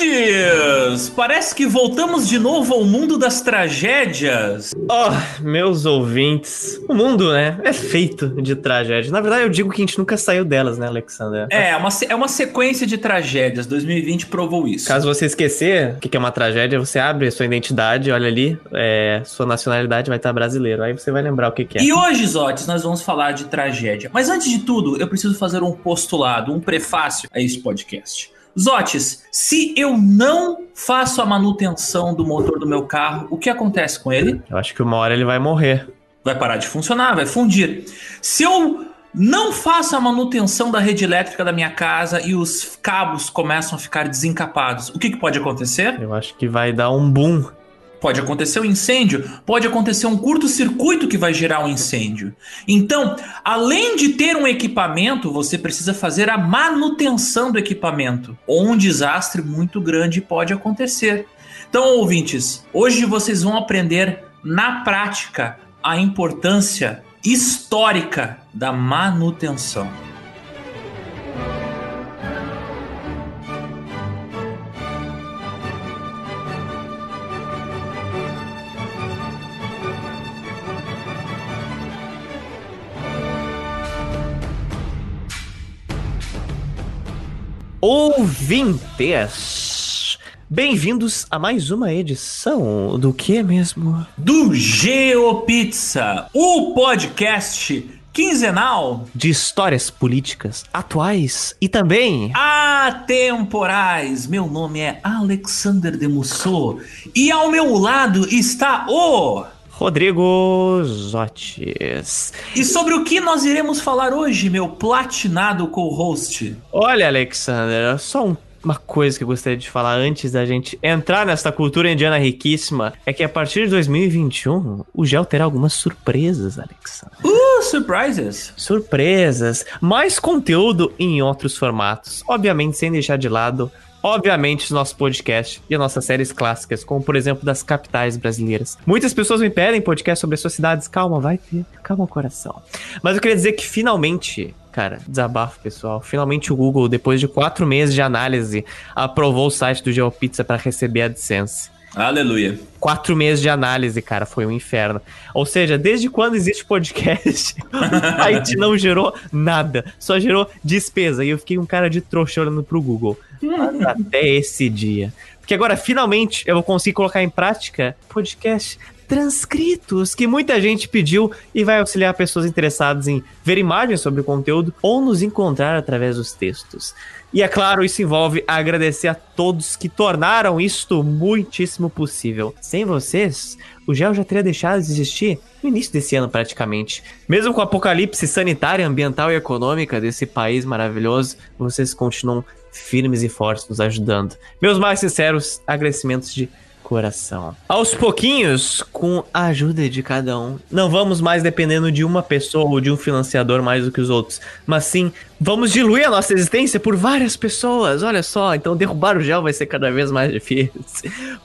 ouvintes! Parece que voltamos de novo ao mundo das tragédias. Oh, meus ouvintes. O mundo, né, é feito de tragédias. Na verdade, eu digo que a gente nunca saiu delas, né, Alexander? É, uma, é uma sequência de tragédias. 2020 provou isso. Caso você esquecer o que é uma tragédia, você abre a sua identidade, olha ali, é, sua nacionalidade vai estar brasileiro. Aí você vai lembrar o que, que é. E hoje, Zotes, nós vamos falar de tragédia. Mas antes de tudo, eu preciso fazer um postulado, um prefácio a esse podcast. Zotes, se eu não faço a manutenção do motor do meu carro, o que acontece com ele? Eu acho que uma hora ele vai morrer. Vai parar de funcionar, vai fundir. Se eu não faço a manutenção da rede elétrica da minha casa e os cabos começam a ficar desencapados, o que, que pode acontecer? Eu acho que vai dar um boom Pode acontecer um incêndio, pode acontecer um curto-circuito que vai gerar um incêndio. Então, além de ter um equipamento, você precisa fazer a manutenção do equipamento, ou um desastre muito grande pode acontecer. Então, ouvintes, hoje vocês vão aprender na prática a importância histórica da manutenção. Ouvintes, bem-vindos a mais uma edição do que mesmo? Do GeoPizza, o podcast quinzenal de histórias políticas atuais e também atemporais. Meu nome é Alexander Demusso e ao meu lado está o Rodrigo Zotes. E sobre o que nós iremos falar hoje, meu platinado co-host? Olha, Alexander, só um uma coisa que eu gostaria de falar antes da gente entrar nessa cultura indiana riquíssima é que a partir de 2021 o Gel terá algumas surpresas, Alexander. Uh, surprises! Surpresas, mais conteúdo em outros formatos, obviamente sem deixar de lado obviamente, os nossos podcasts e as nossas séries clássicas, como por exemplo das capitais brasileiras. Muitas pessoas me pedem podcast sobre as suas cidades. Calma, vai ter. Calma o coração. Mas eu queria dizer que finalmente, cara, desabafo pessoal. Finalmente o Google, depois de quatro meses de análise, aprovou o site do GeoPizza para receber a AdSense. Aleluia. Quatro meses de análise, cara, foi um inferno. Ou seja, desde quando existe podcast, o site não gerou nada, só gerou despesa. E eu fiquei um cara de trouxa olhando pro Google. Mas até esse dia. Porque agora, finalmente, eu vou conseguir colocar em prática podcast transcritos que muita gente pediu e vai auxiliar pessoas interessadas em ver imagens sobre o conteúdo ou nos encontrar através dos textos. E é claro, isso envolve agradecer a todos que tornaram isto muitíssimo possível. Sem vocês, o gel já teria deixado de existir no início desse ano praticamente. Mesmo com o apocalipse sanitária, ambiental e econômica desse país maravilhoso, vocês continuam firmes e fortes nos ajudando. Meus mais sinceros agradecimentos de coração. Aos pouquinhos, com a ajuda de cada um, não vamos mais dependendo de uma pessoa ou de um financiador mais do que os outros, mas sim vamos diluir a nossa existência por várias pessoas. Olha só, então derrubar o gel vai ser cada vez mais difícil.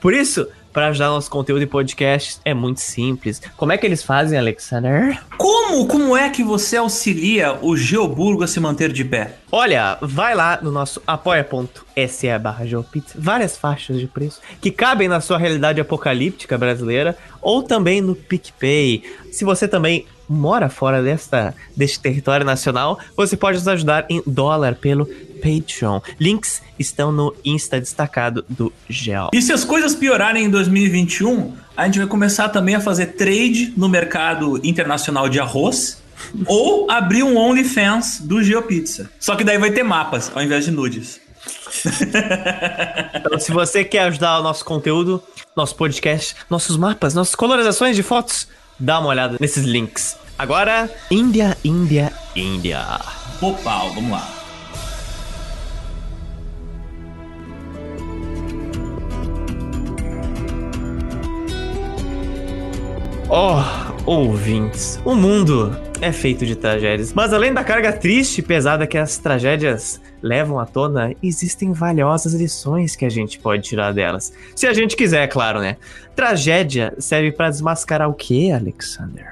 Por isso, para ajudar nosso conteúdo e podcast é muito simples. Como é que eles fazem, Alexander? Como? Como é que você auxilia o Geoburgo a se manter de pé? Olha, vai lá no nosso apoia.se barra Geopizza, várias faixas de preço que cabem na sua realidade apocalíptica brasileira ou também no PicPay. Se você também mora fora desta, deste território nacional, você pode nos ajudar em dólar pelo Patreon. Links estão no Insta destacado do Gel. E se as coisas piorarem em 2021, a gente vai começar também a fazer trade no mercado internacional de arroz. ou abrir um OnlyFans do GeoPizza. Só que daí vai ter mapas ao invés de nudes. então, se você quer ajudar o nosso conteúdo, nosso podcast, nossos mapas, nossas colorizações de fotos, dá uma olhada nesses links. Agora, Índia, Índia, Índia. Popal, vamos lá. Oh, ouvintes, o mundo é feito de tragédias. Mas além da carga triste e pesada que as tragédias levam à tona, existem valiosas lições que a gente pode tirar delas. Se a gente quiser, é claro, né? Tragédia serve para desmascarar o que, Alexander?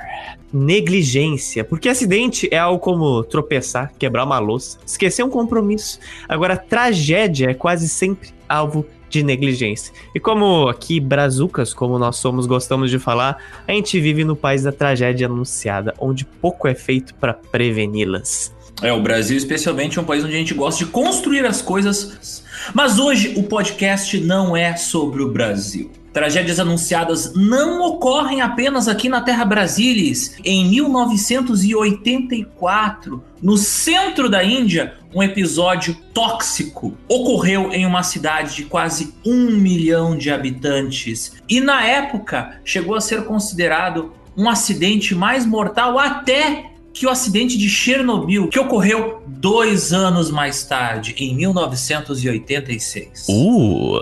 Negligência, porque acidente é algo como tropeçar, quebrar uma louça, esquecer um compromisso. Agora, tragédia é quase sempre algo de negligência. E como aqui, brazucas, como nós somos, gostamos de falar, a gente vive no país da tragédia anunciada, onde pouco é feito para preveni-las. É, o Brasil, especialmente, é um país onde a gente gosta de construir as coisas. Mas hoje o podcast não é sobre o Brasil. Tragédias anunciadas não ocorrem apenas aqui na Terra Brasilis. Em 1984, no centro da Índia, um episódio tóxico ocorreu em uma cidade de quase um milhão de habitantes. E na época chegou a ser considerado um acidente mais mortal até que o acidente de Chernobyl, que ocorreu dois anos mais tarde, em 1986. Uh!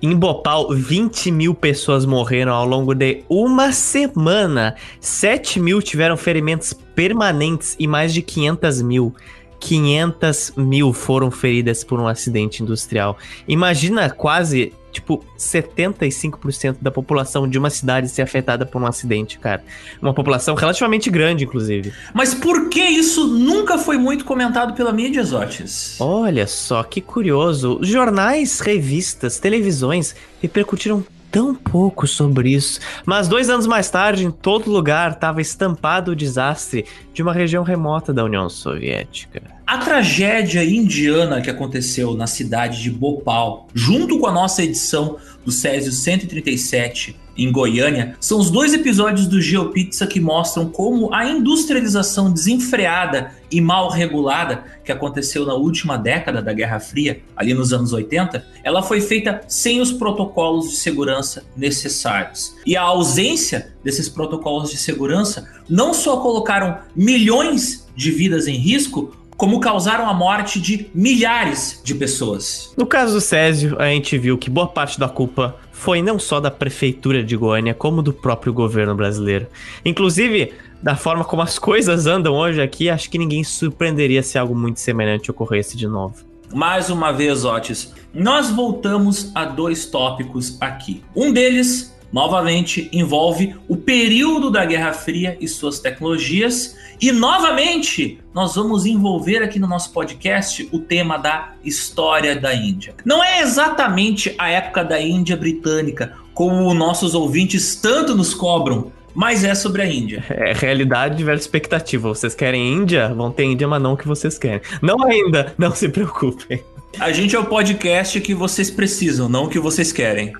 Em Bhopal, 20 mil pessoas morreram ao longo de uma semana. 7 mil tiveram ferimentos permanentes e mais de 500 mil 500 mil foram feridas por um acidente industrial. Imagina quase, tipo, 75% da população de uma cidade ser afetada por um acidente, cara. Uma população relativamente grande, inclusive. Mas por que isso nunca foi muito comentado pela mídia, Zotes? Olha só que curioso. Jornais, revistas, televisões repercutiram tão pouco sobre isso. Mas dois anos mais tarde, em todo lugar, estava estampado o desastre de uma região remota da União Soviética. A tragédia indiana que aconteceu na cidade de Bhopal, junto com a nossa edição do Césio 137 em Goiânia, são os dois episódios do GeoPizza que mostram como a industrialização desenfreada e mal regulada que aconteceu na última década da Guerra Fria, ali nos anos 80, ela foi feita sem os protocolos de segurança necessários. E a ausência desses protocolos de segurança não só colocaram milhões de vidas em risco, como causaram a morte de milhares de pessoas. No caso do Césio, a gente viu que boa parte da culpa foi não só da prefeitura de Goiânia, como do próprio governo brasileiro. Inclusive, da forma como as coisas andam hoje aqui, acho que ninguém surpreenderia se algo muito semelhante ocorresse de novo. Mais uma vez, Otis, nós voltamos a dois tópicos aqui. Um deles, novamente, envolve o período da Guerra Fria e suas tecnologias, e novamente, nós vamos envolver aqui no nosso podcast o tema da história da Índia. Não é exatamente a época da Índia britânica, como nossos ouvintes tanto nos cobram, mas é sobre a Índia. É realidade versus expectativa. Vocês querem Índia? Vão ter Índia, mas não o que vocês querem. Não ainda, não se preocupem. A gente é o podcast que vocês precisam, não o que vocês querem.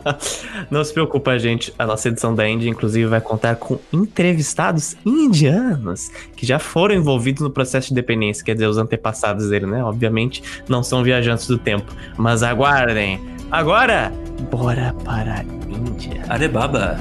não se preocupa, gente. A nossa edição da Índia, inclusive, vai contar com entrevistados indianos que já foram envolvidos no processo de dependência, quer dizer, os antepassados dele, né? Obviamente, não são viajantes do tempo. Mas aguardem. Agora, bora para a Índia. Arebaba.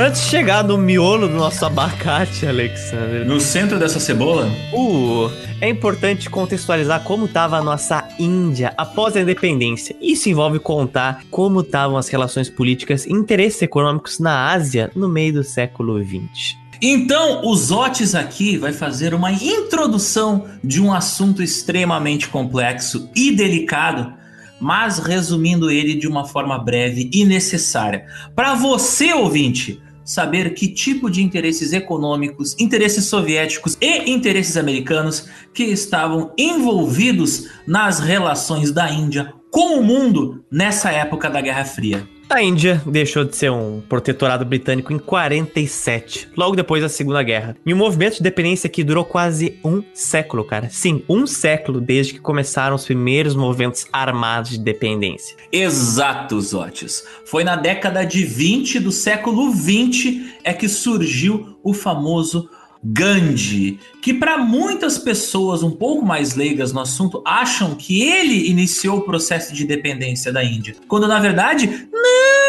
Antes de chegar no miolo do nosso abacate, Alexander. No centro dessa cebola? Uh, é importante contextualizar como estava a nossa Índia após a independência. Isso envolve contar como estavam as relações políticas e interesses econômicos na Ásia no meio do século XX. Então, o Zotes aqui vai fazer uma introdução de um assunto extremamente complexo e delicado, mas resumindo ele de uma forma breve e necessária. Para você, ouvinte, saber que tipo de interesses econômicos, interesses soviéticos e interesses americanos que estavam envolvidos nas relações da Índia com o mundo nessa época da Guerra Fria. A Índia deixou de ser um protetorado britânico em 47, logo depois da Segunda Guerra. E um movimento de dependência que durou quase um século, cara. Sim, um século desde que começaram os primeiros movimentos armados de dependência. Exato, Zotis. Foi na década de 20 do século 20 é que surgiu o famoso Gandhi, que para muitas pessoas um pouco mais leigas no assunto acham que ele iniciou o processo de independência da Índia, quando na verdade não!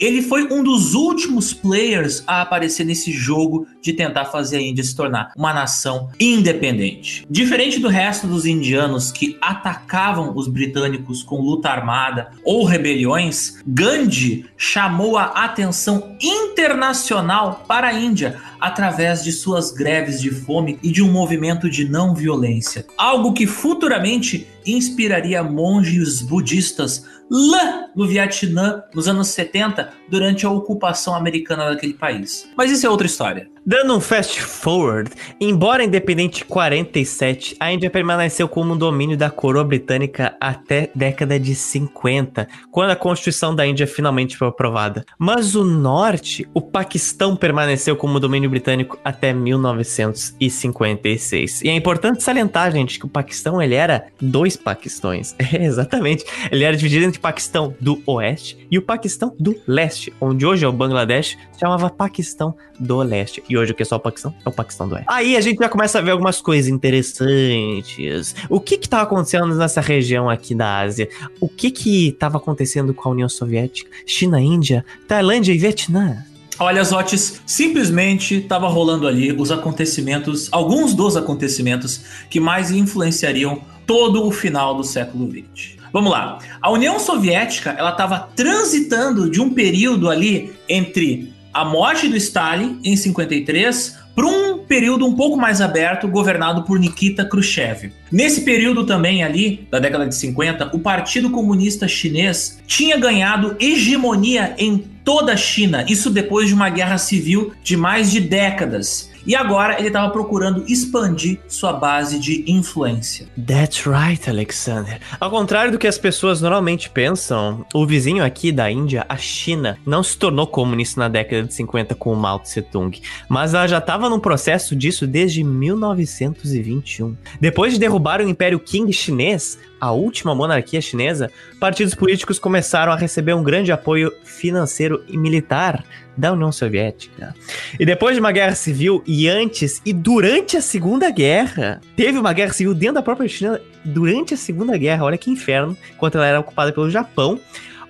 Ele foi um dos últimos players a aparecer nesse jogo de tentar fazer a Índia se tornar uma nação independente. Diferente do resto dos indianos que atacavam os britânicos com luta armada ou rebeliões, Gandhi chamou a atenção internacional para a Índia através de suas greves de fome e de um movimento de não violência. Algo que futuramente inspiraria monges budistas lá no Vietnã nos anos 70 durante a ocupação americana daquele país. Mas isso é outra história. Dando um fast forward, embora independente 47, a Índia permaneceu como um domínio da coroa britânica até década de 50, quando a Constituição da Índia finalmente foi aprovada. Mas o norte, o Paquistão permaneceu como domínio britânico até 1956. E é importante salientar, gente, que o Paquistão ele era dois Paquistões. É, exatamente. Ele era dividido entre o Paquistão do Oeste e o Paquistão do Leste, onde hoje é o Bangladesh, se chamava Paquistão do Leste. E hoje o que é só o Paquistão? É o Paquistão do Oeste. Aí a gente já começa a ver algumas coisas interessantes. O que que tava acontecendo nessa região aqui da Ásia? O que que tava acontecendo com a União Soviética, China, Índia, Tailândia e Vietnã? Olha, Zotes, simplesmente estava rolando ali os acontecimentos, alguns dos acontecimentos que mais influenciariam todo o final do século XX. Vamos lá. A União Soviética ela estava transitando de um período ali entre a morte do Stalin em 53 para um período um pouco mais aberto, governado por Nikita Khrushchev. Nesse período também ali, da década de 50, o Partido Comunista Chinês tinha ganhado hegemonia em toda a China, isso depois de uma guerra civil de mais de décadas. E agora ele estava procurando expandir sua base de influência. That's right, Alexander. Ao contrário do que as pessoas normalmente pensam, o vizinho aqui da Índia, a China, não se tornou comunista na década de 50 com o Mao Tse Tung, mas ela já estava num processo disso desde 1921. Depois de derrubar o Império Qing chinês, a última monarquia chinesa, partidos políticos começaram a receber um grande apoio financeiro e militar da União Soviética. E depois de uma guerra civil, e antes e durante a Segunda Guerra, teve uma guerra civil dentro da própria China durante a Segunda Guerra, olha que inferno, enquanto ela era ocupada pelo Japão.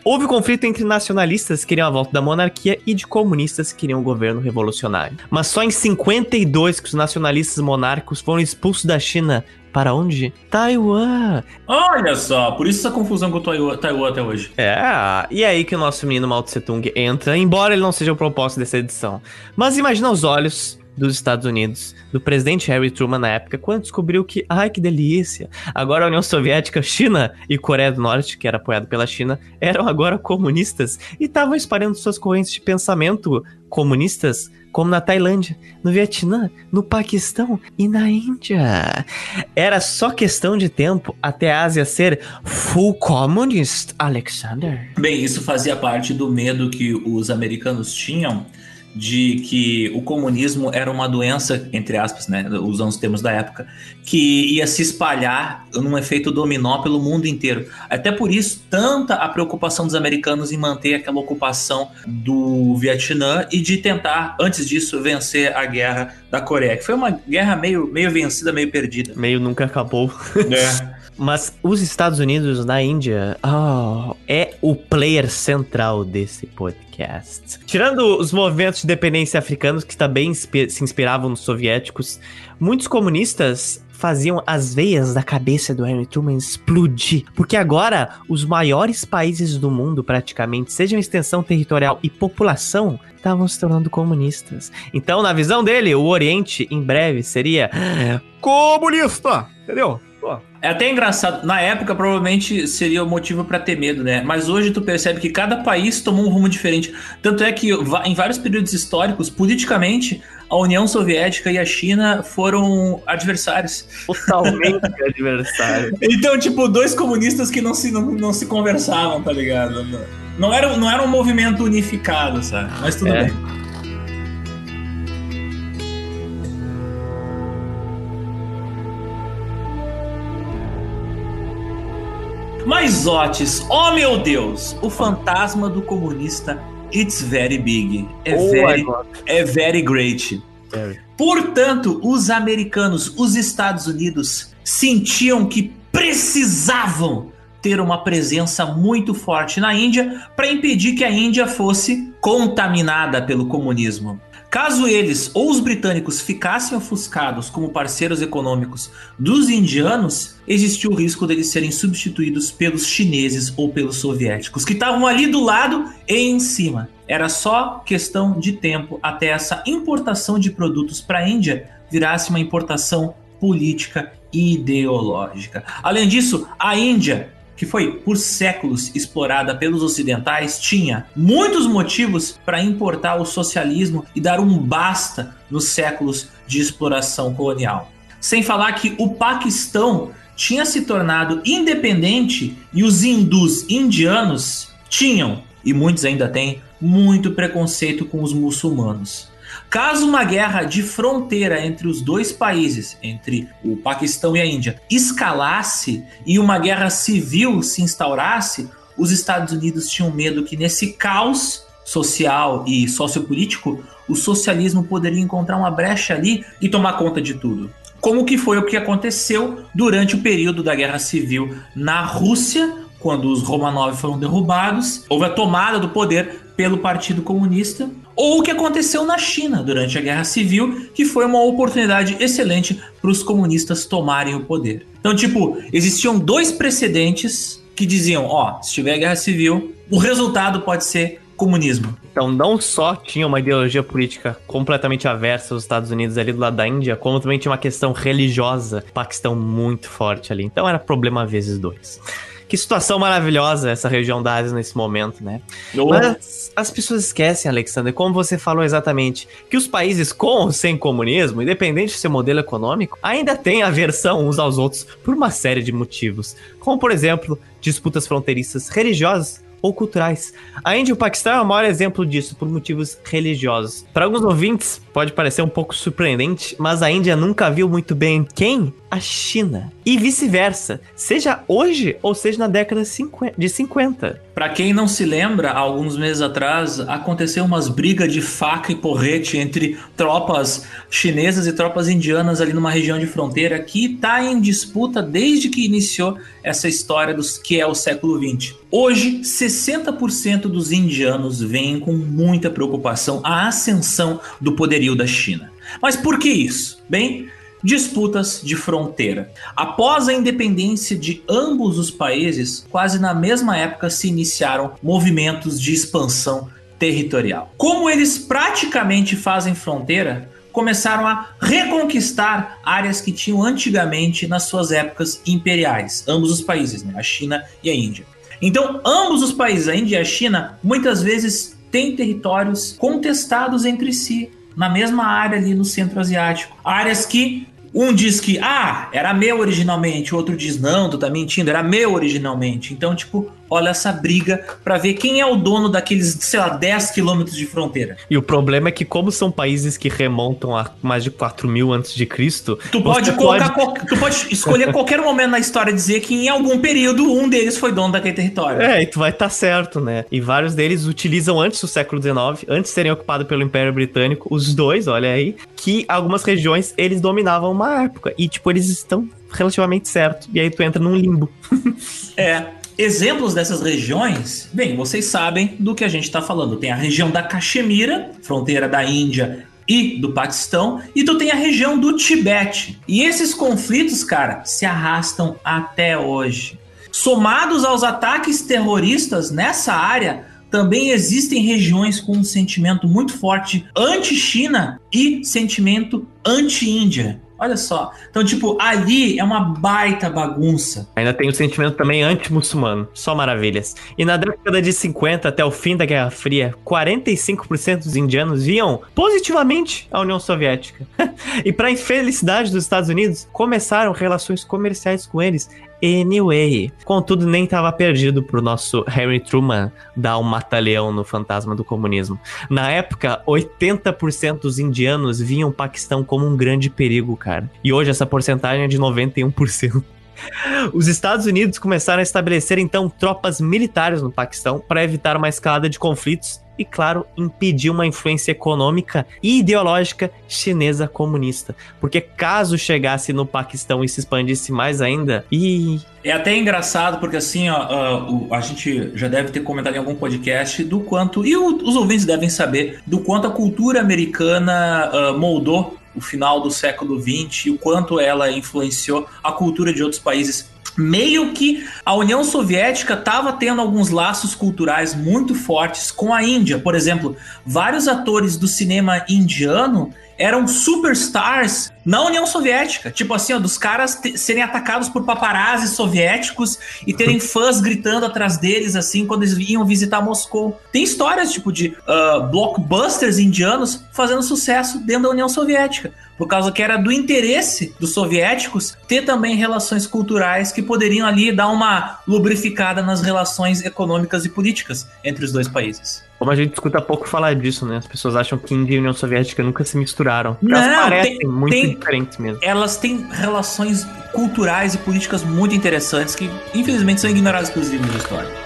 Houve conflito entre nacionalistas que queriam a volta da monarquia e de comunistas que queriam um governo revolucionário. Mas só em 52 que os nacionalistas monárquicos foram expulsos da China para onde? Taiwan. Olha só, por isso essa confusão com Taiwan, Taiwan até hoje. É, e aí que o nosso menino Mao Tse Tung entra, embora ele não seja o propósito dessa edição. Mas imagina os olhos dos Estados Unidos, do presidente Harry Truman na época, quando descobriu que, ai que delícia, agora a União Soviética, China e Coreia do Norte, que era apoiado pela China, eram agora comunistas e estavam espalhando suas correntes de pensamento comunistas, como na Tailândia, no Vietnã, no Paquistão e na Índia. Era só questão de tempo até a Ásia ser full communist, Alexander. Bem, isso fazia parte do medo que os americanos tinham de que o comunismo era uma doença, entre aspas, né, usando os termos da época, que ia se espalhar num efeito dominó pelo mundo inteiro. Até por isso, tanta a preocupação dos americanos em manter aquela ocupação do Vietnã e de tentar, antes disso, vencer a guerra da Coreia, que foi uma guerra meio, meio vencida, meio perdida. Meio nunca acabou. É. Mas os Estados Unidos na Índia oh, é o player central desse podcast. Tirando os movimentos de dependência africanos que também se inspiravam nos soviéticos, muitos comunistas faziam as veias da cabeça do Henry Truman explodir. Porque agora os maiores países do mundo, praticamente, sejam extensão territorial e população, estavam se tornando comunistas. Então, na visão dele, o Oriente em breve seria comunista, entendeu? Pô. É até engraçado. Na época, provavelmente seria o motivo para ter medo, né? Mas hoje tu percebe que cada país tomou um rumo diferente. Tanto é que em vários períodos históricos, politicamente, a União Soviética e a China foram adversários. Totalmente adversários. Então, tipo, dois comunistas que não se, não, não se conversavam, tá ligado? Não era, não era um movimento unificado, sabe? Mas tudo é. bem. Mas Otis, oh meu Deus, o fantasma do comunista It's very big. É, oh very, é very great. Very. Portanto, os americanos, os Estados Unidos, sentiam que precisavam ter uma presença muito forte na Índia para impedir que a Índia fosse contaminada pelo comunismo. Caso eles ou os britânicos ficassem ofuscados como parceiros econômicos dos indianos, existia o risco deles serem substituídos pelos chineses ou pelos soviéticos, que estavam ali do lado e em cima. Era só questão de tempo até essa importação de produtos para a Índia virasse uma importação política e ideológica. Além disso, a Índia que foi por séculos explorada pelos ocidentais, tinha muitos motivos para importar o socialismo e dar um basta nos séculos de exploração colonial. Sem falar que o Paquistão tinha se tornado independente e os hindus indianos tinham, e muitos ainda têm, muito preconceito com os muçulmanos. Caso uma guerra de fronteira entre os dois países, entre o Paquistão e a Índia, escalasse e uma guerra civil se instaurasse, os Estados Unidos tinham medo que nesse caos social e sociopolítico, o socialismo poderia encontrar uma brecha ali e tomar conta de tudo. Como que foi o que aconteceu durante o período da Guerra Civil na Rússia, quando os Romanov foram derrubados, houve a tomada do poder pelo Partido Comunista, ou o que aconteceu na China durante a Guerra Civil, que foi uma oportunidade excelente para os comunistas tomarem o poder. Então, tipo, existiam dois precedentes que diziam: ó, se tiver guerra civil, o resultado pode ser comunismo. Então, não só tinha uma ideologia política completamente aversa aos Estados Unidos ali do lado da Índia, como também tinha uma questão religiosa, Paquistão muito forte ali. Então, era problema vezes dois. Que situação maravilhosa essa região da Ásia nesse momento, né? Oh. Mas as pessoas esquecem, Alexander, como você falou exatamente, que os países com ou sem comunismo, independente do seu modelo econômico, ainda têm aversão uns aos outros por uma série de motivos. Como, por exemplo, disputas fronteiriças religiosas ou culturais. A Índia e o Paquistão é o maior exemplo disso, por motivos religiosos. Para alguns ouvintes, pode parecer um pouco surpreendente, mas a Índia nunca viu muito bem quem? A China. E vice-versa, seja hoje ou seja na década de 50. Para quem não se lembra, alguns meses atrás aconteceu umas brigas de faca e porrete entre tropas chinesas e tropas indianas ali numa região de fronteira que está em disputa desde que iniciou essa história dos que é o século 20. Hoje, 60% dos indianos veem com muita preocupação a ascensão do poderio da China. Mas por que isso? Bem, disputas de fronteira. Após a independência de ambos os países, quase na mesma época se iniciaram movimentos de expansão territorial. Como eles praticamente fazem fronteira, começaram a reconquistar áreas que tinham antigamente nas suas épocas imperiais, ambos os países, né? a China e a Índia. Então, ambos os países, a Índia e a China, muitas vezes têm territórios contestados entre si, na mesma área ali no centro asiático. Áreas que um diz que, ah, era meu originalmente, o outro diz, não, tu tá mentindo, era meu originalmente. Então, tipo, olha essa briga para ver quem é o dono daqueles, sei lá, 10 quilômetros de fronteira. E o problema é que, como são países que remontam a mais de 4 mil antes de Cristo, tu pode colocar, pode... tu pode escolher qualquer momento na história dizer que em algum período um deles foi dono daquele território. É, e tu vai estar tá certo, né? E vários deles utilizam antes do século XIX, antes de serem ocupados pelo Império Britânico, os dois, olha aí, que algumas regiões eles dominavam uma época. E, tipo, eles estão relativamente certo. E aí tu entra num limbo. é. Exemplos dessas regiões, bem, vocês sabem do que a gente está falando. Tem a região da Caxemira, fronteira da Índia e do Paquistão, e tu tem a região do Tibete. E esses conflitos, cara, se arrastam até hoje. Somados aos ataques terroristas nessa área, também existem regiões com um sentimento muito forte anti-China e sentimento anti-Índia. Olha só. Então, tipo, ali é uma baita bagunça. Ainda tem o sentimento também anti-muçulmano. Só maravilhas. E na década de 50 até o fim da Guerra Fria, 45% dos indianos viam positivamente a União Soviética. e para infelicidade dos Estados Unidos, começaram relações comerciais com eles anyway. Contudo, nem estava perdido pro nosso Harry Truman dar um mata-leão no fantasma do comunismo. Na época, 80% dos indianos viam o Paquistão como um grande perigo, cara. E hoje essa porcentagem é de 91%. Os Estados Unidos começaram a estabelecer então tropas militares no Paquistão para evitar uma escalada de conflitos e, claro, impedir uma influência econômica e ideológica chinesa comunista. Porque caso chegasse no Paquistão e se expandisse mais ainda, e é até engraçado, porque assim, ó, uh, a gente já deve ter comentado em algum podcast do quanto, e o, os ouvintes devem saber, do quanto a cultura americana uh, moldou o final do século XX e o quanto ela influenciou a cultura de outros países meio que a União Soviética estava tendo alguns laços culturais muito fortes com a Índia. Por exemplo, vários atores do cinema indiano eram superstars na União Soviética. Tipo assim, ó, dos caras serem atacados por paparazzi soviéticos e terem fãs gritando atrás deles, assim, quando eles iam visitar Moscou. Tem histórias, tipo, de uh, blockbusters indianos fazendo sucesso dentro da União Soviética. Por causa que era do interesse dos soviéticos ter também relações culturais que poderiam ali dar uma lubrificada nas relações econômicas e políticas entre os dois países. Como a gente escuta pouco falar disso, né? As pessoas acham que Índia e União Soviética nunca se misturaram. Não, elas parecem tem, muito tem, diferentes mesmo. Elas têm relações culturais e políticas muito interessantes que, infelizmente, são ignoradas pelos livros de história.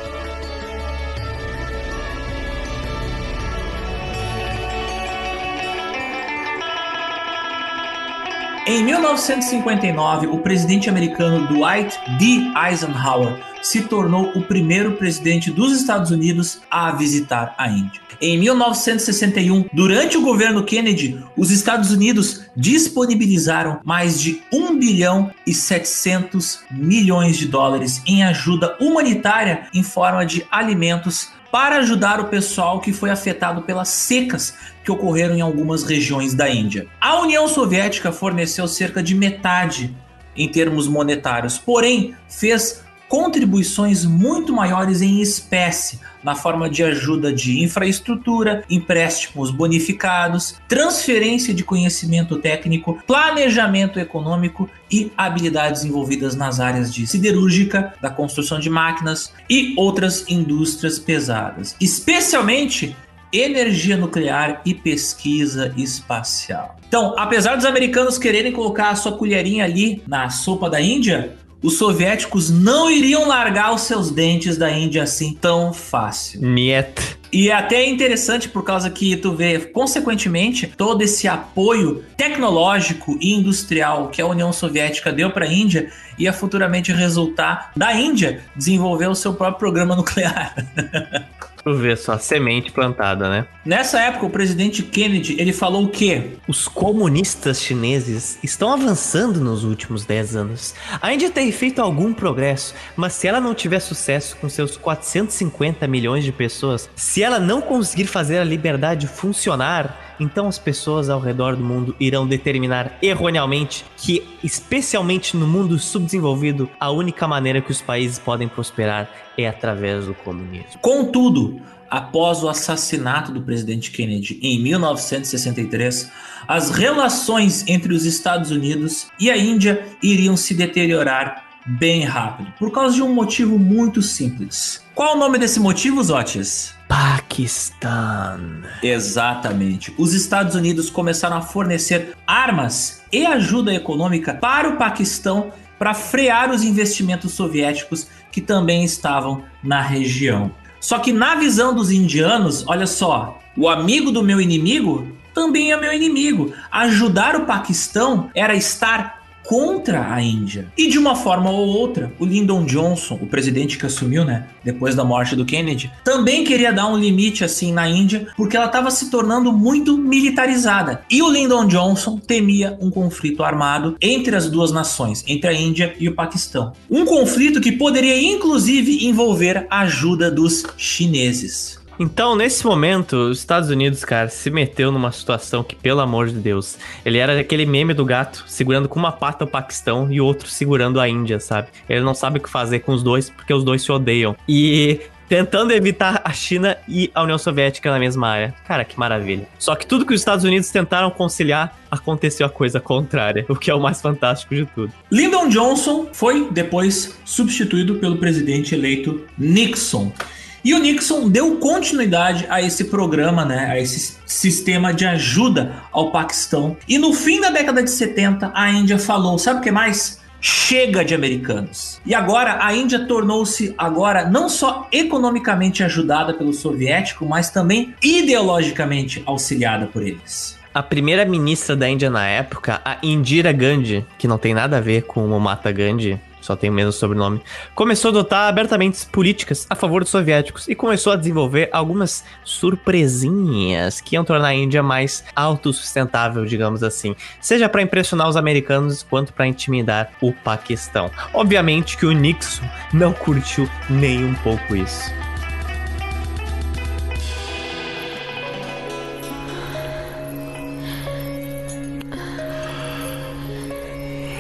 Em 1959, o presidente americano Dwight D. Eisenhower se tornou o primeiro presidente dos Estados Unidos a visitar a Índia. Em 1961, durante o governo Kennedy, os Estados Unidos disponibilizaram mais de 1 bilhão e 700 milhões de dólares em ajuda humanitária em forma de alimentos para ajudar o pessoal que foi afetado pelas secas que ocorreram em algumas regiões da Índia. A União Soviética forneceu cerca de metade em termos monetários, porém fez contribuições muito maiores em espécie, na forma de ajuda de infraestrutura, empréstimos bonificados, transferência de conhecimento técnico, planejamento econômico e habilidades envolvidas nas áreas de siderúrgica, da construção de máquinas e outras indústrias pesadas, especialmente energia nuclear e pesquisa espacial. Então, apesar dos americanos quererem colocar a sua colherinha ali na sopa da Índia, os soviéticos não iriam largar os seus dentes da Índia assim tão fácil. Niet. E é até interessante por causa que tu vê, consequentemente, todo esse apoio tecnológico e industrial que a União Soviética deu para a Índia ia futuramente resultar da Índia desenvolver o seu próprio programa nuclear. Tu vê só, semente plantada, né? Nessa época, o presidente Kennedy, ele falou o quê? Os comunistas chineses estão avançando nos últimos 10 anos. A Índia tem feito algum progresso, mas se ela não tiver sucesso com seus 450 milhões de pessoas, se ela não conseguir fazer a liberdade funcionar, então as pessoas ao redor do mundo irão determinar erroneamente que, especialmente no mundo subdesenvolvido, a única maneira que os países podem prosperar é através do comunismo. Contudo, após o assassinato do presidente Kennedy em 1963, as relações entre os Estados Unidos e a Índia iriam se deteriorar bem rápido, por causa de um motivo muito simples. Qual o nome desse motivo, Zotis? Paquistão. Exatamente. Os Estados Unidos começaram a fornecer armas e ajuda econômica para o Paquistão para frear os investimentos soviéticos que também estavam na região. Só que na visão dos indianos, olha só, o amigo do meu inimigo também é meu inimigo. Ajudar o Paquistão era estar contra a Índia. E de uma forma ou outra, o Lyndon Johnson, o presidente que assumiu, né, depois da morte do Kennedy, também queria dar um limite assim na Índia, porque ela estava se tornando muito militarizada. E o Lyndon Johnson temia um conflito armado entre as duas nações, entre a Índia e o Paquistão. Um conflito que poderia inclusive envolver a ajuda dos chineses. Então, nesse momento, os Estados Unidos, cara, se meteu numa situação que, pelo amor de Deus, ele era aquele meme do gato segurando com uma pata o Paquistão e outro segurando a Índia, sabe? Ele não sabe o que fazer com os dois porque os dois se odeiam. E tentando evitar a China e a União Soviética na mesma área. Cara, que maravilha. Só que tudo que os Estados Unidos tentaram conciliar, aconteceu a coisa contrária, o que é o mais fantástico de tudo. Lyndon Johnson foi depois substituído pelo presidente eleito Nixon. E o Nixon deu continuidade a esse programa, né, a esse sistema de ajuda ao Paquistão. E no fim da década de 70, a Índia falou: sabe o que mais? chega de americanos. E agora a Índia tornou-se agora não só economicamente ajudada pelo soviético, mas também ideologicamente auxiliada por eles. A primeira ministra da Índia na época, a Indira Gandhi, que não tem nada a ver com o Mata Gandhi, só tem o mesmo sobrenome, começou a adotar abertamente políticas a favor dos soviéticos e começou a desenvolver algumas surpresinhas que iam tornar a Índia mais autossustentável, digamos assim, seja para impressionar os americanos quanto para intimidar o Paquistão. Obviamente que o Nixon não curtiu nem um pouco isso.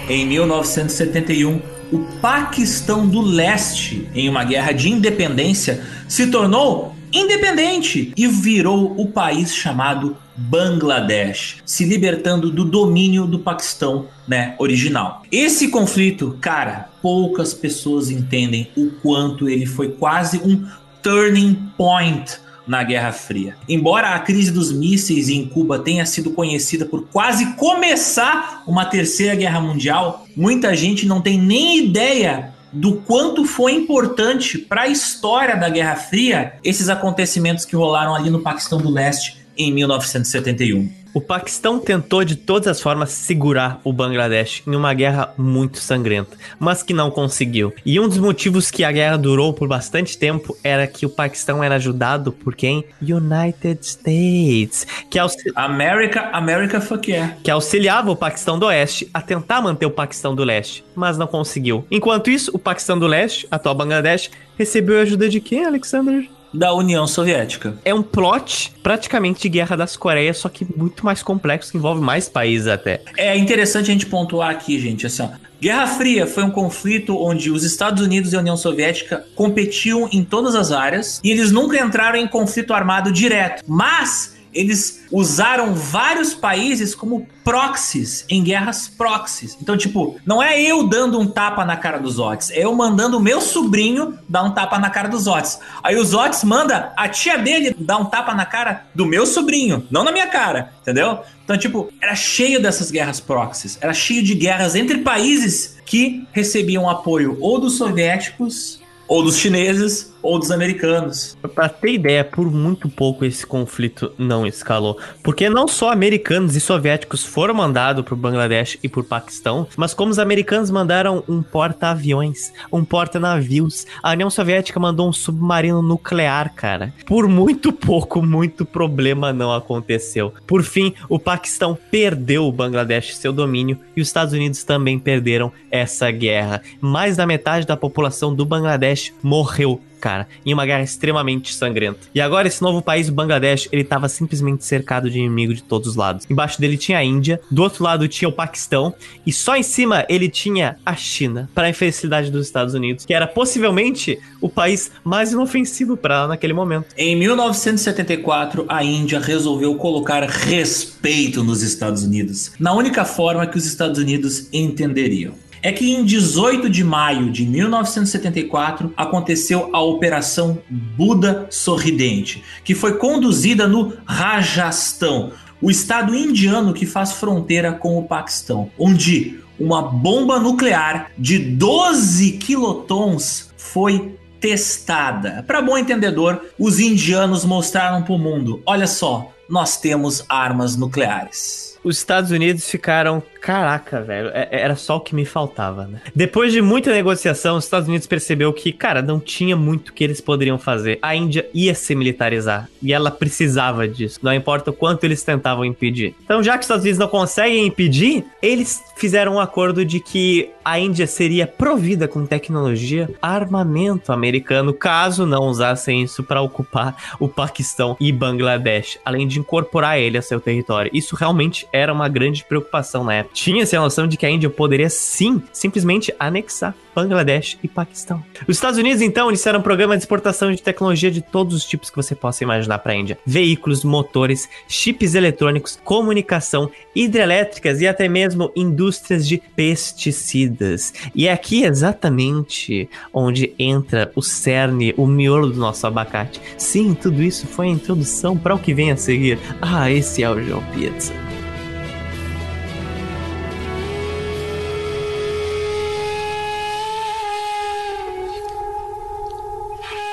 Em 1971, o Paquistão do Leste, em uma guerra de independência, se tornou independente e virou o país chamado Bangladesh, se libertando do domínio do Paquistão, né, original. Esse conflito, cara, poucas pessoas entendem o quanto ele foi quase um turning point na Guerra Fria. Embora a crise dos mísseis em Cuba tenha sido conhecida por quase começar uma terceira guerra mundial, muita gente não tem nem ideia do quanto foi importante para a história da Guerra Fria esses acontecimentos que rolaram ali no Paquistão do Leste em 1971. O Paquistão tentou de todas as formas segurar o Bangladesh em uma guerra muito sangrenta, mas que não conseguiu. E um dos motivos que a guerra durou por bastante tempo era que o Paquistão era ajudado por quem? United States, que auxili... America, America fuck yeah. que auxiliava o Paquistão do Oeste a tentar manter o Paquistão do Leste, mas não conseguiu. Enquanto isso, o Paquistão do Leste, atual Bangladesh, recebeu ajuda de quem, Alexander? Da União Soviética. É um plot praticamente de Guerra das Coreias, só que muito mais complexo, que envolve mais países até. É interessante a gente pontuar aqui, gente, assim, ó. Guerra Fria foi um conflito onde os Estados Unidos e a União Soviética competiam em todas as áreas e eles nunca entraram em conflito armado direto. Mas eles usaram vários países como proxies em guerras proxies. Então, tipo, não é eu dando um tapa na cara dos Otis, é eu mandando o meu sobrinho dar um tapa na cara dos Otis. Aí os Otis manda a tia dele dar um tapa na cara do meu sobrinho, não na minha cara, entendeu? Então, tipo, era cheio dessas guerras proxies, era cheio de guerras entre países que recebiam apoio ou dos soviéticos ou dos chineses ou dos americanos. Pra ter ideia, por muito pouco esse conflito não escalou. Porque não só americanos e soviéticos foram mandados pro Bangladesh e pro Paquistão, mas como os americanos mandaram um porta-aviões, um porta-navios, a União Soviética mandou um submarino nuclear, cara. Por muito pouco, muito problema não aconteceu. Por fim, o Paquistão perdeu o Bangladesh seu domínio e os Estados Unidos também perderam essa guerra. Mais da metade da população do Bangladesh morreu cara, em uma guerra extremamente sangrenta. E agora esse novo país, o Bangladesh, ele tava simplesmente cercado de inimigo de todos os lados. Embaixo dele tinha a Índia, do outro lado tinha o Paquistão, e só em cima ele tinha a China, para a infelicidade dos Estados Unidos, que era possivelmente o país mais inofensivo para naquele momento. Em 1974, a Índia resolveu colocar respeito nos Estados Unidos, na única forma que os Estados Unidos entenderiam é que em 18 de maio de 1974 aconteceu a Operação Buda Sorridente, que foi conduzida no Rajastão, o estado indiano que faz fronteira com o Paquistão, onde uma bomba nuclear de 12 quilotons foi testada. Para bom entendedor, os indianos mostraram para o mundo: olha só, nós temos armas nucleares. Os Estados Unidos ficaram Caraca, velho, é, era só o que me faltava, né? Depois de muita negociação, os Estados Unidos percebeu que, cara, não tinha muito que eles poderiam fazer. A Índia ia se militarizar e ela precisava disso, não importa o quanto eles tentavam impedir. Então, já que os Estados Unidos não conseguem impedir, eles fizeram um acordo de que a Índia seria provida com tecnologia, armamento americano, caso não usassem isso para ocupar o Paquistão e Bangladesh, além de incorporar ele a seu território. Isso realmente era uma grande preocupação na época tinha-se a noção de que a Índia poderia sim simplesmente anexar Bangladesh e Paquistão. Os Estados Unidos, então, iniciaram um programa de exportação de tecnologia de todos os tipos que você possa imaginar para a Índia: veículos, motores, chips eletrônicos, comunicação, hidrelétricas e até mesmo indústrias de pesticidas. E é aqui exatamente onde entra o cerne, o miolo do nosso abacate. Sim, tudo isso foi a introdução para o que vem a seguir. Ah, esse é o João Pizza.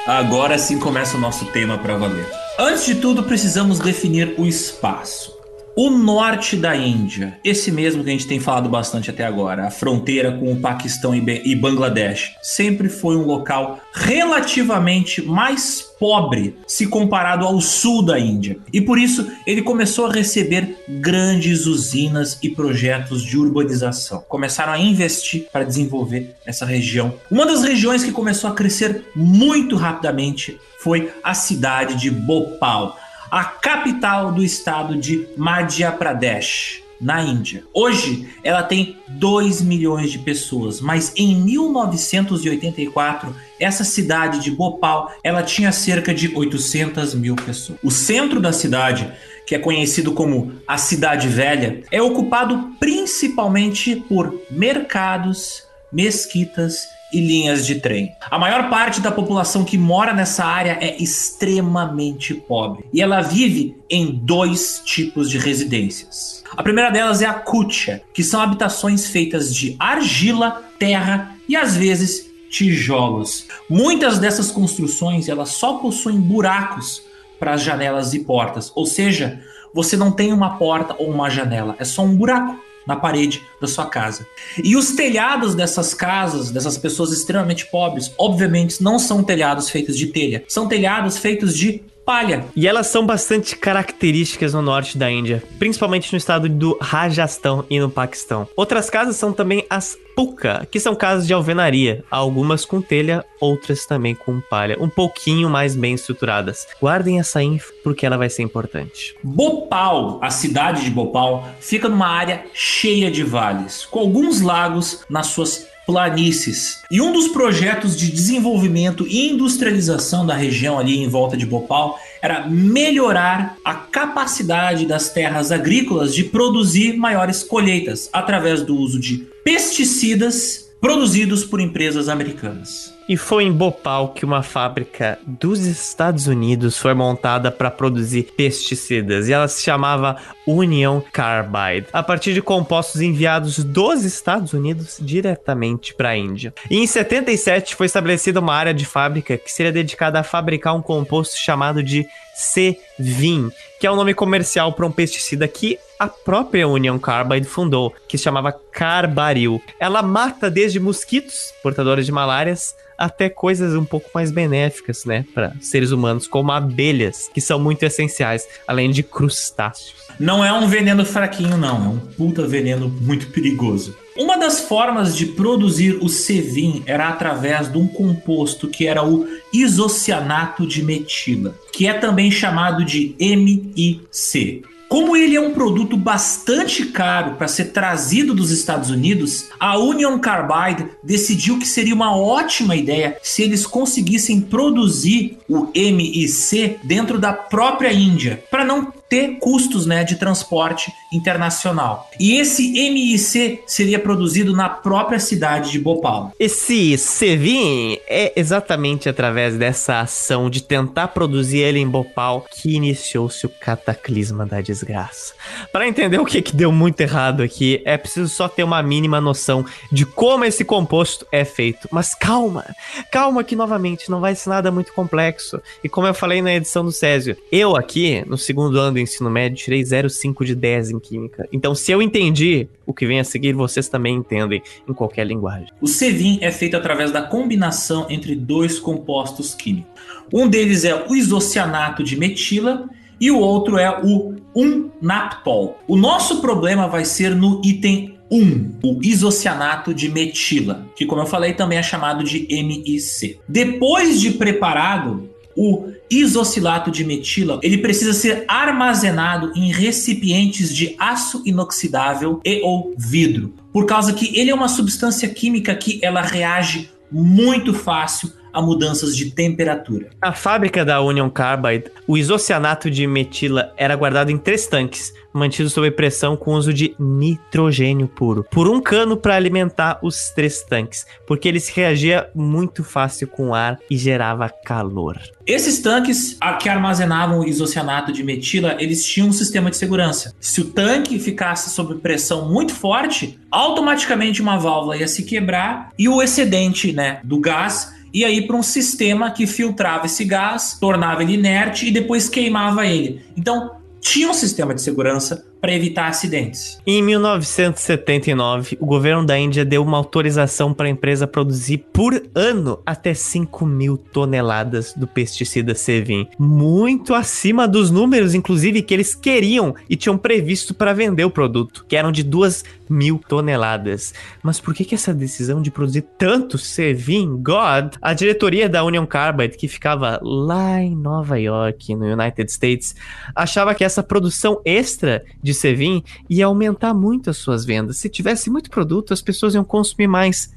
Agora sim começa o nosso tema para valer. Antes de tudo, precisamos definir o espaço. O norte da Índia, esse mesmo que a gente tem falado bastante até agora, a fronteira com o Paquistão e Bangladesh, sempre foi um local relativamente mais pobre se comparado ao sul da Índia. E por isso ele começou a receber grandes usinas e projetos de urbanização. Começaram a investir para desenvolver essa região. Uma das regiões que começou a crescer muito rapidamente foi a cidade de Bhopal a capital do estado de Madhya Pradesh, na Índia. Hoje ela tem 2 milhões de pessoas, mas em 1984 essa cidade de Bhopal ela tinha cerca de 800 mil pessoas. O centro da cidade que é conhecido como a Cidade Velha, é ocupado principalmente por mercados, mesquitas e linhas de trem. A maior parte da população que mora nessa área é extremamente pobre e ela vive em dois tipos de residências. A primeira delas é a kutia, que são habitações feitas de argila, terra e às vezes tijolos. Muitas dessas construções elas só possuem buracos para as janelas e portas, ou seja, você não tem uma porta ou uma janela, é só um buraco na parede da sua casa. E os telhados dessas casas, dessas pessoas extremamente pobres, obviamente não são telhados feitos de telha, são telhados feitos de palha. E elas são bastante características no norte da Índia, principalmente no estado do Rajastão e no Paquistão. Outras casas são também as puka, que são casas de alvenaria, algumas com telha, outras também com palha, um pouquinho mais bem estruturadas. Guardem essa info porque ela vai ser importante. Bhopal, a cidade de Bhopal, fica numa área cheia de vales, com alguns lagos nas suas planícies. E um dos projetos de desenvolvimento e industrialização da região ali em volta de Bhopal era melhorar a capacidade das terras agrícolas de produzir maiores colheitas através do uso de pesticidas produzidos por empresas americanas. E foi em Bhopal que uma fábrica dos Estados Unidos foi montada para produzir pesticidas e ela se chamava Union Carbide, a partir de compostos enviados dos Estados Unidos diretamente para a Índia. E em 77 foi estabelecida uma área de fábrica que seria dedicada a fabricar um composto chamado de C-Vin, que é o um nome comercial para um pesticida que a própria Union Carbide fundou, que se chamava Carbaril. Ela mata desde mosquitos, portadores de malárias, até coisas um pouco mais benéficas, né, para seres humanos, como abelhas, que são muito essenciais, além de crustáceos. Não é um veneno fraquinho, não, é um puta veneno muito perigoso. Uma das formas de produzir o Sevin era através de um composto que era o isocianato de metila, que é também chamado de MIC. Como ele é um produto bastante caro para ser trazido dos Estados Unidos, a Union Carbide decidiu que seria uma ótima ideia se eles conseguissem produzir o MIC dentro da própria Índia, para não ter custos né, de transporte internacional. E esse MIC seria produzido na própria cidade de Bhopal. Esse Sevin é exatamente através dessa ação de tentar produzir ele em Bhopal que iniciou-se o cataclisma da desgraça. Para entender o que, que deu muito errado aqui, é preciso só ter uma mínima noção de como esse composto é feito. Mas calma, calma que novamente não vai ser nada muito complexo. E como eu falei na edição do Césio, eu aqui, no segundo ano do ensino médio, tirei 0,5 de 10 em química. Então, se eu entendi o que vem a seguir, vocês também entendem em qualquer linguagem. O Cevin é feito através da combinação entre dois compostos químicos. Um deles é o isocianato de metila e o outro é o 1-naptol. O nosso problema vai ser no item 1, o isocianato de metila, que como eu falei também é chamado de MIC. Depois de preparado, o isocilato de metila, ele precisa ser armazenado em recipientes de aço inoxidável e ou vidro, por causa que ele é uma substância química que ela reage muito fácil a mudanças de temperatura. A fábrica da Union Carbide, o isocianato de metila era guardado em três tanques, mantido sob pressão com uso de nitrogênio puro, por um cano para alimentar os três tanques, porque ele se reagia muito fácil com ar e gerava calor. Esses tanques que armazenavam o isocianato de metila, eles tinham um sistema de segurança. Se o tanque ficasse sob pressão muito forte, automaticamente uma válvula ia se quebrar e o excedente, né, do gás ia ir para um sistema que filtrava esse gás, tornava ele inerte e depois queimava ele. Então, tinha um sistema de segurança para evitar acidentes. Em 1979, o governo da Índia deu uma autorização para a empresa produzir por ano até 5 mil toneladas do pesticida Sevin. Muito acima dos números, inclusive, que eles queriam e tinham previsto para vender o produto, que eram de 2 mil toneladas. Mas por que, que essa decisão de produzir tanto Sevin, God? A diretoria da Union Carbide, que ficava lá em Nova York, no United States, achava que essa produção extra de Sevin ia aumentar muito as suas vendas. Se tivesse muito produto, as pessoas iam consumir mais.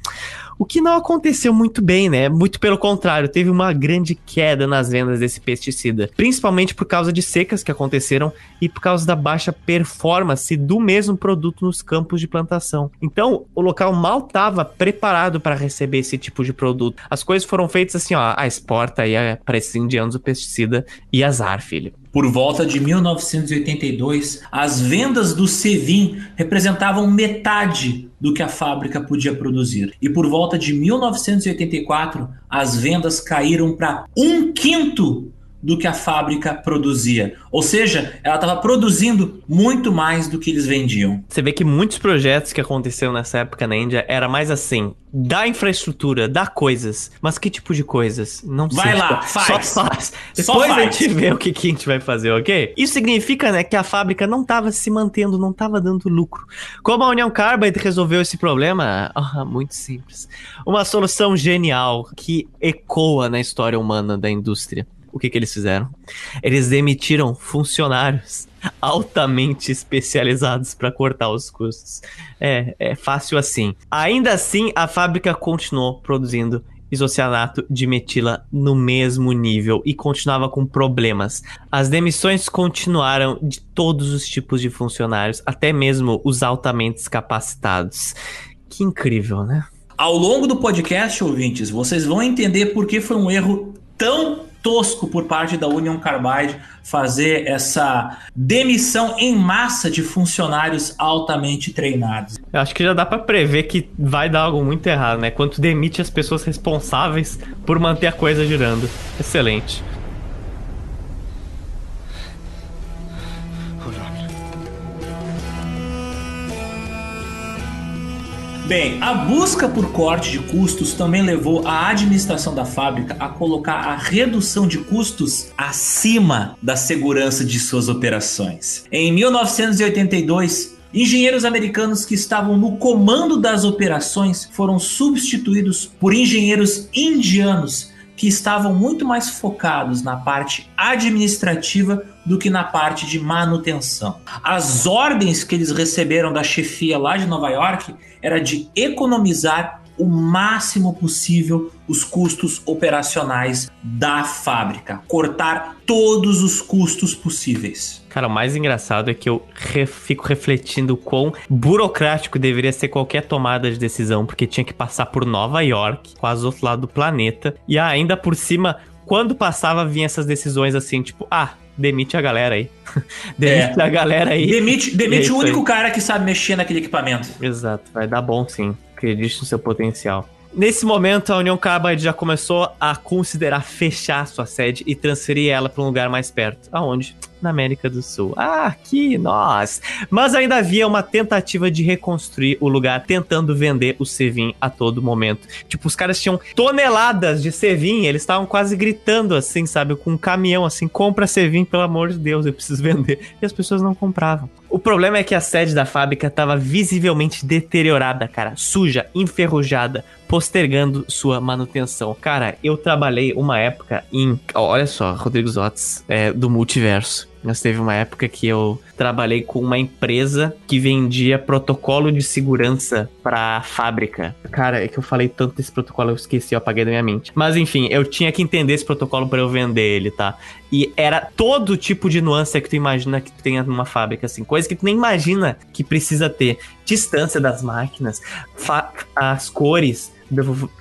O que não aconteceu muito bem, né? Muito pelo contrário, teve uma grande queda nas vendas desse pesticida, principalmente por causa de secas que aconteceram e por causa da baixa performance do mesmo produto nos campos de plantação. Então, o local mal estava preparado para receber esse tipo de produto. As coisas foram feitas assim, ó, a exporta aí para esses indianos o pesticida e azar, filho. Por volta de 1982, as vendas do Sevin representavam metade do que a fábrica podia produzir. E por volta de 1984, as vendas caíram para um quinto do que a fábrica produzia. Ou seja, ela estava produzindo muito mais do que eles vendiam. Você vê que muitos projetos que aconteceram nessa época na Índia era mais assim, dá infraestrutura, dá coisas, mas que tipo de coisas? Não sei. Vai lá, faz. Só faz. Depois Só faz. a gente vê o que, que a gente vai fazer, ok? Isso significa, né, que a fábrica não estava se mantendo, não estava dando lucro. Como a União Carbide resolveu esse problema? Ah, muito simples. Uma solução genial que ecoa na história humana da indústria o que, que eles fizeram? Eles demitiram funcionários altamente especializados para cortar os custos. É, é fácil assim. Ainda assim, a fábrica continuou produzindo isocianato de metila no mesmo nível e continuava com problemas. As demissões continuaram de todos os tipos de funcionários, até mesmo os altamente capacitados. Que incrível, né? Ao longo do podcast, ouvintes, vocês vão entender por que foi um erro tão tosco por parte da Union Carbide fazer essa demissão em massa de funcionários altamente treinados. Eu acho que já dá para prever que vai dar algo muito errado, né? Quando demite as pessoas responsáveis por manter a coisa girando. Excelente. Bem, a busca por corte de custos também levou a administração da fábrica a colocar a redução de custos acima da segurança de suas operações. Em 1982, Engenheiros americanos que estavam no comando das operações foram substituídos por engenheiros indianos que estavam muito mais focados na parte administrativa do que na parte de manutenção. As ordens que eles receberam da chefia lá de Nova York era de economizar o máximo possível os custos operacionais da fábrica, cortar todos os custos possíveis. Cara, o mais engraçado é que eu re fico refletindo quão burocrático deveria ser qualquer tomada de decisão, porque tinha que passar por Nova York, quase outro lado do planeta, e ainda por cima, quando passava, vinha essas decisões assim, tipo, ah, demite a galera aí. demite é. a galera aí. Demite, demite o único aí. cara que sabe mexer naquele equipamento. Exato, vai dar bom sim. Acredite no seu potencial. Nesse momento, a União Carbide já começou a considerar fechar sua sede e transferir ela para um lugar mais perto. Aonde? Na América do Sul. Ah, aqui nós! Mas ainda havia uma tentativa de reconstruir o lugar, tentando vender o Sevin a todo momento. Tipo, os caras tinham toneladas de Sevin, eles estavam quase gritando assim, sabe? Com um caminhão assim: compra Sevin, pelo amor de Deus, eu preciso vender. E as pessoas não compravam. O problema é que a sede da fábrica estava visivelmente deteriorada, cara, suja, enferrujada, postergando sua manutenção. Cara, eu trabalhei uma época em. Olha só, Rodrigo Zotz, é, do multiverso. Nós teve uma época que eu trabalhei com uma empresa que vendia protocolo de segurança para fábrica. Cara, é que eu falei tanto desse protocolo, eu esqueci, eu apaguei da minha mente. Mas enfim, eu tinha que entender esse protocolo para eu vender ele, tá? E era todo tipo de nuance que tu imagina que tenha numa fábrica, assim, coisa que tu nem imagina que precisa ter. Distância das máquinas, as cores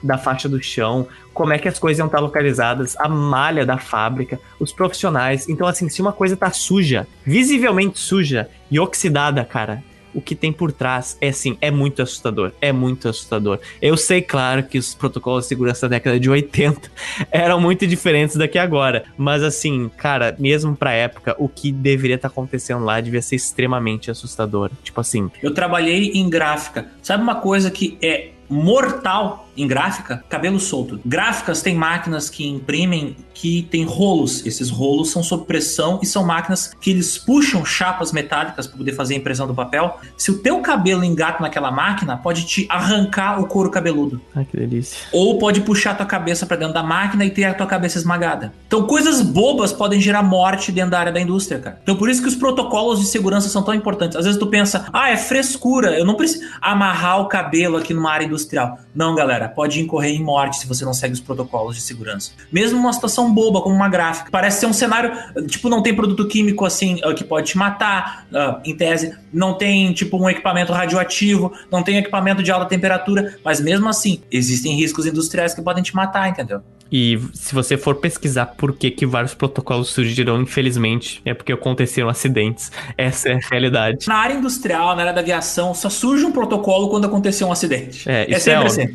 da faixa do chão, como é que as coisas iam estar localizadas, a malha da fábrica, os profissionais. Então, assim, se uma coisa tá suja, visivelmente suja e oxidada, cara, o que tem por trás é assim, é muito assustador. É muito assustador. Eu sei, claro, que os protocolos de segurança da década de 80 eram muito diferentes daqui agora. Mas assim, cara, mesmo pra época, o que deveria estar tá acontecendo lá devia ser extremamente assustador. Tipo assim. Eu trabalhei em gráfica. Sabe uma coisa que é mortal em gráfica, cabelo solto. Gráficas tem máquinas que imprimem que tem rolos. Esses rolos são sob pressão e são máquinas que eles puxam chapas metálicas para poder fazer a impressão do papel. Se o teu cabelo engata naquela máquina, pode te arrancar o couro cabeludo. Ai, que delícia. Ou pode puxar a tua cabeça para dentro da máquina e ter a tua cabeça esmagada. Então, coisas bobas podem gerar morte dentro da área da indústria, cara. Então, por isso que os protocolos de segurança são tão importantes. Às vezes tu pensa, ah, é frescura, eu não preciso amarrar o cabelo aqui numa área industrial. Não, galera, pode incorrer em morte se você não segue os protocolos de segurança. Mesmo uma situação boba, como uma gráfica. Parece ser um cenário, tipo, não tem produto químico assim ah, que pode te matar, uh, em tese. Não tem, tipo, um equipamento radioativo, não tem equipamento de alta temperatura, mas mesmo assim, existem riscos industriais que podem te matar, entendeu? E se você for pesquisar por que, que vários protocolos surgiram, infelizmente, é porque aconteceram acidentes. Essa é a realidade. Na área industrial, na área da aviação, só surge um protocolo quando aconteceu um acidente. É, é isso é, é assim.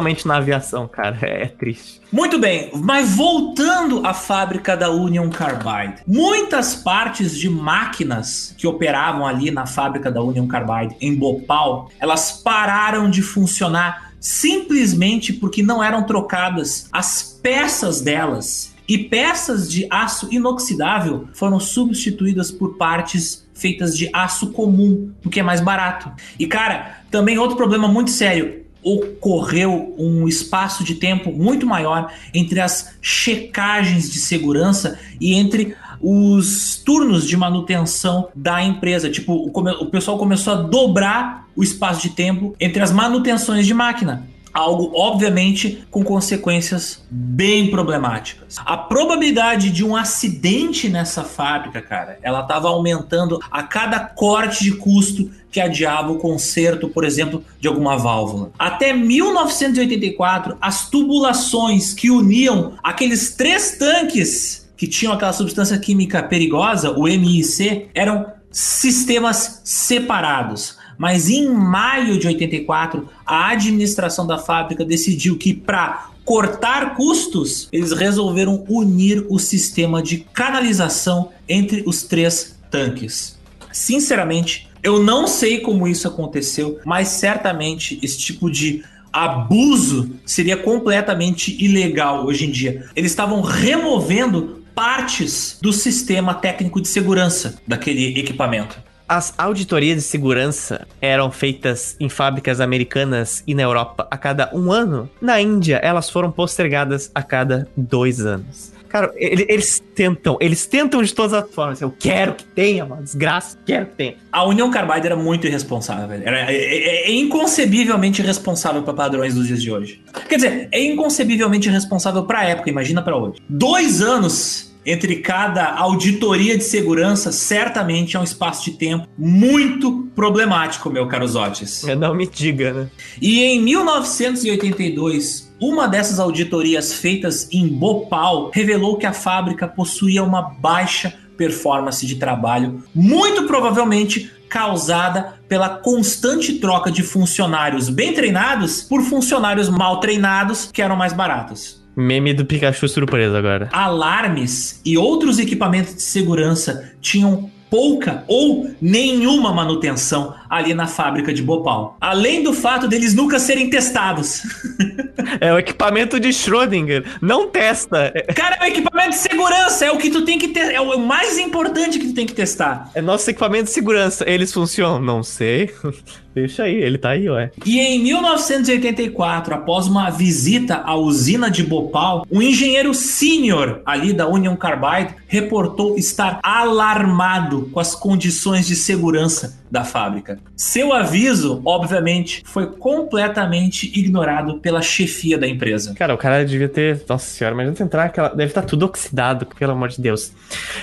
Principalmente na aviação, cara. É, é triste. Muito bem, mas voltando à fábrica da Union Carbide. Muitas partes de máquinas que operavam ali na fábrica da Union Carbide em Bhopal, elas pararam de funcionar simplesmente porque não eram trocadas as peças delas. E peças de aço inoxidável foram substituídas por partes feitas de aço comum, o que é mais barato. E cara, também outro problema muito sério, ocorreu um espaço de tempo muito maior entre as checagens de segurança e entre os turnos de manutenção da empresa. Tipo, o, pessoal começou a dobrar o espaço de tempo entre as manutenções de máquina algo obviamente com consequências bem problemáticas. A probabilidade de um acidente nessa fábrica, cara, ela estava aumentando a cada corte de custo que adiava o conserto, por exemplo, de alguma válvula. Até 1984, as tubulações que uniam aqueles três tanques que tinham aquela substância química perigosa, o MIC, eram sistemas separados. Mas em maio de 84, a administração da fábrica decidiu que para cortar custos, eles resolveram unir o sistema de canalização entre os três tanques. Sinceramente, eu não sei como isso aconteceu, mas certamente esse tipo de abuso seria completamente ilegal hoje em dia. Eles estavam removendo partes do sistema técnico de segurança daquele equipamento. As auditorias de segurança eram feitas em fábricas americanas e na Europa a cada um ano. Na Índia, elas foram postergadas a cada dois anos. Cara, eles tentam, eles tentam de todas as formas. Eu quero que tenha, uma desgraça, quero que tenha. A União Carbide era muito irresponsável, Era é, é, é inconcebivelmente irresponsável para padrões dos dias de hoje. Quer dizer, é inconcebivelmente irresponsável para a época, imagina para hoje. Dois anos entre cada auditoria de segurança, certamente é um espaço de tempo muito problemático, meu caro Zotes. Não me diga, né? E em 1982, uma dessas auditorias feitas em Bhopal revelou que a fábrica possuía uma baixa performance de trabalho, muito provavelmente causada pela constante troca de funcionários bem treinados por funcionários mal treinados que eram mais baratos. Meme do Pikachu surpresa agora. Alarmes e outros equipamentos de segurança tinham pouca ou nenhuma manutenção ali na fábrica de Bhopal. Além do fato deles nunca serem testados. É o equipamento de Schrödinger. Não testa. Cara, é o equipamento de segurança. É o que tu tem que ter. É o mais importante que tu tem que testar. É nosso equipamento de segurança. Eles funcionam? Não sei. Deixa aí, ele tá aí, ué. E em 1984, após uma visita à usina de Bhopal, um engenheiro sênior ali da Union Carbide reportou estar alarmado com as condições de segurança da fábrica. Seu aviso, obviamente, foi completamente ignorado pela chefia da empresa. Cara, o cara devia ter. Nossa senhora, mas entrar aquela. Deve estar tudo oxidado, pelo amor de Deus.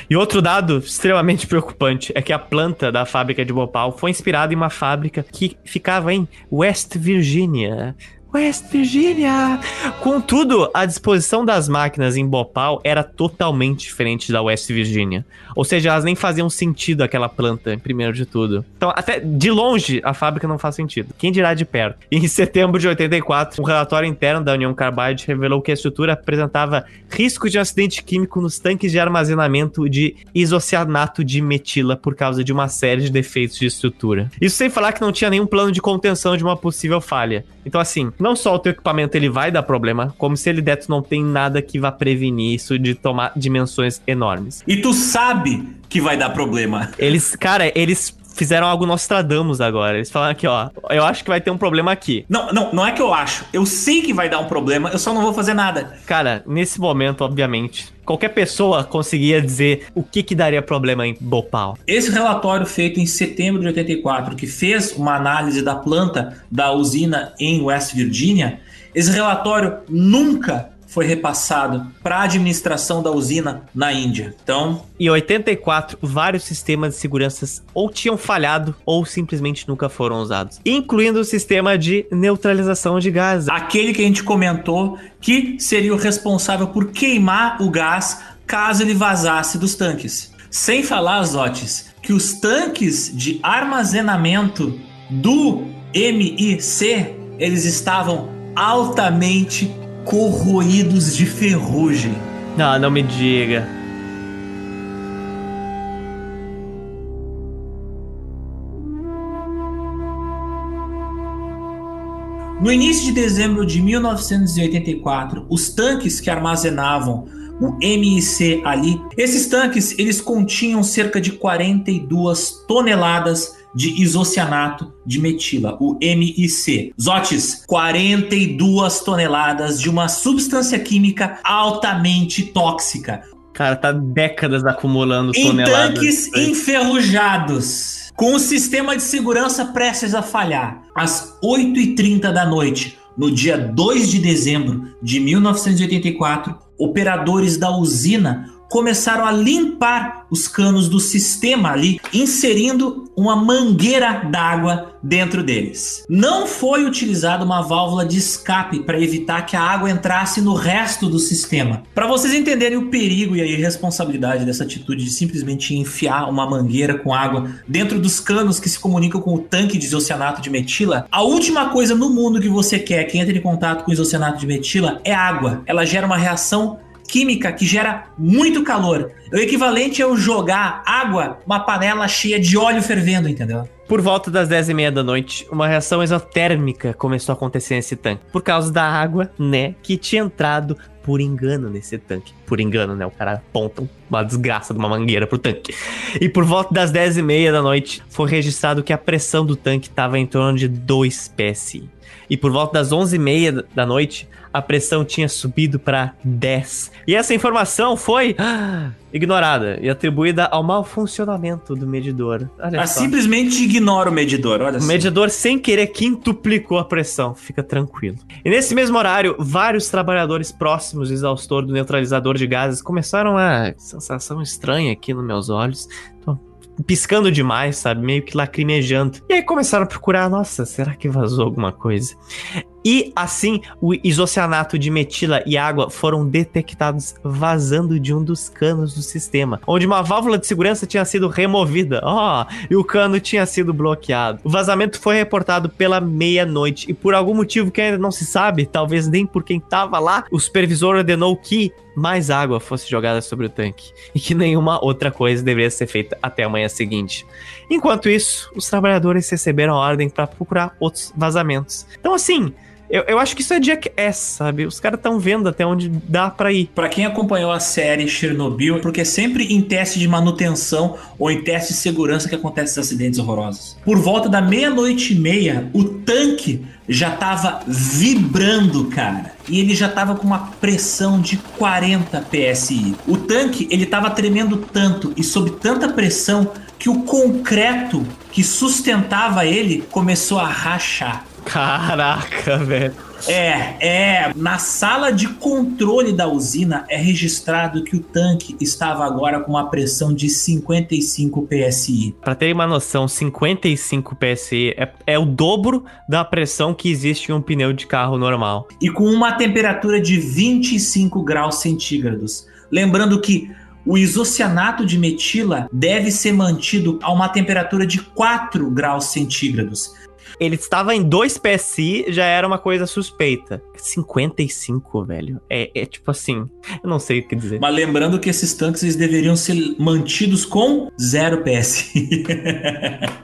E outro dado extremamente preocupante é que a planta da fábrica de Bhopal foi inspirada em uma fábrica que ficava em West Virginia. West Virginia. Contudo, a disposição das máquinas em Bhopal era totalmente diferente da West Virginia. Ou seja, elas nem faziam sentido aquela planta, primeiro de tudo. Então, até de longe, a fábrica não faz sentido. Quem dirá de perto? Em setembro de 84, um relatório interno da Union Carbide revelou que a estrutura apresentava risco de um acidente químico nos tanques de armazenamento de isocianato de metila por causa de uma série de defeitos de estrutura. Isso sem falar que não tinha nenhum plano de contenção de uma possível falha. Então, assim, não só o teu equipamento ele vai dar problema, como se ele der, tu não tem nada que vá prevenir isso de tomar dimensões enormes. E tu sabe que vai dar problema. Eles, cara, eles fizeram algo Nostradamus agora. Eles falaram aqui, ó, eu acho que vai ter um problema aqui. Não, não, não é que eu acho. Eu sei que vai dar um problema, eu só não vou fazer nada. Cara, nesse momento, obviamente, qualquer pessoa conseguia dizer o que que daria problema em Bhopal. Esse relatório feito em setembro de 84, que fez uma análise da planta da usina em West Virginia, esse relatório nunca foi repassado para a administração da usina na Índia. Então, em 84, vários sistemas de segurança ou tinham falhado ou simplesmente nunca foram usados, incluindo o sistema de neutralização de gás. Aquele que a gente comentou que seria o responsável por queimar o gás caso ele vazasse dos tanques. Sem falar, Zotes, que os tanques de armazenamento do MIC, eles estavam altamente corroídos de ferrugem. Não, não me diga. No início de dezembro de 1984, os tanques que armazenavam o MIC ali, esses tanques eles continham cerca de 42 toneladas de isocianato de metila, o MIC. Zotes, 42 toneladas de uma substância química altamente tóxica. Cara, tá décadas acumulando em toneladas. Em tanques enferrujados, com o sistema de segurança prestes a falhar. Às 8h30 da noite, no dia 2 de dezembro de 1984, operadores da usina começaram a limpar os canos do sistema ali, inserindo uma mangueira d'água dentro deles. Não foi utilizada uma válvula de escape para evitar que a água entrasse no resto do sistema. Para vocês entenderem o perigo e a irresponsabilidade dessa atitude de simplesmente enfiar uma mangueira com água dentro dos canos que se comunicam com o tanque de isocianato de metila, a última coisa no mundo que você quer que entre em contato com isocianato de metila é água. Ela gera uma reação química que gera muito calor. O equivalente é eu jogar água, uma panela cheia de óleo fervendo, entendeu? Por volta das 10 e meia da noite, uma reação exotérmica começou a acontecer nesse tanque. Por causa da água, né, que tinha entrado por engano nesse tanque. Por engano, né? O cara aponta uma desgraça de uma mangueira pro tanque. E por volta das 10 e meia da noite, foi registrado que a pressão do tanque estava em torno de 2 PSI. E por volta das 11 e meia da noite, a pressão tinha subido para 10. E essa informação foi ah, ignorada e atribuída ao mau funcionamento do medidor. Olha ah, simplesmente ignora o medidor, olha O medidor, sem querer, quintuplicou a pressão. Fica tranquilo. E nesse mesmo horário, vários trabalhadores próximos do exaustor do neutralizador de gases começaram a... Sensação estranha aqui nos meus olhos. Tô piscando demais, sabe? Meio que lacrimejando. E aí começaram a procurar, nossa, será que vazou alguma coisa? E assim, o isocianato de metila e água foram detectados vazando de um dos canos do sistema, onde uma válvula de segurança tinha sido removida. Ó, oh, e o cano tinha sido bloqueado. O vazamento foi reportado pela meia-noite e por algum motivo que ainda não se sabe, talvez nem por quem estava lá, o supervisor ordenou que mais água fosse jogada sobre o tanque e que nenhuma outra coisa deveria ser feita até a manhã seguinte. Enquanto isso, os trabalhadores receberam a ordem para procurar outros vazamentos. Então, assim, eu, eu acho que isso é Jackass, sabe? Os caras estão vendo até onde dá para ir. Para quem acompanhou a série Chernobyl, porque é sempre em teste de manutenção ou em teste de segurança que acontecem esses acidentes horrorosos. Por volta da meia-noite e meia, o tanque já tava vibrando, cara. E ele já tava com uma pressão de 40 PSI. O tanque, ele tava tremendo tanto e sob tanta pressão que o concreto que sustentava ele começou a rachar. Caraca, velho. É, é. Na sala de controle da usina é registrado que o tanque estava agora com uma pressão de 55 psi. Para ter uma noção, 55 psi é, é o dobro da pressão que existe em um pneu de carro normal. E com uma temperatura de 25 graus centígrados. Lembrando que o isocianato de metila deve ser mantido a uma temperatura de 4 graus centígrados. Ele estava em 2 PSI, já era uma coisa suspeita. 55, velho. É, é tipo assim, eu não sei o que dizer. Mas lembrando que esses tanques eles deveriam ser mantidos com 0 PSI.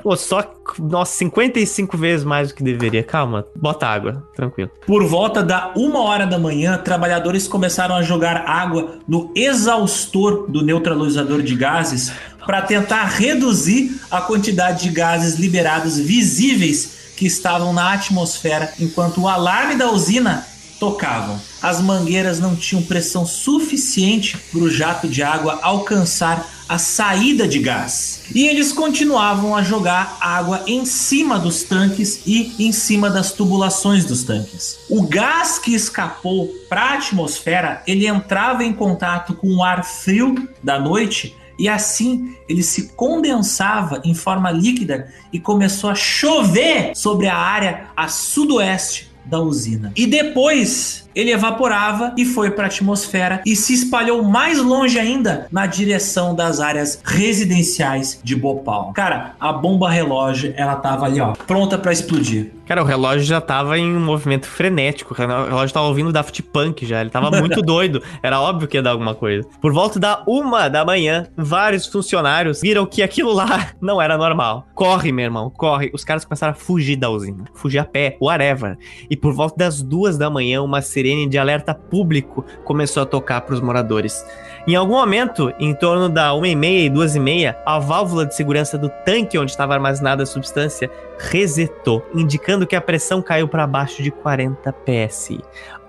Pô, só, nossa, 55 vezes mais do que deveria. Calma, bota água, tranquilo. Por volta da uma hora da manhã, trabalhadores começaram a jogar água no exaustor do neutralizador de gases para tentar reduzir a quantidade de gases liberados visíveis que estavam na atmosfera enquanto o alarme da usina tocavam. As mangueiras não tinham pressão suficiente para o jato de água alcançar a saída de gás. E eles continuavam a jogar água em cima dos tanques e em cima das tubulações dos tanques. O gás que escapou para a atmosfera, ele entrava em contato com o ar frio da noite e assim ele se condensava em forma líquida e começou a chover sobre a área a sudoeste da usina. E depois ele evaporava e foi para a atmosfera e se espalhou mais longe ainda na direção das áreas residenciais de Bhopal. Cara, a bomba relógio, ela tava ali, ó, pronta para explodir. Cara, o relógio já tava em um movimento frenético. O relógio tava ouvindo Daft Punk já. Ele tava muito doido. Era óbvio que ia dar alguma coisa. Por volta da uma da manhã, vários funcionários viram que aquilo lá não era normal. Corre, meu irmão, corre. Os caras começaram a fugir da usina. Fugir a pé, whatever. E por volta das duas da manhã, uma sirene de alerta público começou a tocar para os moradores. Em algum momento, em torno da 1h30 e 2h30, a válvula de segurança do tanque onde estava armazenada a substância resetou, indicando que a pressão caiu para baixo de 40 psi.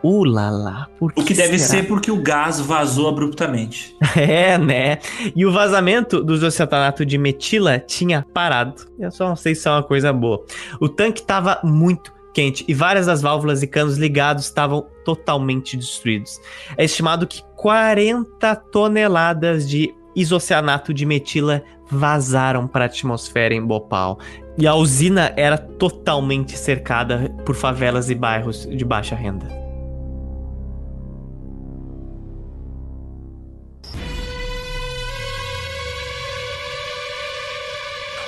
Ulala, por que O que deve será? ser porque o gás vazou abruptamente. É, né? E o vazamento do isocianato de metila tinha parado. Eu só não sei se é uma coisa boa. O tanque estava muito quente e várias das válvulas e canos ligados estavam totalmente destruídos. É estimado que 40 toneladas de isocianato de metila vazaram para a atmosfera em Bhopal. E a usina era totalmente cercada por favelas e bairros de baixa renda.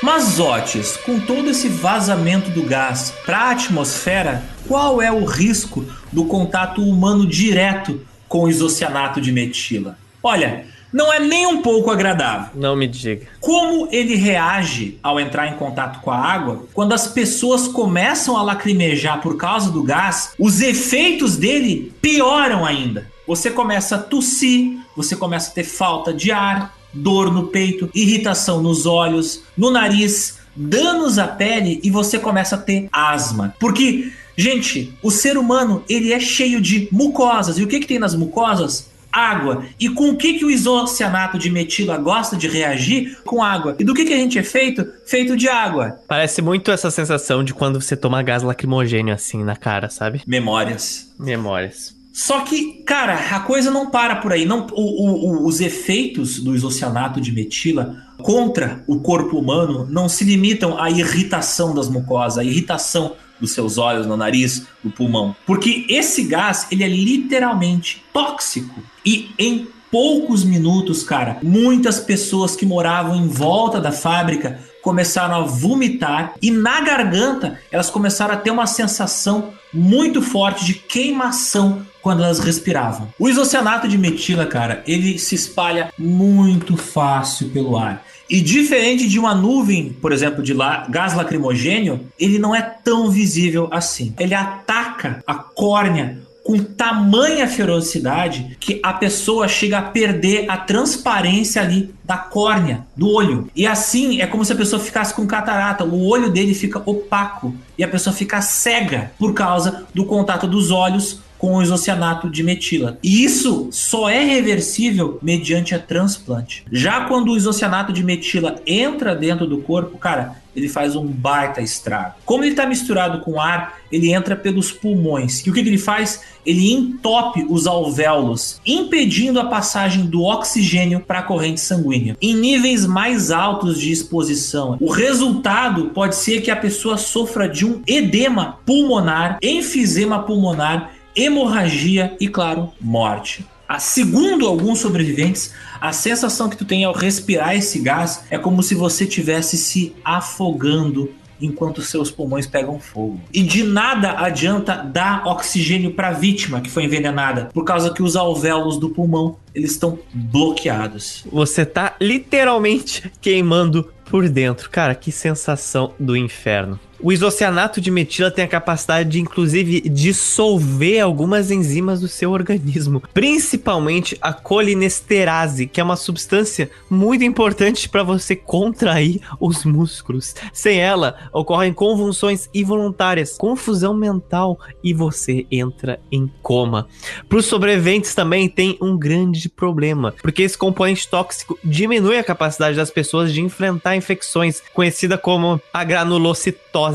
Mas Otis, com todo esse vazamento do gás para a atmosfera, qual é o risco do contato humano direto com o isocianato de metila? Olha, não é nem um pouco agradável. Não me diga. Como ele reage ao entrar em contato com a água? Quando as pessoas começam a lacrimejar por causa do gás, os efeitos dele pioram ainda. Você começa a tossir, você começa a ter falta de ar, dor no peito, irritação nos olhos, no nariz, danos à pele e você começa a ter asma. Porque, gente, o ser humano ele é cheio de mucosas. E o que, que tem nas mucosas? Água. E com o que, que o isocianato de metila gosta de reagir? Com água. E do que, que a gente é feito? Feito de água. Parece muito essa sensação de quando você toma gás lacrimogênio assim na cara, sabe? Memórias. Memórias. Só que, cara, a coisa não para por aí. Não, o, o, os efeitos do isocianato de metila contra o corpo humano não se limitam à irritação das mucosas, à irritação dos seus olhos, no nariz, no pulmão. Porque esse gás, ele é literalmente tóxico. E em poucos minutos, cara, muitas pessoas que moravam em volta da fábrica começaram a vomitar e na garganta elas começaram a ter uma sensação muito forte de queimação quando elas respiravam. O isocianato de metila, cara, ele se espalha muito fácil pelo ar. E diferente de uma nuvem, por exemplo, de la gás lacrimogênio, ele não é tão visível assim. Ele ataca a córnea com tamanha ferocidade que a pessoa chega a perder a transparência ali da córnea, do olho. E assim é como se a pessoa ficasse com catarata, o olho dele fica opaco e a pessoa fica cega por causa do contato dos olhos com o isocianato de metila. E isso só é reversível mediante a transplante. Já quando o isocianato de metila entra dentro do corpo, cara, ele faz um baita estrago. Como ele está misturado com ar, ele entra pelos pulmões. E o que, que ele faz? Ele entope os alvéolos, impedindo a passagem do oxigênio para a corrente sanguínea. Em níveis mais altos de exposição, o resultado pode ser que a pessoa sofra de um edema pulmonar, enfisema pulmonar, hemorragia e, claro, morte. A, segundo alguns sobreviventes, a sensação que tu tem ao respirar esse gás é como se você estivesse se afogando enquanto seus pulmões pegam fogo. E de nada adianta dar oxigênio para a vítima que foi envenenada, por causa que os alvéolos do pulmão eles estão bloqueados. Você tá literalmente queimando por dentro. Cara, que sensação do inferno. O isocianato de metila tem a capacidade de, inclusive, dissolver algumas enzimas do seu organismo, principalmente a colinesterase, que é uma substância muito importante para você contrair os músculos. Sem ela, ocorrem convulsões involuntárias, confusão mental e você entra em coma. Para os sobreviventes também tem um grande problema, porque esse componente tóxico diminui a capacidade das pessoas de enfrentar infecções, conhecida como a granulocitose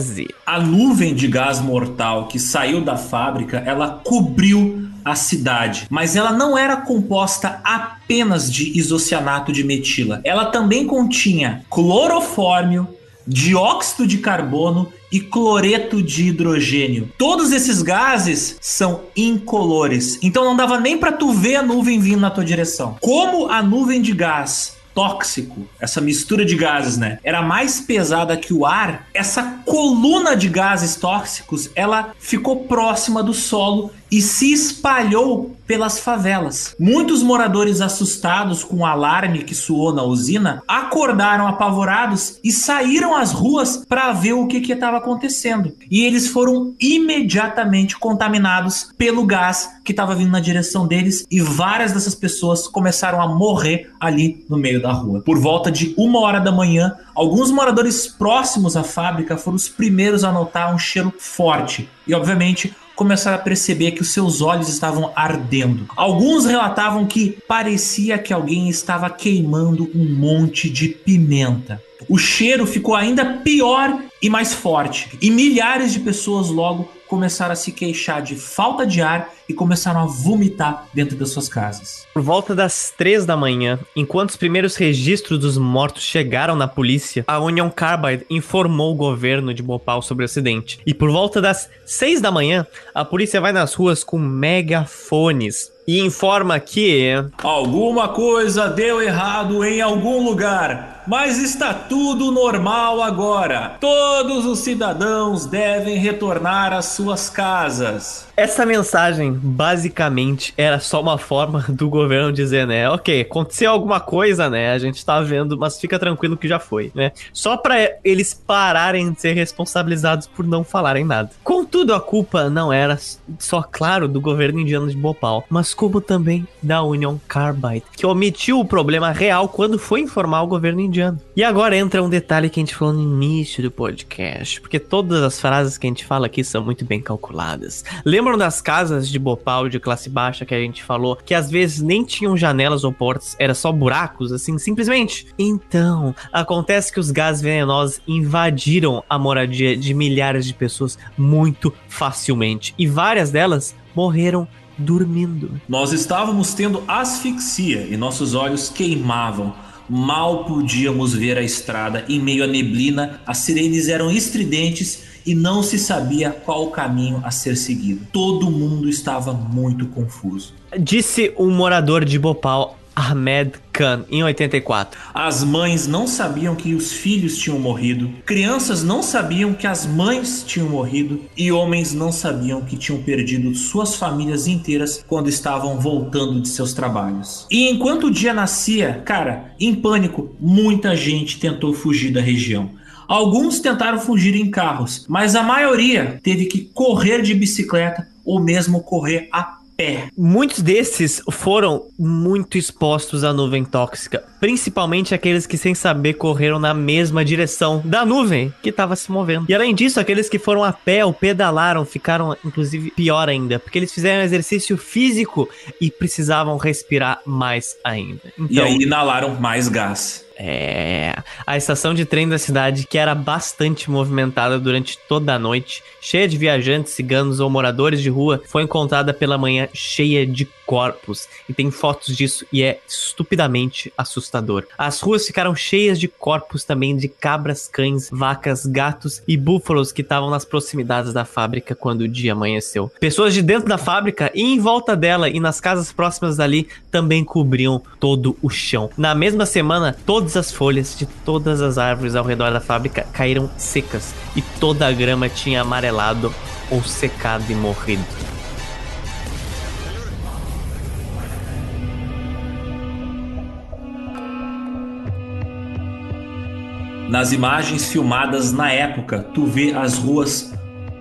a nuvem de gás mortal que saiu da fábrica, ela cobriu a cidade, mas ela não era composta apenas de isocianato de metila. Ela também continha clorofórmio, dióxido de carbono e cloreto de hidrogênio. Todos esses gases são incolores, então não dava nem para tu ver a nuvem vindo na tua direção. Como a nuvem de gás tóxico, essa mistura de gases, né, era mais pesada que o ar, essa coluna de gases tóxicos, ela ficou próxima do solo e se espalhou pelas favelas. Muitos moradores assustados com o alarme que soou na usina acordaram apavorados e saíram às ruas para ver o que estava acontecendo. E eles foram imediatamente contaminados pelo gás que estava vindo na direção deles e várias dessas pessoas começaram a morrer ali no meio da rua. Por volta de uma hora da manhã, alguns moradores próximos à fábrica foram os primeiros a notar um cheiro forte e, obviamente, começaram a perceber que os seus olhos estavam ardendo. Alguns relatavam que parecia que alguém estava queimando um monte de pimenta. O cheiro ficou ainda pior e mais forte, e milhares de pessoas logo começaram a se queixar de falta de ar e começaram a vomitar dentro das suas casas. Por volta das três da manhã, enquanto os primeiros registros dos mortos chegaram na polícia, a Union Carbide informou o governo de Bhopal sobre o acidente. E por volta das seis da manhã, a polícia vai nas ruas com megafones e informa que alguma coisa deu errado em algum lugar, mas está tudo normal agora. Todos os cidadãos devem retornar às suas casas. Essa mensagem basicamente era só uma forma do governo dizer, né? Ok, aconteceu alguma coisa, né? A gente tá vendo, mas fica tranquilo que já foi, né? Só para eles pararem de ser responsabilizados por não falarem nada. Contudo, a culpa não era só, claro, do governo indiano de Bhopal, mas como também da Union Carbide, que omitiu o problema real quando foi informar o governo indiano. E agora entra um detalhe que a gente falou no início do podcast, porque todas as frases que a gente fala aqui são muito bem calculadas. Lembram das casas de Bhopal de classe baixa que a gente falou, que às vezes nem tinham janelas ou portas, era só buracos, assim, simplesmente? Então, acontece que os gases venenosos invadiram a moradia de milhares de pessoas muito facilmente, e várias delas morreram dormindo. Nós estávamos tendo asfixia e nossos olhos queimavam. Mal podíamos ver a estrada em meio à neblina, as sirenes eram estridentes e não se sabia qual o caminho a ser seguido. Todo mundo estava muito confuso. Disse um morador de Bhopal Ahmed Khan, em 84. As mães não sabiam que os filhos tinham morrido, crianças não sabiam que as mães tinham morrido e homens não sabiam que tinham perdido suas famílias inteiras quando estavam voltando de seus trabalhos. E enquanto o dia nascia, cara, em pânico, muita gente tentou fugir da região. Alguns tentaram fugir em carros, mas a maioria teve que correr de bicicleta ou mesmo correr a pé. Muitos desses foram muito expostos à nuvem tóxica, principalmente aqueles que, sem saber, correram na mesma direção da nuvem que estava se movendo. E além disso, aqueles que foram a pé ou pedalaram ficaram, inclusive, pior ainda, porque eles fizeram exercício físico e precisavam respirar mais ainda. Então, e aí inalaram mais gás. É. A estação de trem da cidade, que era bastante movimentada durante toda a noite, cheia de viajantes, ciganos ou moradores de rua, foi encontrada pela manhã cheia de corpos. E tem fotos disso e é estupidamente assustador. As ruas ficaram cheias de corpos também de cabras, cães, vacas, gatos e búfalos que estavam nas proximidades da fábrica quando o dia amanheceu. Pessoas de dentro da fábrica e em volta dela e nas casas próximas dali também cobriam todo o chão. Na mesma semana, todos Todas as folhas de todas as árvores ao redor da fábrica caíram secas e toda a grama tinha amarelado ou secado e morrido. Nas imagens filmadas na época, tu vê as ruas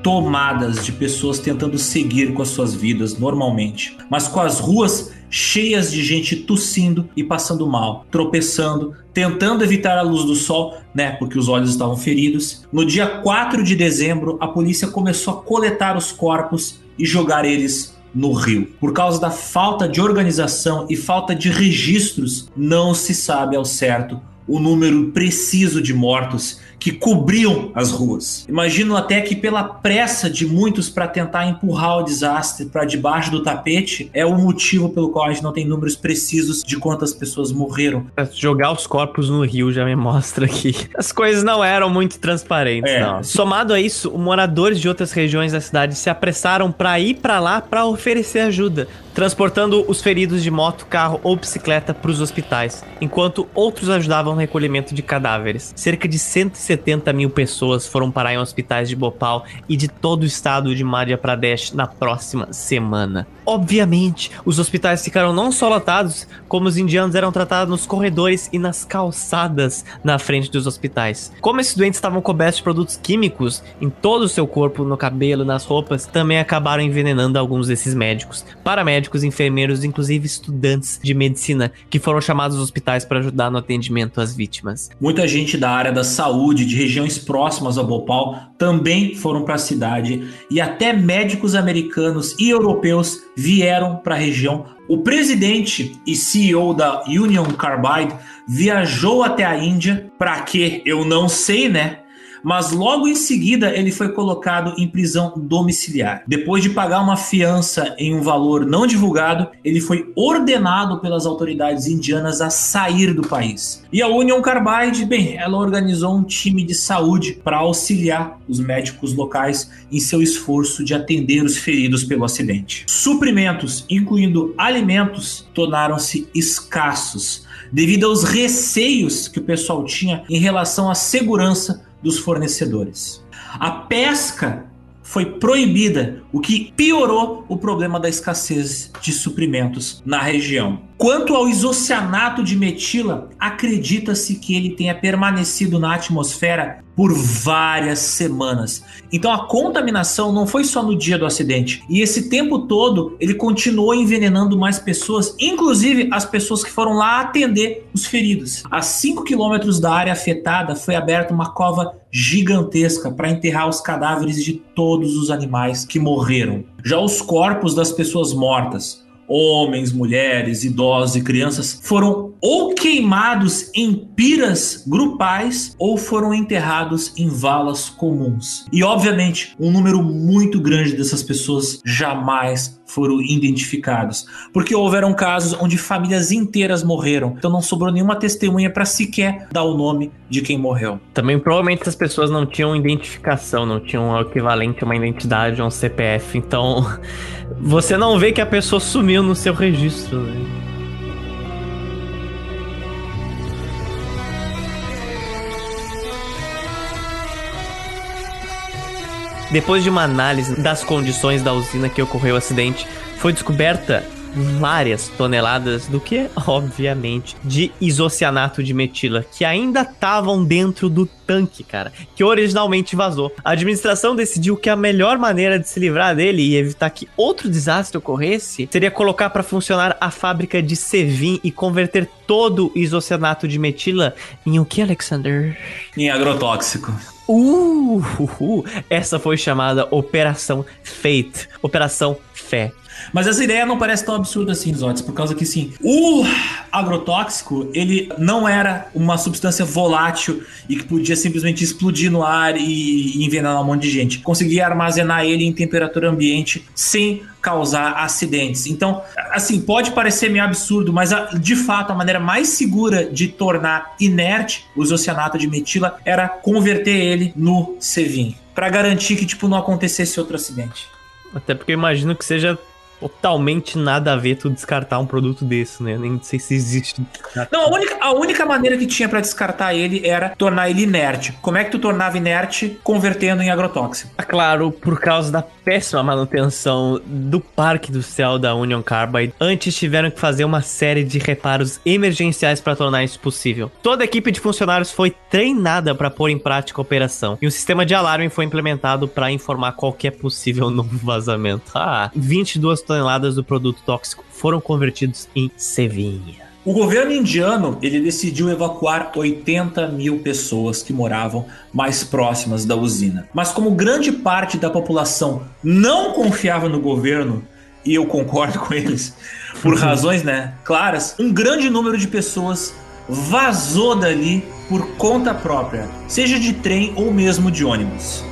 tomadas de pessoas tentando seguir com as suas vidas normalmente, mas com as ruas cheias de gente tossindo e passando mal, tropeçando, tentando evitar a luz do sol, né, porque os olhos estavam feridos. No dia 4 de dezembro, a polícia começou a coletar os corpos e jogar eles no rio. Por causa da falta de organização e falta de registros, não se sabe ao certo o número preciso de mortos que cobriam as ruas. Imagino até que pela pressa de muitos para tentar empurrar o desastre para debaixo do tapete é o motivo pelo qual a gente não tem números precisos de quantas pessoas morreram. Jogar os corpos no rio já me mostra que as coisas não eram muito transparentes, é. não. Somado a isso, moradores de outras regiões da cidade se apressaram para ir para lá para oferecer ajuda, transportando os feridos de moto, carro ou bicicleta para os hospitais, enquanto outros ajudavam no recolhimento de cadáveres. Cerca de 170 mil pessoas foram parar em hospitais de Bhopal e de todo o estado de Madhya Pradesh na próxima semana. Obviamente, os hospitais ficaram não só lotados, como os indianos eram tratados nos corredores e nas calçadas na frente dos hospitais. Como esses doentes estavam cobertos de produtos químicos em todo o seu corpo, no cabelo, nas roupas, também acabaram envenenando alguns desses médicos. Paramédicos, enfermeiros, inclusive estudantes de medicina que foram chamados aos hospitais para ajudar no atendimento às vítimas. Muita gente da área da saúde, de regiões próximas a Bhopal, também foram para a cidade e até médicos americanos e europeus vieram para a região. O presidente e CEO da Union Carbide viajou até a Índia para que eu não sei, né? Mas logo em seguida ele foi colocado em prisão domiciliar. Depois de pagar uma fiança em um valor não divulgado, ele foi ordenado pelas autoridades indianas a sair do país. E a Union Carbide, bem, ela organizou um time de saúde para auxiliar os médicos locais em seu esforço de atender os feridos pelo acidente. Suprimentos, incluindo alimentos, tornaram-se escassos devido aos receios que o pessoal tinha em relação à segurança dos fornecedores. A pesca foi proibida, o que piorou o problema da escassez de suprimentos na região. Quanto ao isocianato de metila, acredita-se que ele tenha permanecido na atmosfera por várias semanas. Então a contaminação não foi só no dia do acidente. E esse tempo todo ele continuou envenenando mais pessoas, inclusive as pessoas que foram lá atender os feridos. A 5 quilômetros da área afetada foi aberta uma cova gigantesca para enterrar os cadáveres de todos os animais que morreram. Já os corpos das pessoas mortas, homens, mulheres, idosos e crianças foram ou queimados em piras grupais ou foram enterrados em valas comuns. E obviamente, um número muito grande dessas pessoas jamais foram identificados, porque houveram casos onde famílias inteiras morreram, então não sobrou nenhuma testemunha para sequer dar o nome de quem morreu. Também provavelmente as pessoas não tinham identificação, não tinham o equivalente a uma identidade, a um CPF, então você não vê que a pessoa sumiu no seu registro. Né? Depois de uma análise das condições da usina que ocorreu o acidente, foi descoberta várias toneladas do que, obviamente, de isocianato de metila, que ainda estavam dentro do tanque, cara, que originalmente vazou. A administração decidiu que a melhor maneira de se livrar dele e evitar que outro desastre ocorresse seria colocar para funcionar a fábrica de Sevin e converter todo o isocianato de metila em o que, Alexander? Em agrotóxico. Uh, uh, uh, essa foi chamada Operação Fate, Operação Fé. Mas essa ideia não parece tão absurda assim, Zotes, por causa que sim, o agrotóxico, ele não era uma substância volátil e que podia simplesmente explodir no ar e envenenar um monte de gente. Conseguia armazenar ele em temperatura ambiente sem causar acidentes. Então, assim, pode parecer meio absurdo, mas de fato a maneira mais segura de tornar inerte o isocianato de metila era converter ele no Sevin, para garantir que tipo não acontecesse outro acidente. Até porque eu imagino que seja totalmente nada a ver tu descartar um produto desse, né? Nem sei se existe. Não, a única, a única maneira que tinha para descartar ele era tornar ele inerte. Como é que tu tornava inerte convertendo em agrotóxico? Ah, claro, por causa da péssima manutenção do Parque do Céu da Union Carbide, antes tiveram que fazer uma série de reparos emergenciais para tornar isso possível. Toda a equipe de funcionários foi treinada para pôr em prática a operação e um sistema de alarme foi implementado para informar qualquer possível novo vazamento. Ah, 22 toneladas do produto tóxico foram convertidos em cevinha. O governo indiano ele decidiu evacuar 80 mil pessoas que moravam mais próximas da usina. Mas como grande parte da população não confiava no governo, e eu concordo com eles, por razões né, claras, um grande número de pessoas vazou dali por conta própria, seja de trem ou mesmo de ônibus.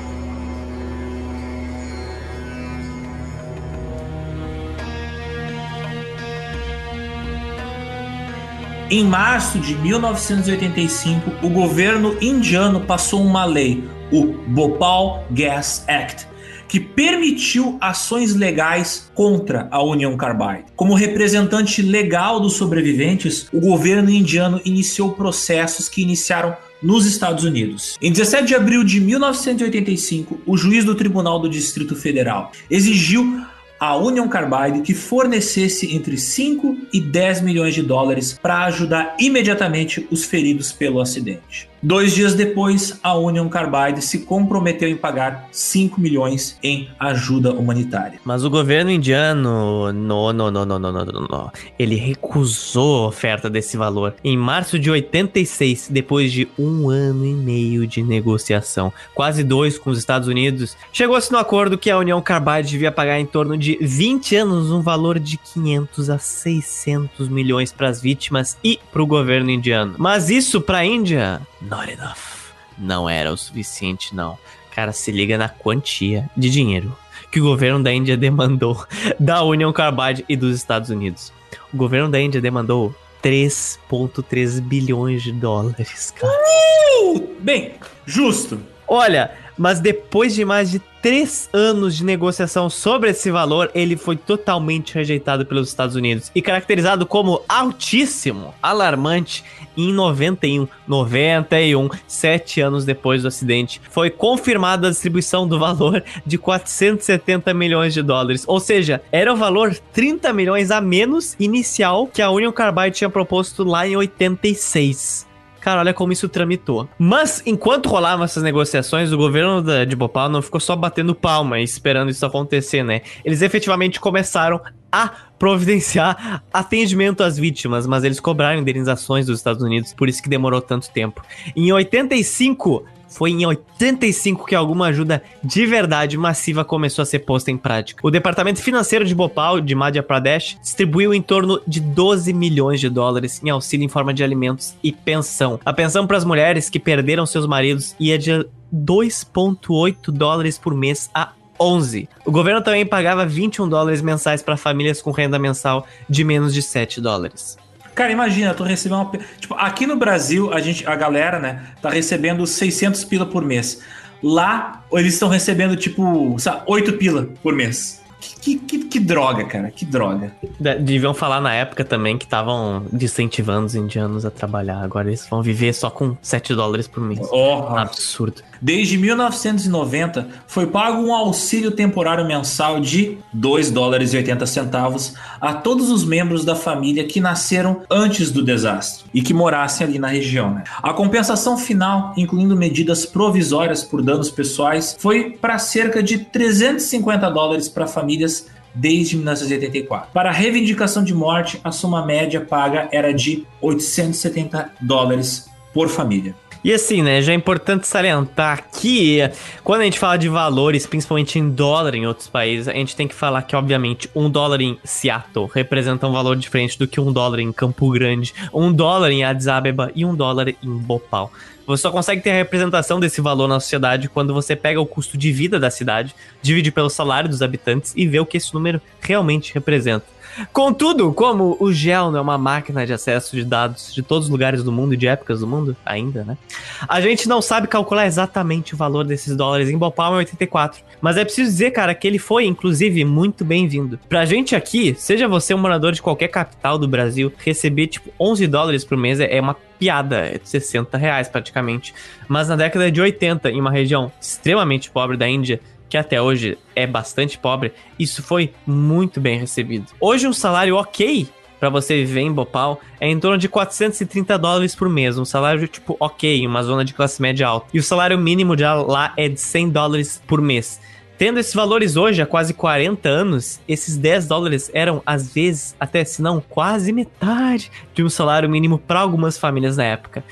Em março de 1985, o governo indiano passou uma lei, o Bhopal Gas Act, que permitiu ações legais contra a Union Carbide. Como representante legal dos sobreviventes, o governo indiano iniciou processos que iniciaram nos Estados Unidos. Em 17 de abril de 1985, o juiz do Tribunal do Distrito Federal exigiu a Union Carbide que fornecesse entre 5 e 10 milhões de dólares para ajudar imediatamente os feridos pelo acidente. Dois dias depois, a Union Carbide se comprometeu em pagar 5 milhões em ajuda humanitária. Mas o governo indiano, não, não, não, não, não, não, não, ele recusou a oferta desse valor. Em março de 86, depois de um ano e meio de negociação, quase dois com os Estados Unidos, chegou-se no acordo que a Union Carbide devia pagar em torno de 20 anos um valor de 500 a 600 milhões para as vítimas e para o governo indiano. Mas isso para a Índia Not enough. Não era o suficiente, não. Cara, se liga na quantia de dinheiro que o governo da Índia demandou da Union Carbide e dos Estados Unidos. O governo da Índia demandou 3,3 bilhões de dólares, cara. Uh! Bem, justo. Olha, mas depois de mais de três anos de negociação sobre esse valor, ele foi totalmente rejeitado pelos Estados Unidos e caracterizado como altíssimo, alarmante. Em 91, 91, sete anos depois do acidente, foi confirmada a distribuição do valor de 470 milhões de dólares. Ou seja, era o valor 30 milhões a menos inicial que a Union Carbide tinha proposto lá em 86. Cara, olha como isso tramitou. Mas, enquanto rolavam essas negociações, o governo da, de Bhopal não ficou só batendo palma e esperando isso acontecer, né? Eles efetivamente começaram a providenciar atendimento às vítimas, mas eles cobraram indenizações dos Estados Unidos, por isso que demorou tanto tempo. Em 85, foi em 85 que alguma ajuda de verdade massiva começou a ser posta em prática. O Departamento Financeiro de Bhopal, de Madhya Pradesh, distribuiu em torno de 12 milhões de dólares em auxílio em forma de alimentos e pensão. A pensão para as mulheres que perderam seus maridos ia de 2,8 dólares por mês a 11. O governo também pagava 21 dólares mensais para famílias com renda mensal de menos de 7 dólares. Cara, imagina, tu receber uma. Tipo, aqui no Brasil, a, gente, a galera, né, tá recebendo 600 pila por mês. Lá, eles estão recebendo, tipo, 8 pila por mês. Que, que, que, droga, cara, que droga. Deviam falar na época também que estavam incentivando os indianos a trabalhar. Agora eles vão viver só com 7 dólares por mês. Oh. Absurdo. Desde 1990, foi pago um auxílio temporário mensal de 2 dólares e 80 centavos a todos os membros da família que nasceram antes do desastre e que morassem ali na região. Né? A compensação final, incluindo medidas provisórias por danos pessoais, foi para cerca de 350 dólares para famílias desde 1984. Para a reivindicação de morte, a soma média paga era de 870 dólares por família. E assim, né, já é importante salientar que quando a gente fala de valores, principalmente em dólar em outros países, a gente tem que falar que, obviamente, um dólar em Seattle representa um valor diferente do que um dólar em Campo Grande, um dólar em Addis Abeba e um dólar em Bhopal. Você só consegue ter a representação desse valor na sociedade quando você pega o custo de vida da cidade, divide pelo salário dos habitantes e vê o que esse número realmente representa. Contudo, como o GEL não é uma máquina de acesso de dados de todos os lugares do mundo e de épocas do mundo, ainda, né? A gente não sabe calcular exatamente o valor desses dólares em Bhopal em 84. Mas é preciso dizer, cara, que ele foi, inclusive, muito bem-vindo. Pra gente aqui, seja você um morador de qualquer capital do Brasil, receber, tipo, 11 dólares por mês é uma piada, é 60 reais praticamente. Mas na década de 80, em uma região extremamente pobre da Índia, que até hoje é bastante pobre, isso foi muito bem recebido. Hoje um salário ok para você viver em Bhopal é em torno de 430 dólares por mês, um salário tipo ok, uma zona de classe média alta. E o salário mínimo de lá é de 100 dólares por mês. Tendo esses valores hoje, há quase 40 anos, esses 10 dólares eram, às vezes, até se não quase metade de um salário mínimo para algumas famílias na época.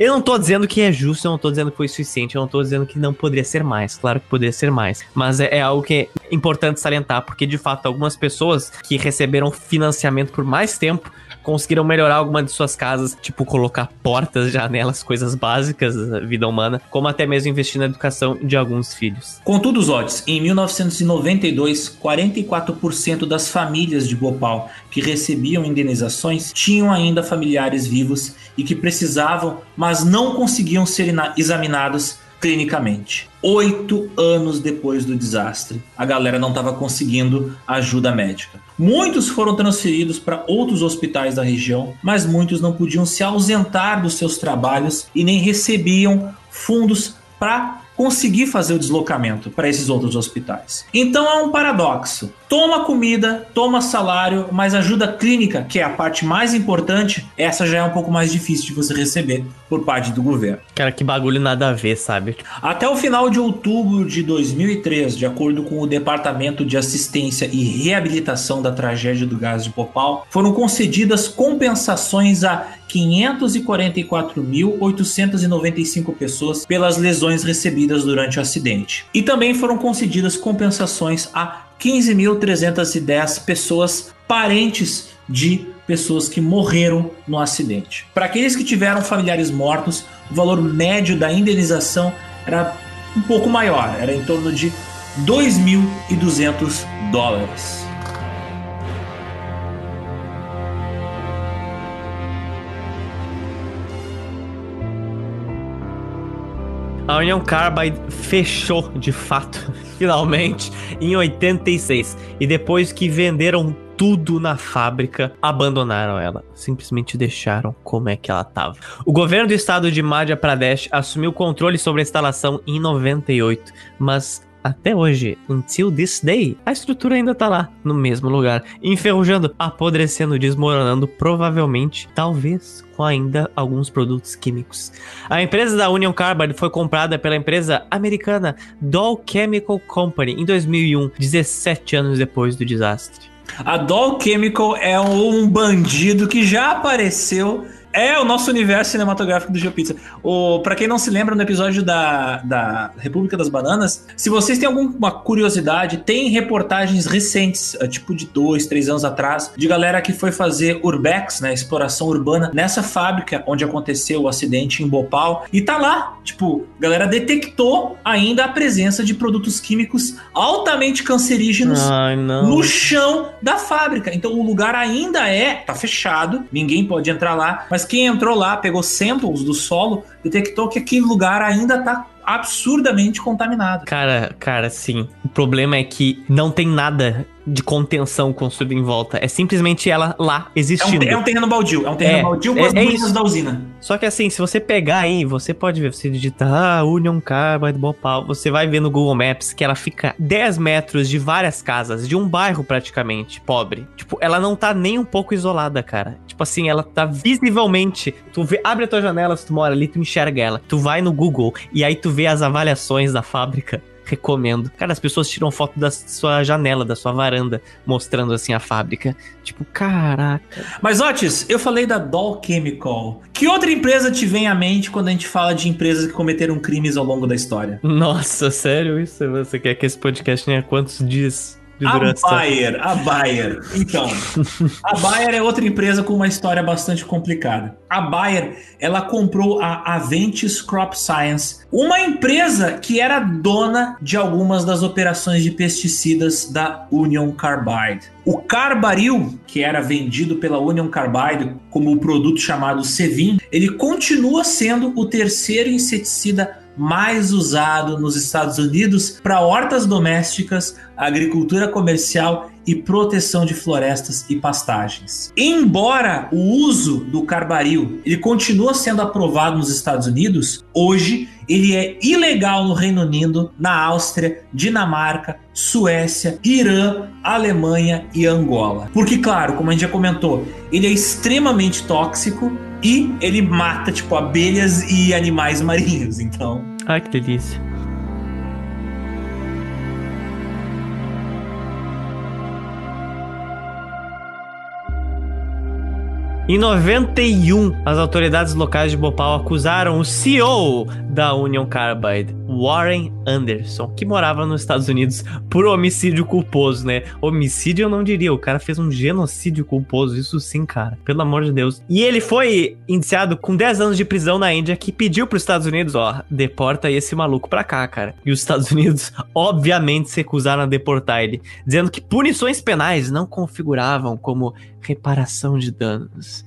Eu não tô dizendo que é justo, eu não tô dizendo que foi suficiente, eu não tô dizendo que não poderia ser mais. Claro que poderia ser mais. Mas é, é algo que é importante salientar, porque de fato algumas pessoas que receberam financiamento por mais tempo conseguiram melhorar alguma de suas casas, tipo colocar portas, janelas, coisas básicas da vida humana, como até mesmo investir na educação de alguns filhos. Contudo, Zotes, em 1992, 44% das famílias de Bhopal que recebiam indenizações tinham ainda familiares vivos e que precisavam, mas não conseguiam ser examinados clinicamente. Oito anos depois do desastre, a galera não estava conseguindo ajuda médica. Muitos foram transferidos para outros hospitais da região, mas muitos não podiam se ausentar dos seus trabalhos e nem recebiam fundos para conseguir fazer o deslocamento para esses outros hospitais. Então é um paradoxo. Toma comida, toma salário, mas ajuda clínica, que é a parte mais importante, essa já é um pouco mais difícil de você receber por parte do governo. Cara, que bagulho nada a ver, sabe? Até o final de outubro de 2003, de acordo com o Departamento de Assistência e Reabilitação da Tragédia do Gás de Popal, foram concedidas compensações a 544.895 pessoas pelas lesões recebidas durante o acidente. E também foram concedidas compensações a 15.310 pessoas parentes de pessoas que morreram no acidente. Para aqueles que tiveram familiares mortos, o valor médio da indenização era um pouco maior, era em torno de 2.200 dólares. A Union Carbide fechou de fato, finalmente, em 86. E depois que venderam tudo na fábrica, abandonaram ela. Simplesmente deixaram como é que ela estava. O governo do estado de Madhya Pradesh assumiu controle sobre a instalação em 98, mas até hoje, until this day, a estrutura ainda tá lá, no mesmo lugar, enferrujando, apodrecendo, desmoronando, provavelmente, talvez, com ainda alguns produtos químicos. A empresa da Union Carbide foi comprada pela empresa americana Dow Chemical Company em 2001, 17 anos depois do desastre. A Dow Chemical é um bandido que já apareceu é o nosso universo cinematográfico do GeoPizza. O, pra quem não se lembra, no episódio da, da República das Bananas, se vocês têm alguma curiosidade, tem reportagens recentes, é, tipo de dois, três anos atrás, de galera que foi fazer urbex, né, exploração urbana, nessa fábrica onde aconteceu o acidente em Bhopal. E tá lá, tipo, galera detectou ainda a presença de produtos químicos altamente cancerígenos Ai, no chão da fábrica. Então o lugar ainda é, tá fechado, ninguém pode entrar lá, mas mas quem entrou lá, pegou samples do solo, detectou que aquele lugar ainda está absurdamente contaminada. Cara, cara, sim. O problema é que não tem nada de contenção construído em volta. É simplesmente ela lá É existindo. um, é um terreno baldio. É um terreno É, baldio com é- as é ruínas da usina. Só que assim, se você pegar aí, você pode ver, você digitar ah, Union Carbide Bhopal, você vai ver no Google Maps que ela fica 10 metros de várias casas, de um bairro praticamente, pobre. Tipo, ela não tá nem um pouco isolada, cara. Tipo assim, ela tá visivelmente, tu vê, abre a tua janela, se tu mora ali, tu enxerga ela. Tu vai no Google e aí tu vê as avaliações da fábrica. Recomendo. Cara, as pessoas tiram foto da sua janela, da sua varanda, mostrando assim a fábrica. Tipo, caraca. Mas, Otis, eu falei da Doll Chemical. Que outra empresa te vem à mente quando a gente fala de empresas que cometeram crimes ao longo da história? Nossa, sério isso? Você quer que esse podcast tenha quantos dias de A duração? Bayer, a Bayer. Então, a Bayer é outra empresa com uma história bastante complicada. A Bayer, ela comprou a Aventis Crop Science, uma empresa que era dona de algumas das operações de pesticidas da Union Carbide. O Carbaril, que era vendido pela Union Carbide como o produto chamado Sevin, ele continua sendo o terceiro inseticida mais usado nos Estados Unidos para hortas domésticas, agricultura comercial e proteção de florestas e pastagens. Embora o uso do carbaril ele continua sendo aprovado nos Estados Unidos, hoje ele é ilegal no Reino Unido, na Áustria, Dinamarca, Suécia, Irã, Alemanha e Angola. Porque, claro, como a gente já comentou, ele é extremamente tóxico e ele mata, tipo, abelhas e animais marinhos. Então, Ai, que delícia. Em 91, as autoridades locais de Bhopal acusaram o CEO da Union Carbide, Warren Anderson, que morava nos Estados Unidos, por homicídio culposo, né? Homicídio eu não diria, o cara fez um genocídio culposo, isso sim, cara, pelo amor de Deus. E ele foi indiciado com 10 anos de prisão na Índia, que pediu para os Estados Unidos, ó, deporta esse maluco pra cá, cara. E os Estados Unidos, obviamente, se recusaram a deportar ele, dizendo que punições penais não configuravam como reparação de danos.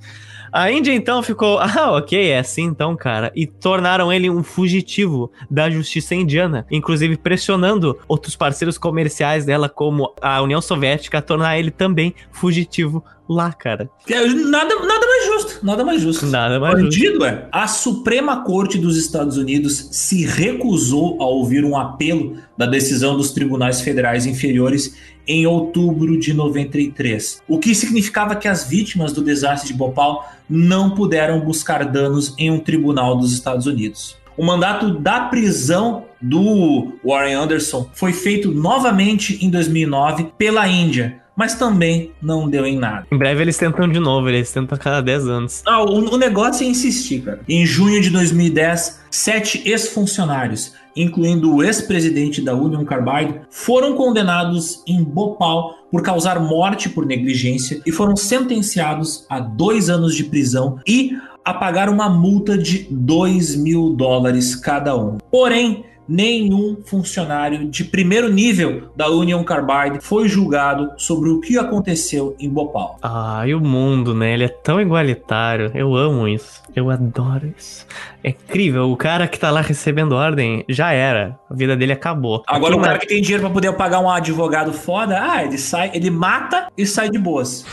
A Índia então ficou, ah, ok, é assim então, cara, e tornaram ele um fugitivo da justiça indiana, inclusive pressionando outros parceiros comerciais dela, como a União Soviética, a tornar ele também fugitivo lá, cara. é nada, nada mais justo, nada mais justo. Nada mais justo. Bandido é. A Suprema Corte dos Estados Unidos se recusou a ouvir um apelo da decisão dos tribunais federais inferiores em outubro de 93, o que significava que as vítimas do desastre de Bhopal não puderam buscar danos em um tribunal dos Estados Unidos. O mandato da prisão do Warren Anderson foi feito novamente em 2009 pela Índia, mas também não deu em nada. Em breve eles tentam de novo, eles tentam a cada 10 anos. Ah, o, o negócio é insistir, cara. Em junho de 2010, sete ex-funcionários, incluindo o ex-presidente da Union Carbide, foram condenados em Bhopal por causar morte por negligência e foram sentenciados a dois anos de prisão e a pagar uma multa de 2 mil dólares cada um. Porém, nenhum funcionário de primeiro nível da Union Carbide foi julgado sobre o que aconteceu em Bhopal. Ah, e o mundo, né? Ele é tão igualitário. Eu amo isso. Eu adoro isso. É incrível. O cara que tá lá recebendo ordem já era. A vida dele acabou. Agora Aqui o cara que tem dinheiro pra poder pagar um advogado foda, ah, ele sai, ele mata e sai de boas.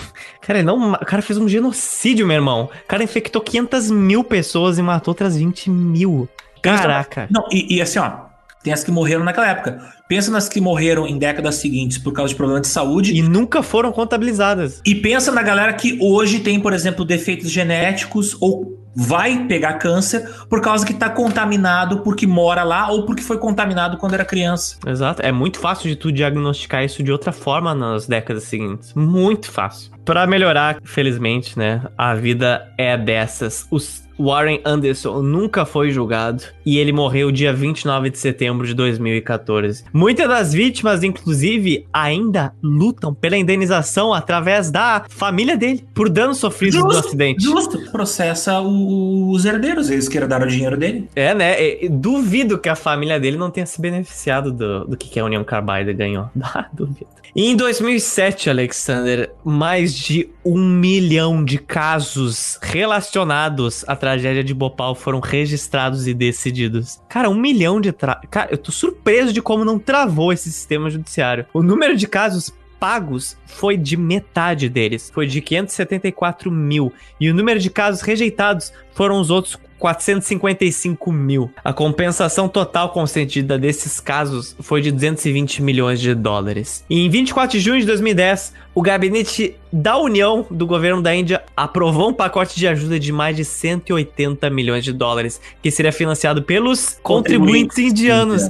Cara, ele não... o cara fez um genocídio, meu irmão. O cara infectou 500 mil pessoas e matou outras 20 mil. Caraca. Não, e, e assim, ó, tem as que morreram naquela época. Pensa nas que morreram em décadas seguintes por causa de problemas de saúde. E nunca foram contabilizadas. E pensa na galera que hoje tem, por exemplo, defeitos genéticos ou vai pegar câncer por causa que tá contaminado porque mora lá ou porque foi contaminado quando era criança. Exato. É muito fácil de tu diagnosticar isso de outra forma nas décadas seguintes. Muito fácil. Pra melhorar, felizmente, né? A vida é dessas. Os Warren Anderson nunca foi julgado e ele morreu dia 29 de setembro de 2014. Muitas das vítimas, inclusive, ainda lutam pela indenização através da família dele por danos sofridos no acidente. justo. Processa o- os herdeiros, eles que herdaram o dinheiro dele. É, né? Duvido que a família dele não tenha se beneficiado do, do que, a União Carbide ganhou. Ah, duvido. E em 2007, Alexander, mais de um milhão de casos relacionados à tragédia de Bhopal foram registrados e decididos. Cara, um milhão de tra... Cara, eu tô surpreso de como não travou esse sistema judiciário. O número de casos pagos foi de metade deles, foi de 574 mil. E o número de casos rejeitados foram os outros 455 mil. A compensação total consentida desses casos foi de 220 milhões de dólares. E em 24 de junho de 2010, o gabinete da União do governo da Índia aprovou um pacote de ajuda de mais de 180 milhões de dólares, que seria financiado pelos contribuintes, contribuintes indianos.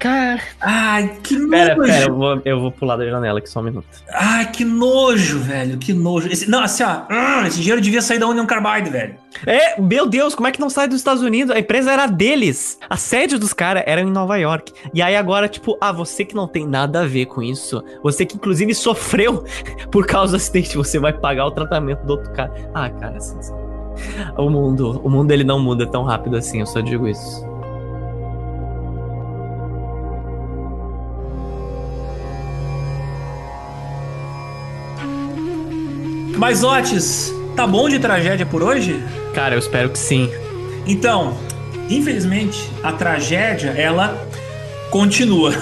Cara. Ai, que nojo. Pera, pera, eu vou, eu vou pular da janela aqui só um minuto. Ai, que nojo, velho, que nojo. Esse, não, assim, ó, hum, esse dinheiro devia sair da União Carbide, velho. É, meu Deus, como é que não sai dos Estados Unidos? A empresa era deles. A sede dos caras era em Nova York. E aí agora, tipo, ah, você que não tem nada a ver com isso, você que inclusive sofreu por causa do acidente, você vai pagar o tratamento do outro cara. Ah, cara, assim, o mundo, o mundo ele não muda tão rápido assim, eu só digo isso. Mas Otis, tá bom de tragédia por hoje? Cara, eu espero que sim. Então, infelizmente, a tragédia ela continua.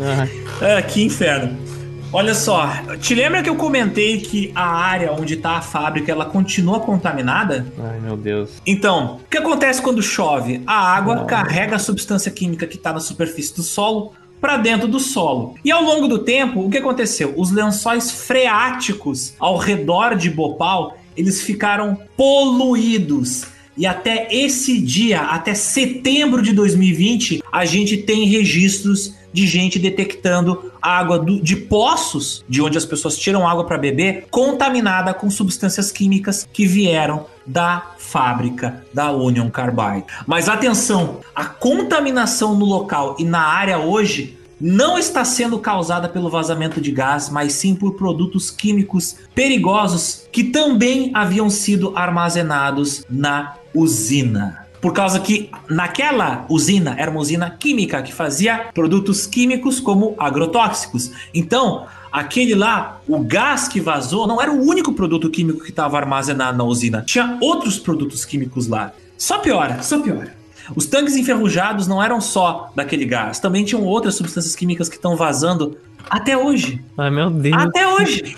Ah. ah, que inferno. Olha só, te lembra que eu comentei que a área onde está a fábrica ela continua contaminada? Ai, meu Deus. Então, o que acontece quando chove? A água carrega a substância química que está na superfície do solo para dentro do solo. E ao longo do tempo, o que aconteceu? Os lençóis freáticos ao redor de Bhopal, eles ficaram poluídos. E até esse dia, até setembro de 2020, a gente tem registros de gente detectando água do, de poços, de onde as pessoas tiram água para beber, contaminada com substâncias químicas que vieram da fábrica da Union Carbide. Mas atenção, a contaminação no local e na área hoje não está sendo causada pelo vazamento de gás, mas sim por produtos químicos perigosos que também haviam sido armazenados na usina por causa que naquela usina era uma usina química que fazia produtos químicos como agrotóxicos. Então, aquele lá, o gás que vazou, não era o único produto químico que estava armazenado na usina. Tinha outros produtos químicos lá. Só piora, só piora. Os tanques enferrujados não eram só daquele gás, também tinham outras substâncias químicas que estão vazando até hoje. Ai, meu Deus. Até hoje.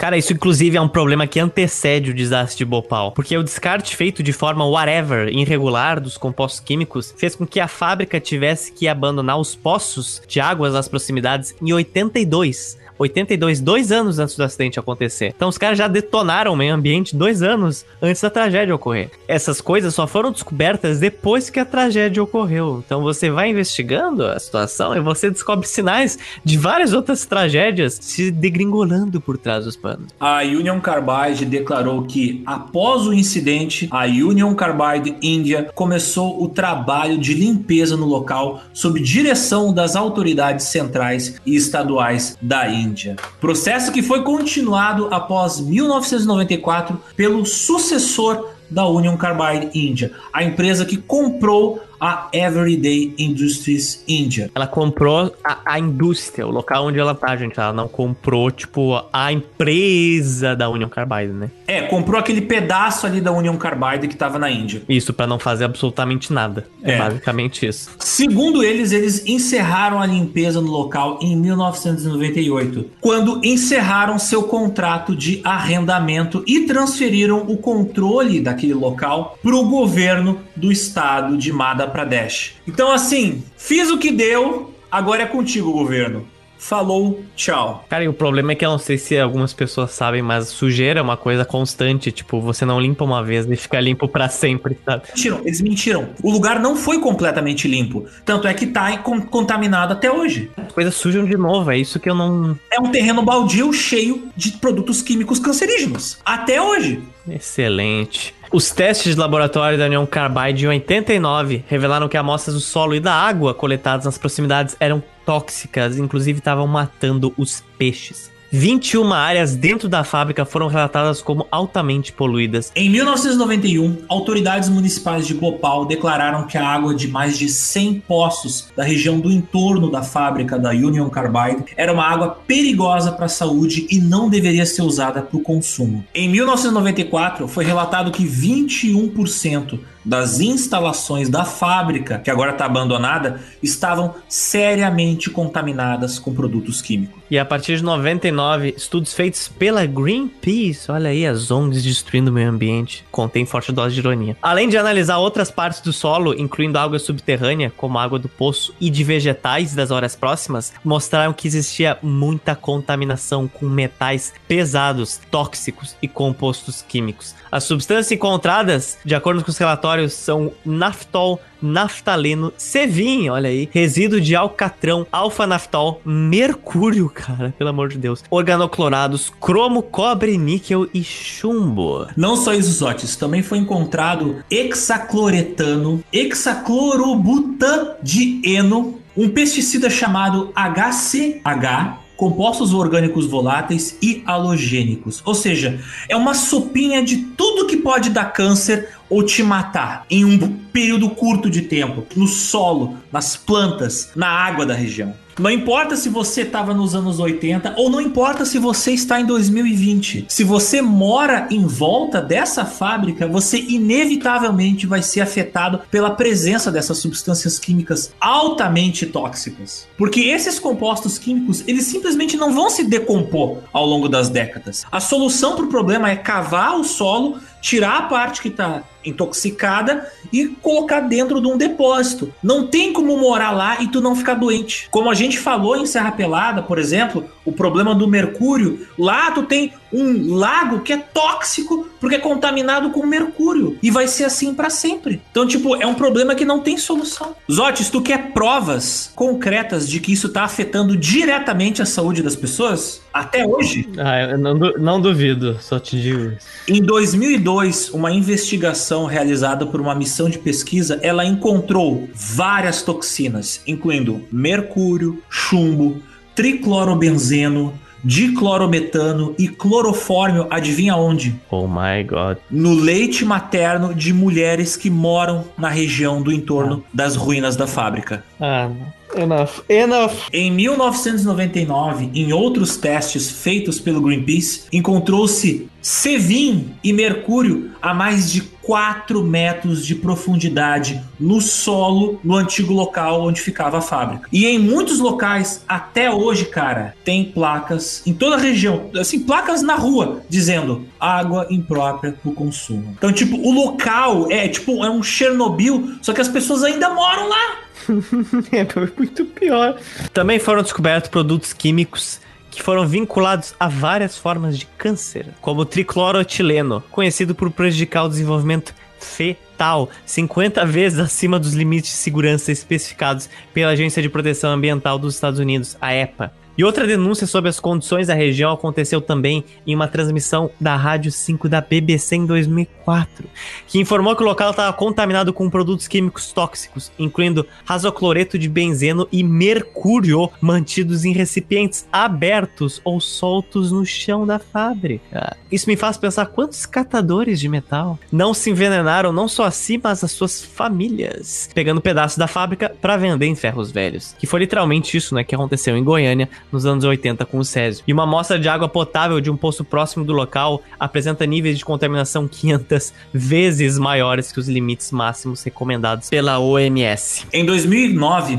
Cara, isso inclusive é um problema que antecede o desastre de Bhopal, porque o descarte feito de forma whatever, irregular dos compostos químicos, fez com que a fábrica tivesse que abandonar os poços de águas nas proximidades em 82, 82, dois anos antes do acidente acontecer. Então os caras já detonaram o meio ambiente dois anos antes da tragédia ocorrer. Essas coisas só foram descobertas depois que a tragédia ocorreu. Então você vai investigando a situação e você descobre sinais de várias outras tragédias se degringolando por trás dos panos. A Union Carbide declarou que após o incidente, a Union Carbide India começou o trabalho de limpeza no local sob direção das autoridades centrais e estaduais da Índia. Índia. Processo que foi continuado após 1994 pelo sucessor da Union Carbide India, a empresa que comprou a Everyday Industries India. Ela comprou a, a, indústria, o local onde ela tá, gente. Ela não comprou, tipo, a empresa da Union Carbide, né? É, comprou aquele pedaço ali da Union Carbide que tava na Índia. Isso, para não fazer absolutamente nada. É. é basicamente isso. Segundo eles, eles encerraram a limpeza no local em 1998, quando encerraram seu contrato de arrendamento e transferiram o controle daquele local para o governo do estado de Madhya Pradesh. Então, assim, fiz o que deu, agora é contigo, governo. Falou, tchau. Cara, e o problema é que eu não sei se algumas pessoas sabem, mas sujeira é uma coisa constante. Tipo, você não limpa uma vez e fica limpo para sempre, sabe? Mentiram, eles mentiram. O lugar não foi completamente limpo. Tanto é que tá contaminado até hoje. As coisas sujam de novo, é isso que eu não. É um terreno baldio cheio de produtos químicos cancerígenos. Até hoje. Excelente. Os testes de laboratório da União Carbide em 89 revelaram que amostras do solo e da água coletadas nas proximidades eram tóxicas, inclusive estavam matando os peixes. 21 áreas dentro da fábrica foram relatadas como altamente poluídas. Em 1991, autoridades municipais de Bhopal declararam que a água de mais de 100 poços da região do entorno da fábrica da Union Carbide era uma água perigosa para a saúde e não deveria ser usada para o consumo. Em 1994, foi relatado que 21% das instalações da fábrica, que agora está abandonada, estavam seriamente contaminadas com produtos químicos. E a partir de 99, estudos feitos pela Greenpeace, olha aí as ONGs destruindo o meio ambiente, contém forte dose de ironia. Além de analisar outras partes do solo, incluindo água subterrânea, como a água do poço, e de vegetais das horas próximas, mostraram que existia muita contaminação com metais pesados, tóxicos e compostos químicos. As substâncias encontradas, de acordo com os relatórios, são naftol, naftaleno, sevin, olha aí, resíduo de alcatrão, alfa-naftol, mercúrio, cara, pelo amor de Deus, organoclorados, cromo, cobre, níquel e chumbo. Não só isso, também foi encontrado hexacloretano, hexaclorobutadieno, um pesticida chamado HCH, compostos orgânicos voláteis e halogênicos. Ou seja, é uma sopinha de tudo que pode dar câncer ou te matar em um período curto de tempo, no solo, nas plantas, na água da região. Não importa se você estava nos anos 80 ou não importa se você está em 2020. Se você mora em volta dessa fábrica, você inevitavelmente vai ser afetado pela presença dessas substâncias químicas altamente tóxicas. Porque esses compostos químicos, eles simplesmente não vão se decompor ao longo das décadas. A solução para o problema é cavar o solo tirar a parte que está intoxicada e colocar dentro de um depósito. Não tem como morar lá e tu não ficar doente. Como a gente falou em Serra Pelada, por exemplo, o problema do mercúrio, lá tu tem um lago que é tóxico porque é contaminado com mercúrio e vai ser assim para sempre. Então, tipo, é um problema que não tem solução. Zotes, tu quer provas concretas de que isso tá afetando diretamente a saúde das pessoas? Até hoje? Ah, eu não, não duvido, só te digo. Em 2002, uma investigação realizada por uma missão de pesquisa, ela encontrou várias toxinas, incluindo mercúrio, chumbo, triclorobenzeno, diclorometano e clorofórmio, adivinha onde? Oh my god. No leite materno de mulheres que moram na região do entorno ah. das ruínas da fábrica. Ah, Enough. Enough. Em 1999, em outros testes feitos pelo Greenpeace, encontrou-se Sevin e mercúrio a mais de 4 metros de profundidade no solo no antigo local onde ficava a fábrica. E em muitos locais, até hoje, cara, tem placas em toda a região, assim, placas na rua, dizendo água imprópria para o consumo. Então, tipo, o local é tipo é um Chernobyl, só que as pessoas ainda moram lá. é muito pior. Também foram descobertos produtos químicos que foram vinculados a várias formas de câncer, como o tricloroetileno, conhecido por prejudicar o desenvolvimento fetal, 50 vezes acima dos limites de segurança especificados pela Agência de Proteção Ambiental dos Estados Unidos, a EPA. E outra denúncia sobre as condições da região aconteceu também em uma transmissão da Rádio 5 da BBC em 2004, que informou que o local estava contaminado com produtos químicos tóxicos, incluindo rasocloreto de benzeno e mercúrio, mantidos em recipientes abertos ou soltos no chão da fábrica. Isso me faz pensar quantos catadores de metal não se envenenaram não só a si, mas as suas famílias, pegando pedaços da fábrica para vender em ferros velhos. Que foi literalmente isso, né, que aconteceu em Goiânia nos anos 80 com o Césio. E uma amostra de água potável de um poço próximo do local apresenta níveis de contaminação 500 vezes maiores que os limites máximos recomendados pela OMS. Em 2009,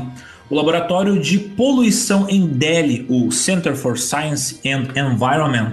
o laboratório de poluição em Delhi, o Center for Science and Environment,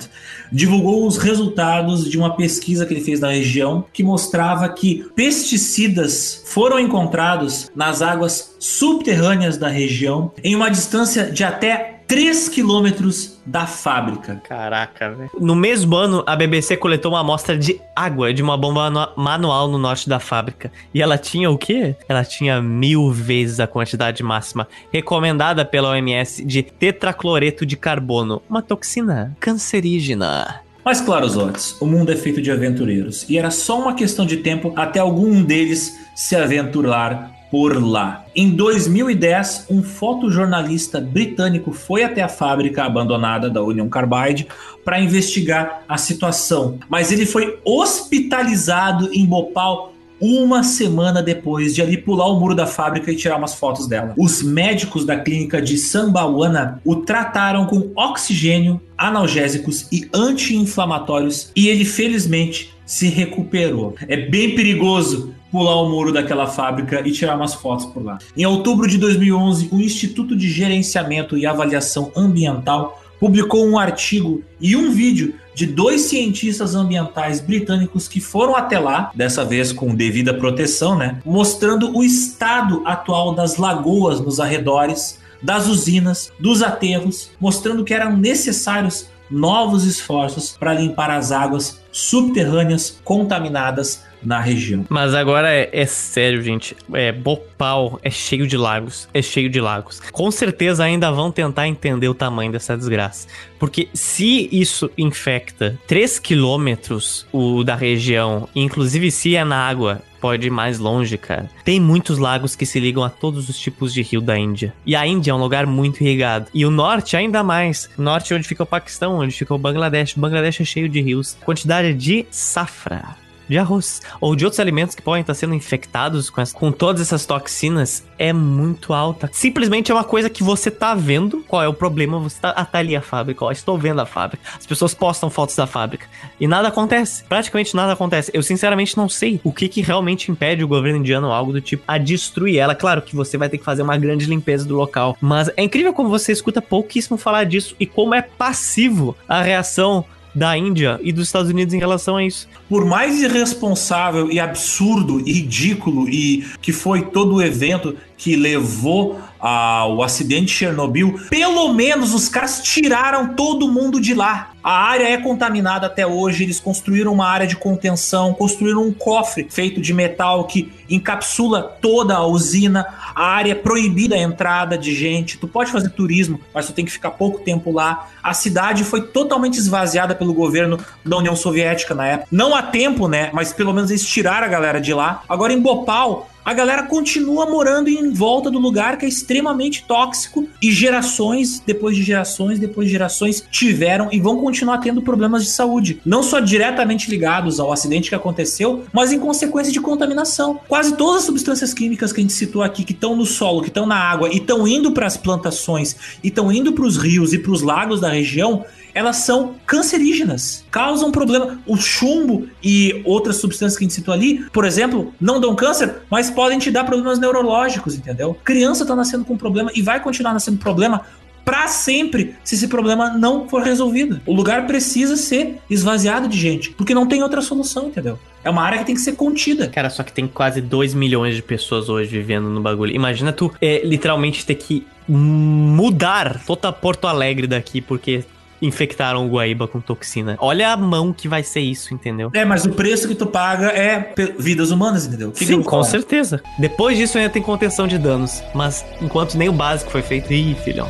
divulgou os resultados de uma pesquisa que ele fez na região que mostrava que pesticidas foram encontrados nas águas subterrâneas da região em uma distância de até 3 quilômetros da fábrica. Caraca, velho. No mesmo ano, a BBC coletou uma amostra de água de uma bomba manual no norte da fábrica. E ela tinha o quê? Ela tinha mil vezes a quantidade máxima recomendada pela OMS de tetracloreto de carbono, uma toxina cancerígena. Mas claro, Zotes, o mundo é feito de aventureiros. E era só uma questão de tempo até algum deles se aventurar por lá. Em 2010, um fotojornalista britânico foi até a fábrica abandonada da Union Carbide para investigar a situação, mas ele foi hospitalizado em Bhopal uma semana depois de ali pular o muro da fábrica e tirar umas fotos dela. Os médicos da clínica de Sambawana o trataram com oxigênio, analgésicos e anti-inflamatórios e ele felizmente se recuperou. É bem perigoso pular o muro daquela fábrica e tirar umas fotos por lá. Em outubro de 2011, o Instituto de Gerenciamento e Avaliação Ambiental publicou um artigo e um vídeo de dois cientistas ambientais britânicos que foram até lá, dessa vez com devida proteção, né, mostrando o estado atual das lagoas nos arredores, das usinas, dos aterros, mostrando que eram necessários novos esforços para limpar as águas subterrâneas contaminadas na região. Mas agora é, é, sério, gente. É, Bhopal é cheio de lagos, é cheio de lagos. Com certeza ainda vão tentar entender o tamanho dessa desgraça. Porque se isso infecta 3 quilômetros o da região, inclusive se é na água, pode ir mais longe, cara. Tem muitos lagos que se ligam a todos os tipos de rio da Índia. E a Índia é um lugar muito irrigado. E o norte ainda mais. O norte é onde fica o Paquistão, onde fica o Bangladesh. O Bangladesh é cheio de rios. Quantidade de safra de arroz ou de outros alimentos que podem estar sendo infectados com, essa, com todas essas toxinas é muito alta. Simplesmente é uma coisa que você tá vendo qual é o problema, você tá, ah, tá ali a fábrica, ó, estou vendo a fábrica. As pessoas postam fotos da fábrica e nada acontece. Praticamente nada acontece. Eu sinceramente não sei o que que realmente impede o governo indiano ou algo do tipo a destruir ela. Claro que você vai ter que fazer uma grande limpeza do local, mas é incrível como você escuta pouquíssimo falar disso e como é passivo a reação da Índia e dos Estados Unidos em relação a isso. Por mais irresponsável e absurdo e ridículo e que foi todo o evento que levou ao acidente de Chernobyl, pelo menos os caras tiraram todo mundo de lá. A área é contaminada até hoje. Eles construíram uma área de contenção, construíram um cofre feito de metal que encapsula toda a usina. A área é proibida a entrada de gente. Tu pode fazer turismo, mas tu tem que ficar pouco tempo lá. A cidade foi totalmente esvaziada pelo governo da União Soviética na época. Não há tempo, né? Mas pelo menos eles tiraram a galera de lá. Agora em Bhopal, a galera continua morando em volta do lugar que é extremamente tóxico e gerações, depois de gerações, depois de gerações, tiveram e vão continuar tendo problemas de saúde. Não só diretamente ligados ao acidente que aconteceu, mas em consequência de contaminação. Quase todas as substâncias químicas que a gente citou aqui, que estão no solo, que estão na água e estão indo para as plantações e estão indo para os rios e para os lagos da região, elas são cancerígenas, causam problema. O chumbo e outras substâncias que a gente citou ali, por exemplo, não dão câncer, mas podem te dar problemas neurológicos, entendeu? Criança tá nascendo com problema e vai continuar nascendo problema para sempre se esse problema não for resolvido. O lugar precisa ser esvaziado de gente, porque não tem outra solução, entendeu? É uma área que tem que ser contida. Cara, só que tem quase 2 milhões de pessoas hoje vivendo no bagulho. Imagina tu é, literalmente ter que mudar toda Porto Alegre daqui, porque infectaram o Guaíba com toxina. Olha a mão que vai ser isso, entendeu? É, mas o preço que tu paga é vidas humanas, entendeu? Fica Sim, com certeza. Depois disso ainda tem contenção de danos, mas enquanto nem o básico foi feito, ih, filhão.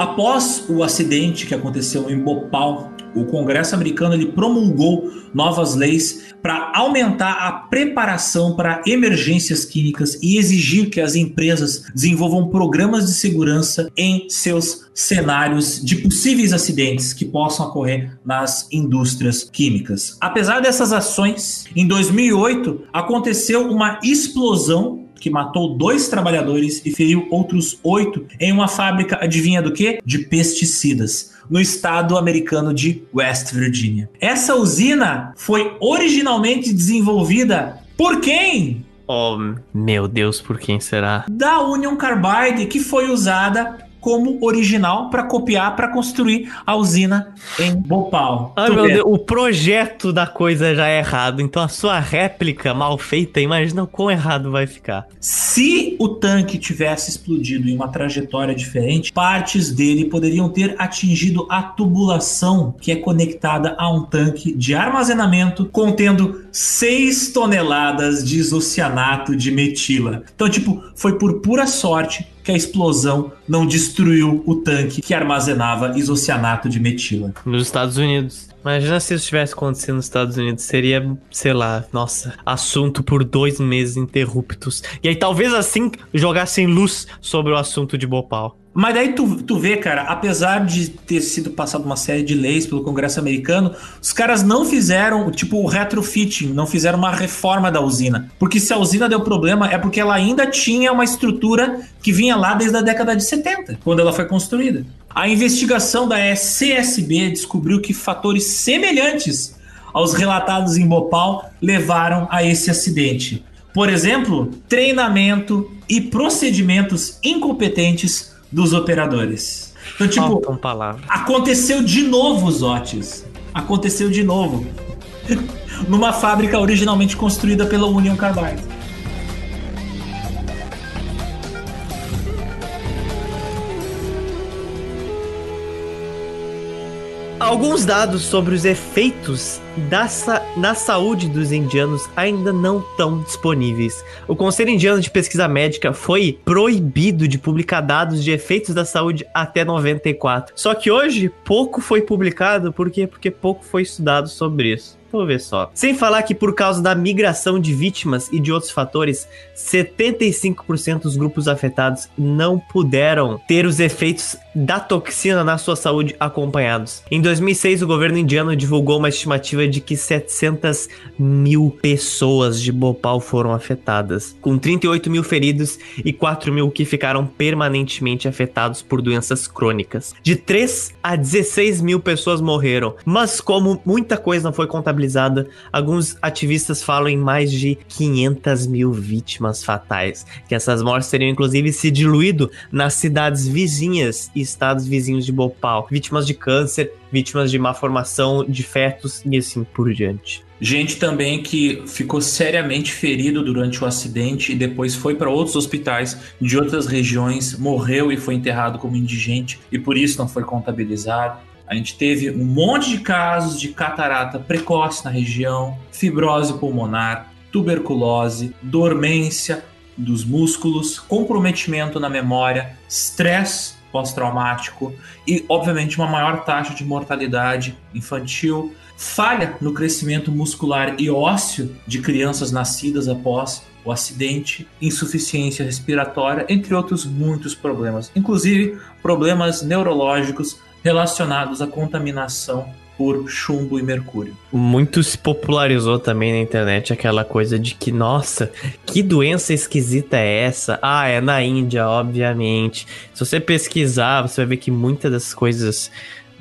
Após o acidente que aconteceu em Bhopal, o Congresso americano ele promulgou novas leis para aumentar a preparação para emergências químicas e exigir que as empresas desenvolvam programas de segurança em seus cenários de possíveis acidentes que possam ocorrer nas indústrias químicas. Apesar dessas ações, em 2008 aconteceu uma explosão que matou dois trabalhadores e feriu outros oito em uma fábrica, adivinha do que? De pesticidas no estado americano de West Virginia. Essa usina foi originalmente desenvolvida por quem? Oh, meu Deus, por quem será? Da Union Carbide, que foi usada como original para copiar para construir a usina em Bhopal. Ai, meu Deus, o projeto da coisa já é errado, então a sua réplica mal feita, imagina o quão errado vai ficar. Se o tanque tivesse explodido em uma trajetória diferente, partes dele poderiam ter atingido a tubulação que é conectada a um tanque de armazenamento contendo 6 toneladas de isocianato de metila. Então, tipo, foi por pura sorte que a explosão não destruiu o tanque que armazenava isocianato de metila. Nos Estados Unidos. Imagina se isso tivesse acontecido nos Estados Unidos. Seria, sei lá, nossa, assunto por dois meses interruptos. E aí talvez assim jogassem luz sobre o assunto de Bhopal. Mas daí tu, tu vê, cara, apesar de ter sido passado uma série de leis pelo Congresso americano, os caras não fizeram, tipo, o retrofitting, não fizeram uma reforma da usina. Porque se a usina deu problema, é porque ela ainda tinha uma estrutura que vinha lá desde a década de 70, quando ela foi construída. A investigação da CSB descobriu que fatores semelhantes aos relatados em Bhopal levaram a esse acidente. Por exemplo, treinamento e procedimentos incompetentes dos operadores. Então, tipo, aconteceu de novo os Otis. Aconteceu de novo. Numa fábrica originalmente construída pela Union Carbide. Alguns dados sobre os efeitos da sa na saúde dos indianos ainda não estão disponíveis. O Conselho Indiano de Pesquisa Médica foi proibido de publicar dados de efeitos da saúde até 94. Só que hoje pouco foi publicado, por quê? Porque pouco foi estudado sobre isso. Só. Sem falar que por causa da migração de vítimas e de outros fatores, 75% dos grupos afetados não puderam ter os efeitos da toxina na sua saúde acompanhados. Em 2006, o governo indiano divulgou uma estimativa de que 700 mil pessoas de Bhopal foram afetadas, com 38 mil feridos e 4 mil que ficaram permanentemente afetados por doenças crônicas. De 3 a 16 mil pessoas morreram, mas como muita coisa não foi contabilizada, alguns ativistas falam em mais de 500 mil vítimas fatais, que essas mortes teriam inclusive se diluído nas cidades vizinhas e estados vizinhos de Bhopal, vítimas de câncer, vítimas de má formação de fetos e assim por diante. Gente também que ficou seriamente ferido durante o acidente e depois foi para outros hospitais de outras regiões, morreu e foi enterrado como indigente e por isso não foi contabilizado. A gente teve um monte de casos de catarata precoce na região, fibrose pulmonar, tuberculose, dormência dos músculos, comprometimento na memória, estresse pós-traumático e, obviamente, uma maior taxa de mortalidade infantil, falha no crescimento muscular e ósseo de crianças nascidas após o acidente, insuficiência respiratória, entre outros muitos problemas, inclusive problemas neurológicos relacionados à contaminação por chumbo e mercúrio. Muito se popularizou também na internet aquela coisa de que, nossa, que doença esquisita é essa? Ah, é na Índia, obviamente. Se você pesquisar, você vai ver que muitas das coisas,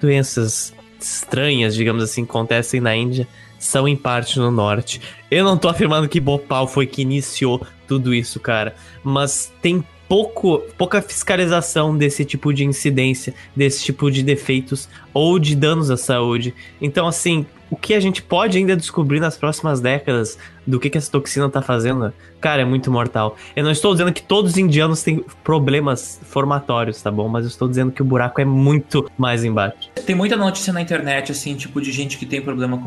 doenças estranhas, digamos assim, acontecem na Índia, são em parte no norte. Eu não tô afirmando que Bhopal foi que iniciou tudo isso, cara, mas tem pouco, pouca fiscalização desse tipo de incidência, desse tipo de defeitos ou de danos à saúde. Então, assim, o que a gente pode ainda descobrir nas próximas décadas do que, que essa toxina tá fazendo, cara, é muito mortal. Eu não estou dizendo que todos os indianos têm problemas formatórios, tá bom? Mas eu estou dizendo que o buraco é muito mais embaixo. Tem muita notícia na internet, assim, tipo, de gente que tem problema com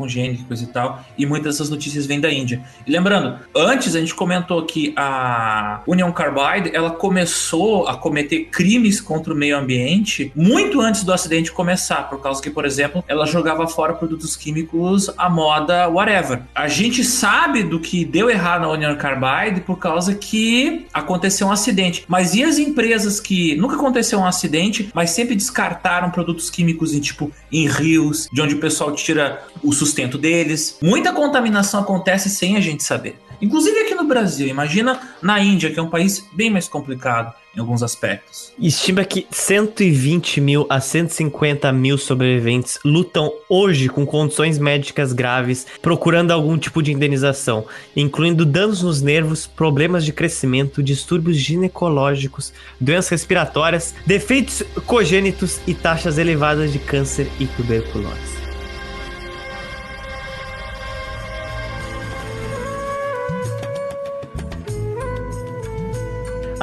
coisa e tal, e muitas dessas notícias vêm da Índia. E lembrando, antes a gente comentou que a Union Carbide, ela começou a cometer crimes contra o meio ambiente muito antes do acidente começar, por causa que, por exemplo, ela jogava fora produtos químicos à moda whatever. A gente sabe do que deu errado na Union Carbide por causa que aconteceu um acidente. Mas e as empresas que nunca aconteceu um acidente, mas sempre descartaram produtos químicos em tipo em rios, de onde o pessoal tira o sustento deles? Muita contaminação acontece sem a gente saber. Inclusive aqui no Brasil, imagina na Índia, que é um país bem mais complicado em alguns aspectos. Estima que 120 mil a 150 mil sobreviventes lutam hoje com condições médicas graves, procurando algum tipo de indenização, incluindo danos nos nervos, problemas de crescimento, distúrbios ginecológicos, doenças respiratórias, defeitos congênitos e taxas elevadas de câncer e tuberculose.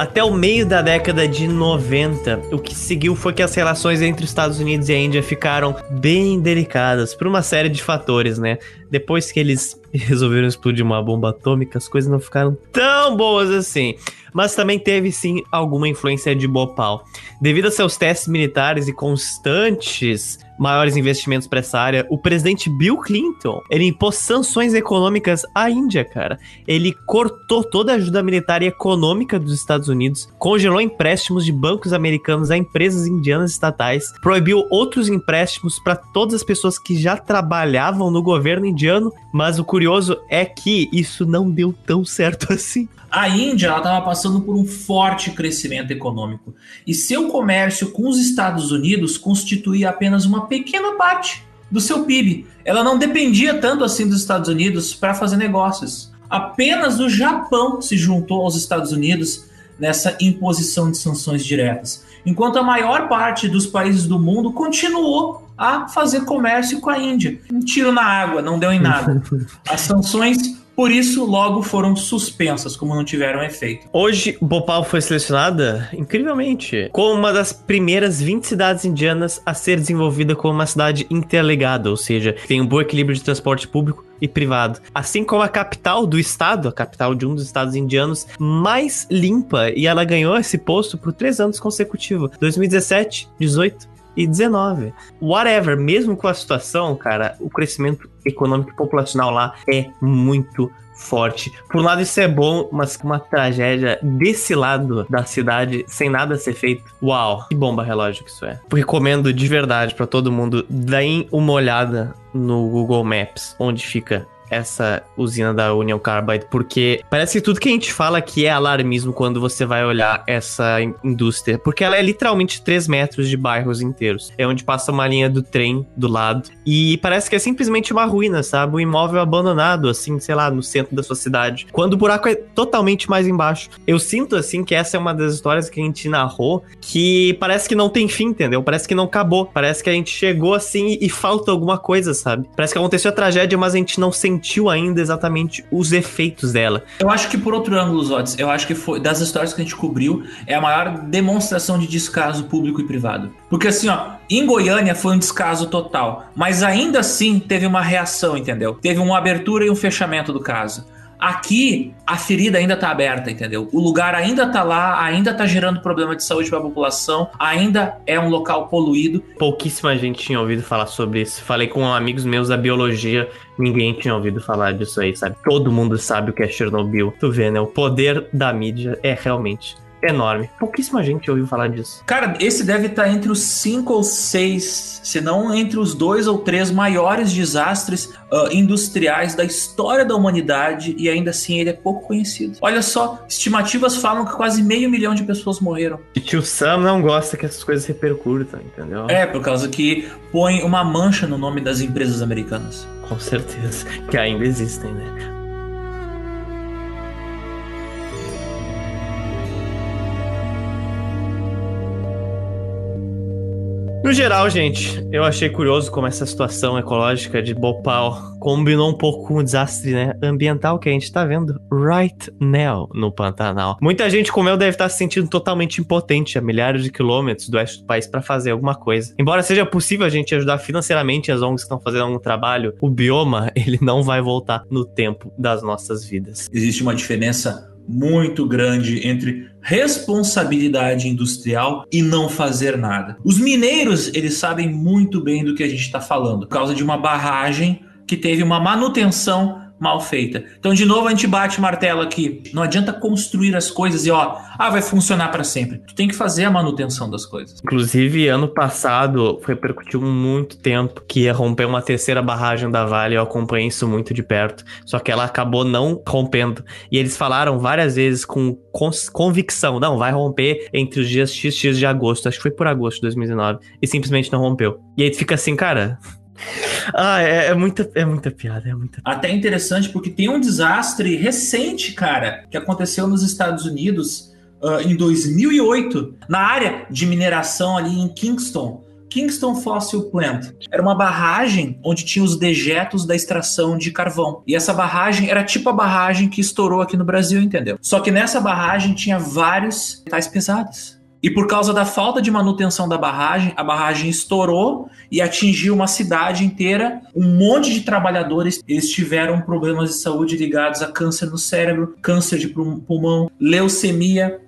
Até o meio da década de 90, o que seguiu foi que as relações entre os Estados Unidos e a Índia ficaram bem delicadas por uma série de fatores, né? Depois que eles resolveram explodir uma bomba atômica, as coisas não ficaram tão boas assim. Mas também teve sim alguma influência de Bhopal. Devido a seus testes militares e constantes maiores investimentos para essa área, o presidente Bill Clinton, ele impôs sanções econômicas à Índia, cara. Ele cortou toda a ajuda militar e econômica dos Estados Unidos, congelou empréstimos de bancos americanos a empresas indianas estatais, proibiu outros empréstimos para todas as pessoas que já trabalhavam no governo indiano, mas o curioso é que isso não deu tão certo assim. A Índia estava passando por um forte crescimento econômico e seu comércio com os Estados Unidos constituía apenas uma pequena parte do seu PIB. Ela não dependia tanto assim dos Estados Unidos para fazer negócios. Apenas o Japão se juntou aos Estados Unidos nessa imposição de sanções diretas, enquanto a maior parte dos países do mundo continuou a fazer comércio com a Índia. Um tiro na água, não deu em nada. As sanções por isso, logo foram suspensas, como não tiveram efeito. Hoje, Bhopal foi selecionada, incrivelmente, como uma das primeiras 20 cidades indianas a ser desenvolvida como uma cidade interligada, ou seja, tem um bom equilíbrio de transporte público e privado. Assim como a capital do estado, a capital de um dos estados indianos mais limpa, e ela ganhou esse posto por três anos consecutivos: 2017, 18 e 19. Whatever, mesmo com a situação, cara, o crescimento econômico e populacional lá é muito forte. Por um lado, isso é bom, mas com uma tragédia desse lado da cidade, sem nada ser feito. Uau, que bomba relógio que isso é. Recomendo de verdade para todo mundo, deem uma olhada no Google Maps, onde fica essa usina da Union Carbide, porque parece que tudo que a gente fala aqui é alarmismo quando você vai olhar essa indústria, porque ela é literalmente 3 metros de bairros inteiros. É onde passa uma linha do trem do lado, e parece que é simplesmente uma ruína, sabe? Um imóvel abandonado, assim, sei lá, no centro da sua cidade, quando o buraco é totalmente mais embaixo. Eu sinto, assim, que essa é uma das histórias que a gente narrou que parece que não tem fim, entendeu? Parece que não acabou. Parece que a gente chegou assim e falta alguma coisa, sabe? Parece que aconteceu a tragédia, mas a gente não sentiu sentiu ainda exatamente os efeitos dela. Eu acho que por outro ângulo, Zotes, eu acho que foi das histórias que a gente cobriu, é a maior demonstração de descaso público e privado. Porque assim, ó, em Goiânia foi um descaso total, mas ainda assim teve uma reação, entendeu? Teve uma abertura e um fechamento do caso. Aqui, a ferida ainda está aberta, entendeu? O lugar ainda está lá, ainda está gerando problema de saúde para a população, ainda é um local poluído. Pouquíssima gente tinha ouvido falar sobre isso. Falei com amigos meus da biologia, ninguém tinha ouvido falar disso aí, sabe? Todo mundo sabe o que é Chernobyl. Tu vê, né? O poder da mídia é realmente enorme. Pouquíssima gente ouviu falar disso. Cara, esse deve estar entre os cinco ou seis, se não entre os dois ou três maiores desastres uh, industriais da história da humanidade e ainda assim ele é pouco conhecido. Olha só, estimativas falam que quase meio milhão de pessoas morreram. E tio Sam não gosta que essas coisas repercutam, entendeu? É, por causa que põe uma mancha no nome das empresas americanas. Com certeza, que ainda existem, né? No geral, gente, eu achei curioso como essa situação ecológica de Bhopal combinou um pouco com o desastre né, ambiental que a gente tá vendo right now no Pantanal. Muita gente, como eu, deve estar se sentindo totalmente impotente a milhares de quilômetros do oeste do país para fazer alguma coisa. Embora seja possível a gente ajudar financeiramente as ONGs que estão fazendo algum trabalho, o bioma, ele não vai voltar no tempo das nossas vidas. Existe uma diferença muito grande entre responsabilidade industrial e não fazer nada. Os mineiros, eles sabem muito bem do que a gente está falando, por causa de uma barragem que teve uma manutenção mal feita. Então, de novo, a gente bate martelo aqui. Não adianta construir as coisas e, ó, ah, vai funcionar para sempre. Tu tem que fazer a manutenção das coisas. Inclusive, ano passado, repercutiu muito tempo que ia romper uma terceira barragem da Vale. Eu acompanhei isso muito de perto. Só que ela acabou não rompendo. E eles falaram várias vezes com convicção: não, vai romper entre os dias XX de agosto. Acho que foi por agosto de 2019. E simplesmente não rompeu. E aí tu fica assim, cara, ah, é, é, muita, é muita piada, é muita Até interessante porque tem um desastre recente, cara, que aconteceu nos Estados Unidos uh, em 2008, na área de mineração ali em Kingston. Kingston Fossil Plant. Era uma barragem onde tinha os dejetos da extração de carvão. E essa barragem era tipo a barragem que estourou aqui no Brasil, entendeu? Só que nessa barragem tinha vários metais pesados E por causa da falta de manutenção da barragem, a barragem estourou e atingiu uma cidade inteira. Um monte de trabalhadores eles tiveram problemas de saúde ligados a câncer no cérebro, câncer de pulmão, leucemia.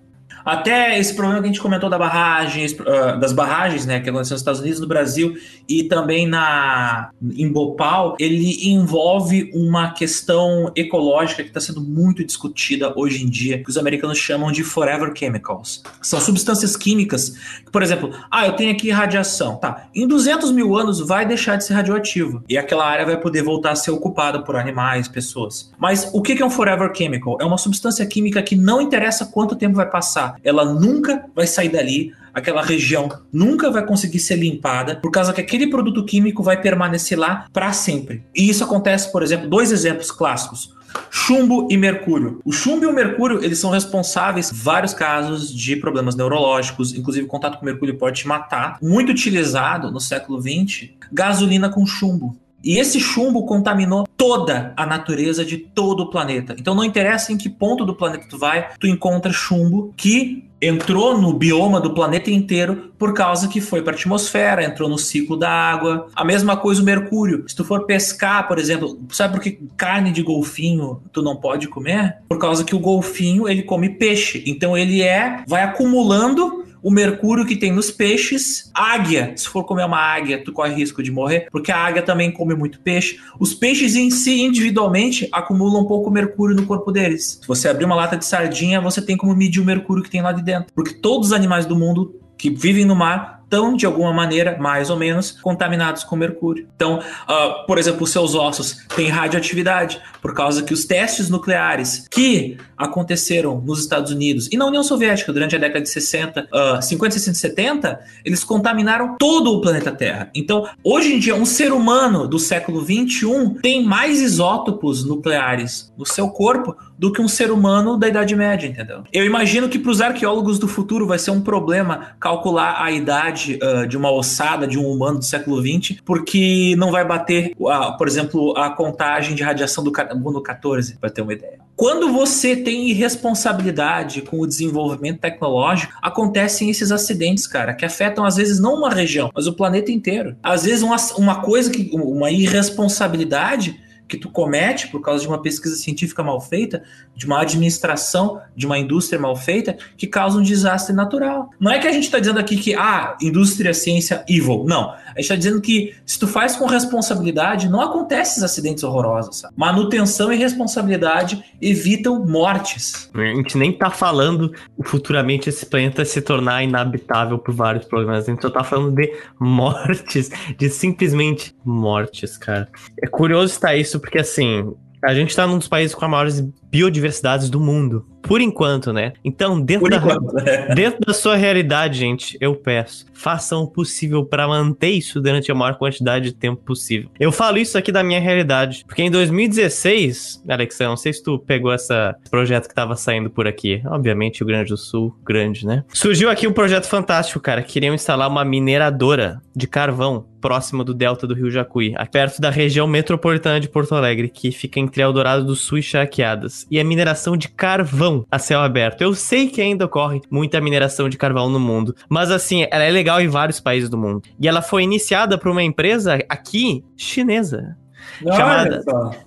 Até esse problema que a gente comentou da barragem, uh, das barragens, né, que aconteceu nos Estados Unidos, no Brasil e também na em Bhopal, ele envolve uma questão ecológica que está sendo muito discutida hoje em dia, que os americanos chamam de forever chemicals. São substâncias químicas, por exemplo, ah, eu tenho aqui radiação, tá? Em 200 mil anos vai deixar de ser radioativo e aquela área vai poder voltar a ser ocupada por animais, pessoas. Mas o que é um forever chemical? É uma substância química que não interessa quanto tempo vai passar ela nunca vai sair dali, aquela região nunca vai conseguir ser limpada, por causa que aquele produto químico vai permanecer lá para sempre. E isso acontece, por exemplo, dois exemplos clássicos. Chumbo e mercúrio. O chumbo e o mercúrio, eles são responsáveis em vários casos de problemas neurológicos, inclusive contato com mercúrio pode te matar. Muito utilizado no século 20, gasolina com chumbo. E esse chumbo contaminou toda a natureza de todo o planeta. Então não interessa em que ponto do planeta tu vai, tu encontra chumbo que entrou no bioma do planeta inteiro por causa que foi para a atmosfera, entrou no ciclo da água. A mesma coisa o mercúrio. Se tu for pescar, por exemplo, sabe por que carne de golfinho tu não pode comer? Por causa que o golfinho, ele come peixe. Então ele é vai acumulando o mercúrio que tem nos peixes, águia. Se for comer uma águia, tu corre risco de morrer, porque a águia também come muito peixe. Os peixes em si, individualmente, acumulam um pouco mercúrio no corpo deles. Se você abrir uma lata de sardinha, você tem como medir o mercúrio que tem lá de dentro. Porque todos os animais do mundo que vivem no mar estão, de alguma maneira, mais ou menos, contaminados com mercúrio. Então, uh, por exemplo, os seus ossos têm radioatividade, por causa que os testes nucleares que aconteceram nos Estados Unidos e na União Soviética durante a década de 60, uh, 50, 60 70, eles contaminaram todo o planeta Terra. Então, hoje em dia, um ser humano do século 21 tem mais isótopos nucleares no seu corpo do que um ser humano da Idade Média, entendeu? Eu imagino que para os arqueólogos do futuro vai ser um problema calcular a idade uh, de uma ossada de um humano do século XX, porque não vai bater, uh, por exemplo, a contagem de radiação do carbono 14, para ter uma ideia. Quando você tem irresponsabilidade com o desenvolvimento tecnológico, acontecem esses acidentes, cara, que afetam às vezes não uma região, mas o planeta inteiro. Às vezes uma, uma coisa que uma irresponsabilidade que tu comete por causa de uma pesquisa científica mal feita, de uma administração, de uma indústria mal feita, que causa um desastre natural. Não é que a gente está dizendo aqui que, ah, indústria, ciência, evil. Não. A gente está dizendo que se tu faz com responsabilidade, não acontecem esses acidentes horrorosos. Sabe? Manutenção e responsabilidade evitam mortes. A gente nem tá falando futuramente esse planeta se tornar inabitável por vários problemas. A gente só tá falando de mortes, de simplesmente mortes, cara. É curioso estar isso porque assim, a gente tá num dos países com as maiores biodiversidades do mundo. Por enquanto, né? Então, dentro, da, enquanto. dentro da sua realidade, gente, eu peço, façam o possível para manter isso durante a maior quantidade de tempo possível. Eu falo isso aqui da minha realidade, porque em 2016, Alex, eu não sei se tu pegou essa, esse projeto que tava saindo por aqui. Obviamente, o Grande do Sul, grande, né? Surgiu aqui um projeto fantástico, cara. Queriam instalar uma mineradora de carvão próximo do delta do Rio Jacuí, perto da região metropolitana de Porto Alegre, que fica entre Eldorado do Sul e Charqueadas. E a mineração de carvão a céu aberto. Eu sei que ainda ocorre muita mineração de carvão no mundo, mas assim, ela é legal em vários países do mundo. E ela foi iniciada por uma empresa aqui chinesa, chamada,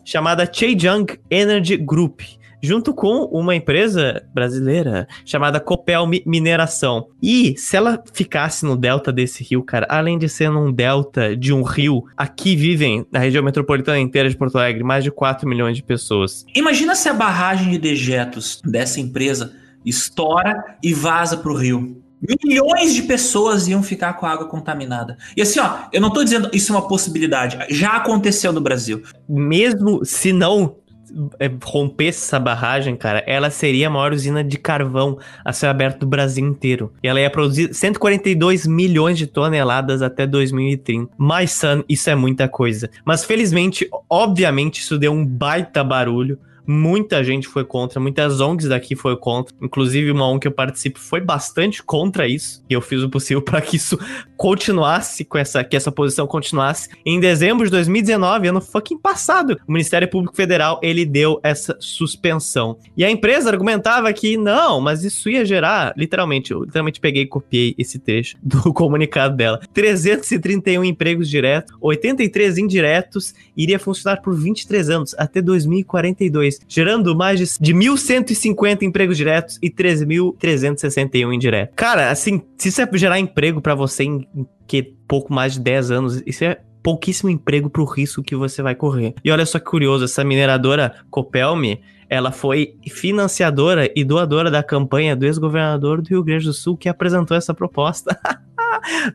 chamada Energy Group junto com uma empresa brasileira chamada Copel Mineração. E se ela ficasse no delta desse rio, cara, além de ser num delta de um rio, aqui vivem, na região metropolitana inteira de Porto Alegre, mais de 4 milhões de pessoas. Imagina se a barragem de dejetos dessa empresa estoura e vaza para o rio. Milhões de pessoas iam ficar com a água contaminada. E assim, ó, eu não tô dizendo isso é uma possibilidade. Já aconteceu no Brasil. Mesmo se não rompesse essa barragem, cara, ela seria a maior usina de carvão a céu aberto do Brasil inteiro. E ela ia produzir 142 milhões de toneladas até 2030. Mas, Sun, isso é muita coisa. Mas felizmente, obviamente, isso deu um baita barulho muita gente foi contra, muitas ONGs daqui foi contra, inclusive uma ONG que eu participo foi bastante contra isso, e eu fiz o possível para que isso continuasse com essa que essa posição continuasse. Em dezembro de 2019, ano fucking passado, o Ministério Público Federal ele deu essa suspensão. E a empresa argumentava que não, mas isso ia gerar, literalmente, eu literalmente peguei e copiei esse trecho do comunicado dela. 331 empregos diretos, 83 indiretos, iria funcionar por 23 anos até 2042, gerando mais de 1.150 empregos diretos e 13.361 indiretos. Cara, assim, se isso é gerar emprego para você em que pouco mais de 10 anos, isso é pouquíssimo emprego pro risco que você vai correr. E olha só que curioso, essa mineradora Copelme, ela foi financiadora e doadora da campanha do ex-governador do Rio Grande do Sul que apresentou essa proposta.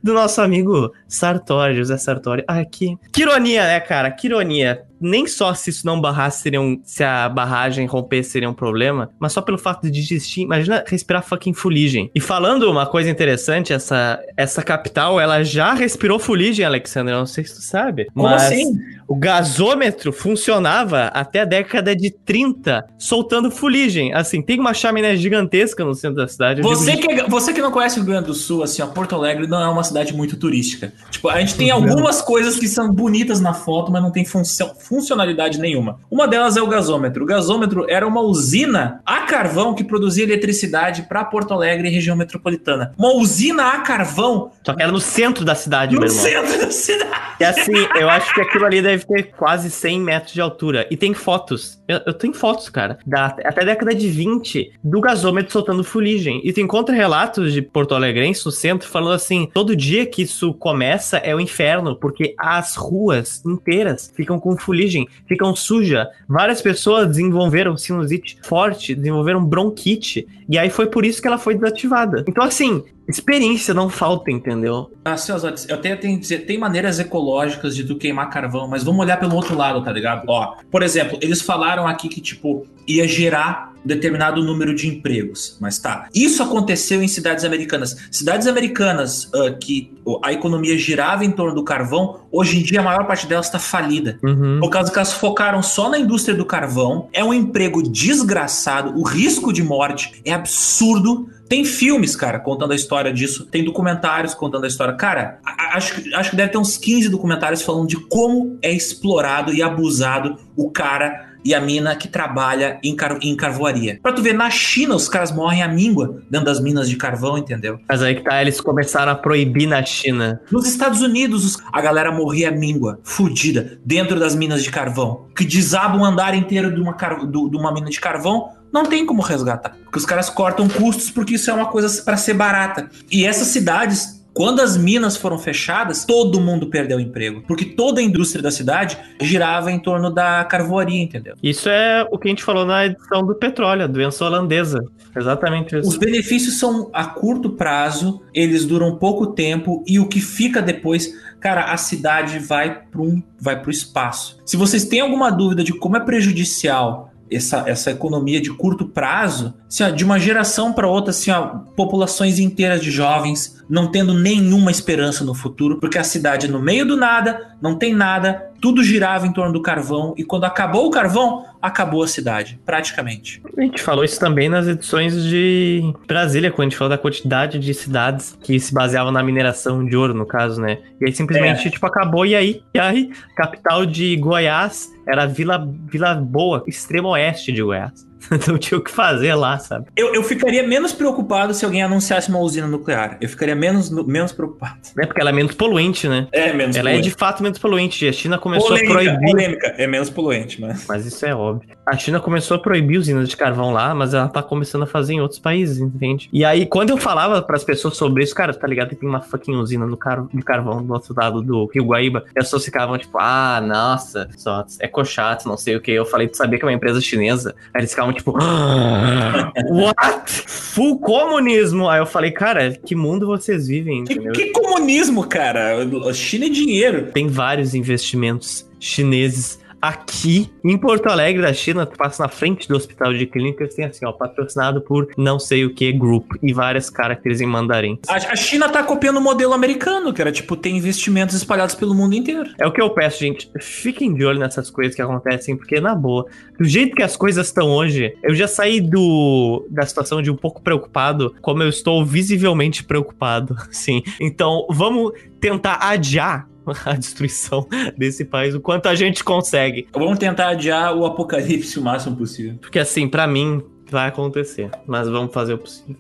do nosso amigo Sartori, José Sartori. Ah, que, que ironia, né, cara? Que ironia nem só se isso não barrasse seria um, se a barragem rompesse seria um problema, mas só pelo fato de existir, imagina respirar fucking fuligem. E falando uma coisa interessante, essa, essa capital, ela já respirou fuligem, Alexandre, não sei se tu sabe. Como mas assim? O gasômetro funcionava até a década de 30, soltando fuligem. Assim, tem uma chaminé gigantesca no centro da cidade. Você, digo... que, você que não conhece o Rio Grande do Sul, assim, ó, Porto Alegre não é uma cidade muito turística. Tipo, a gente tem algumas coisas que são bonitas na foto, mas não tem função funcionalidade nenhuma. Uma delas é o gasômetro. O gasômetro era uma usina a carvão que produzia eletricidade para Porto Alegre e região metropolitana. Uma usina a carvão. Só que era no centro da cidade, no meu irmão. centro da cidade. E assim, eu acho que aquilo ali deve ter quase 100 metros de altura. E tem fotos. Eu, eu tenho fotos, cara. Da, até a década de 20 do gasômetro soltando fuligem. E tu encontra relatos de Porto Alegrense no centro falando assim: todo dia que isso começa é o inferno, porque as ruas inteiras ficam com fuligem fuligem, ficam suja. Várias pessoas desenvolveram sinusite forte, desenvolveram bronquite, e aí foi por isso que ela foi desativada. Então, assim, experiência não falta, entendeu? Ah, seus olhos, eu tenho, tenho dizer, tem maneiras ecológicas de tu queimar carvão, mas vamos olhar pelo outro lado, tá ligado? Ó, por exemplo, eles falaram aqui que, tipo, ia gerar um determinado número de empregos, mas tá. Isso aconteceu em cidades americanas. Cidades americanas uh, que a economia girava em torno do carvão, hoje em dia a maior parte delas está falida. Uhum. Por causa que elas focaram só na indústria do carvão. É um emprego desgraçado, o risco de morte é absurdo. Tem filmes, cara, contando a história disso. Tem documentários contando a história. Cara, acho, acho que deve ter uns 15 documentários falando de como é explorado e abusado o cara e a mina que trabalha em, car em carvoaria. Pra tu ver, na China os caras morrem à míngua dentro das minas de carvão, entendeu? Mas aí que tá, eles começaram a proibir na China. Nos Estados Unidos, a galera morria à míngua, fudida, dentro das minas de carvão. Que desaba um andar inteiro de uma, de uma mina de carvão, não tem como resgatar. Porque os caras cortam custos porque isso é uma coisa para ser barata. E essas cidades quando as minas foram fechadas, todo mundo perdeu o emprego, porque toda a indústria da cidade girava em torno da carvoaria, entendeu? Isso é o que a gente falou na edição do petróleo, a doença holandesa. Exatamente isso. Os benefícios são a curto prazo, eles duram pouco tempo e o que fica depois, cara, a cidade vai para um vai para o espaço. Se vocês têm alguma dúvida de como é prejudicial essa, essa economia de curto prazo, assim, de uma geração para outra, assim, ó, populações inteiras de jovens não tendo nenhuma esperança no futuro, porque a cidade é no meio do nada, não tem nada, tudo girava em torno do carvão, e quando acabou o carvão, acabou a cidade, praticamente. A gente falou isso também nas edições de Brasília, quando a gente falou da quantidade de cidades que se baseavam na mineração de ouro, no caso, né? E aí simplesmente, é. tipo, acabou, e aí, e aí, capital de Goiás era Vila, Vila Boa, extremo oeste de Goiás. não tinha o que fazer lá, sabe? Eu, eu ficaria menos preocupado se alguém anunciasse uma usina nuclear. Eu ficaria menos, menos preocupado. É porque ela é menos poluente, né? É, menos Ela poluente. é de fato menos poluente. A China começou polêmica, a proibir. Polêmica, é menos poluente, mas. Mas isso é óbvio. A China começou a proibir usinas de carvão lá, mas ela tá começando a fazer em outros países, entende? E aí, quando eu falava para as pessoas sobre isso, cara, tá ligado? Tem uma fucking usina no car de carvão do outro lado do Rio Guaíba. As pessoas ficavam tipo, ah, nossa, só é cochato, não sei o que. Eu falei, tu sabia que é uma empresa chinesa? Aí eles ficavam tipo, ah, What? Full comunismo. Aí eu falei, cara, que mundo vocês vivem? Que, que, comunismo, cara? China é dinheiro. Tem vários investimentos chineses aqui em Porto Alegre, da China, tu passa na frente do hospital de clínicas, tem assim, ó, patrocinado por não sei o que group e vários caracteres em mandarim. A, China tá copiando o modelo americano, que era tipo ter investimentos espalhados pelo mundo inteiro. É o que eu peço, gente. Fiquem de olho nessas coisas que acontecem, porque na boa, do jeito que as coisas estão hoje, eu já saí do da situação de um pouco preocupado, como eu estou visivelmente preocupado, sim. Então, vamos tentar adiar a destruição desse país o quanto a gente consegue. Vamos tentar adiar o apocalipse o máximo possível. Porque assim, para mim vai acontecer, mas vamos fazer o possível.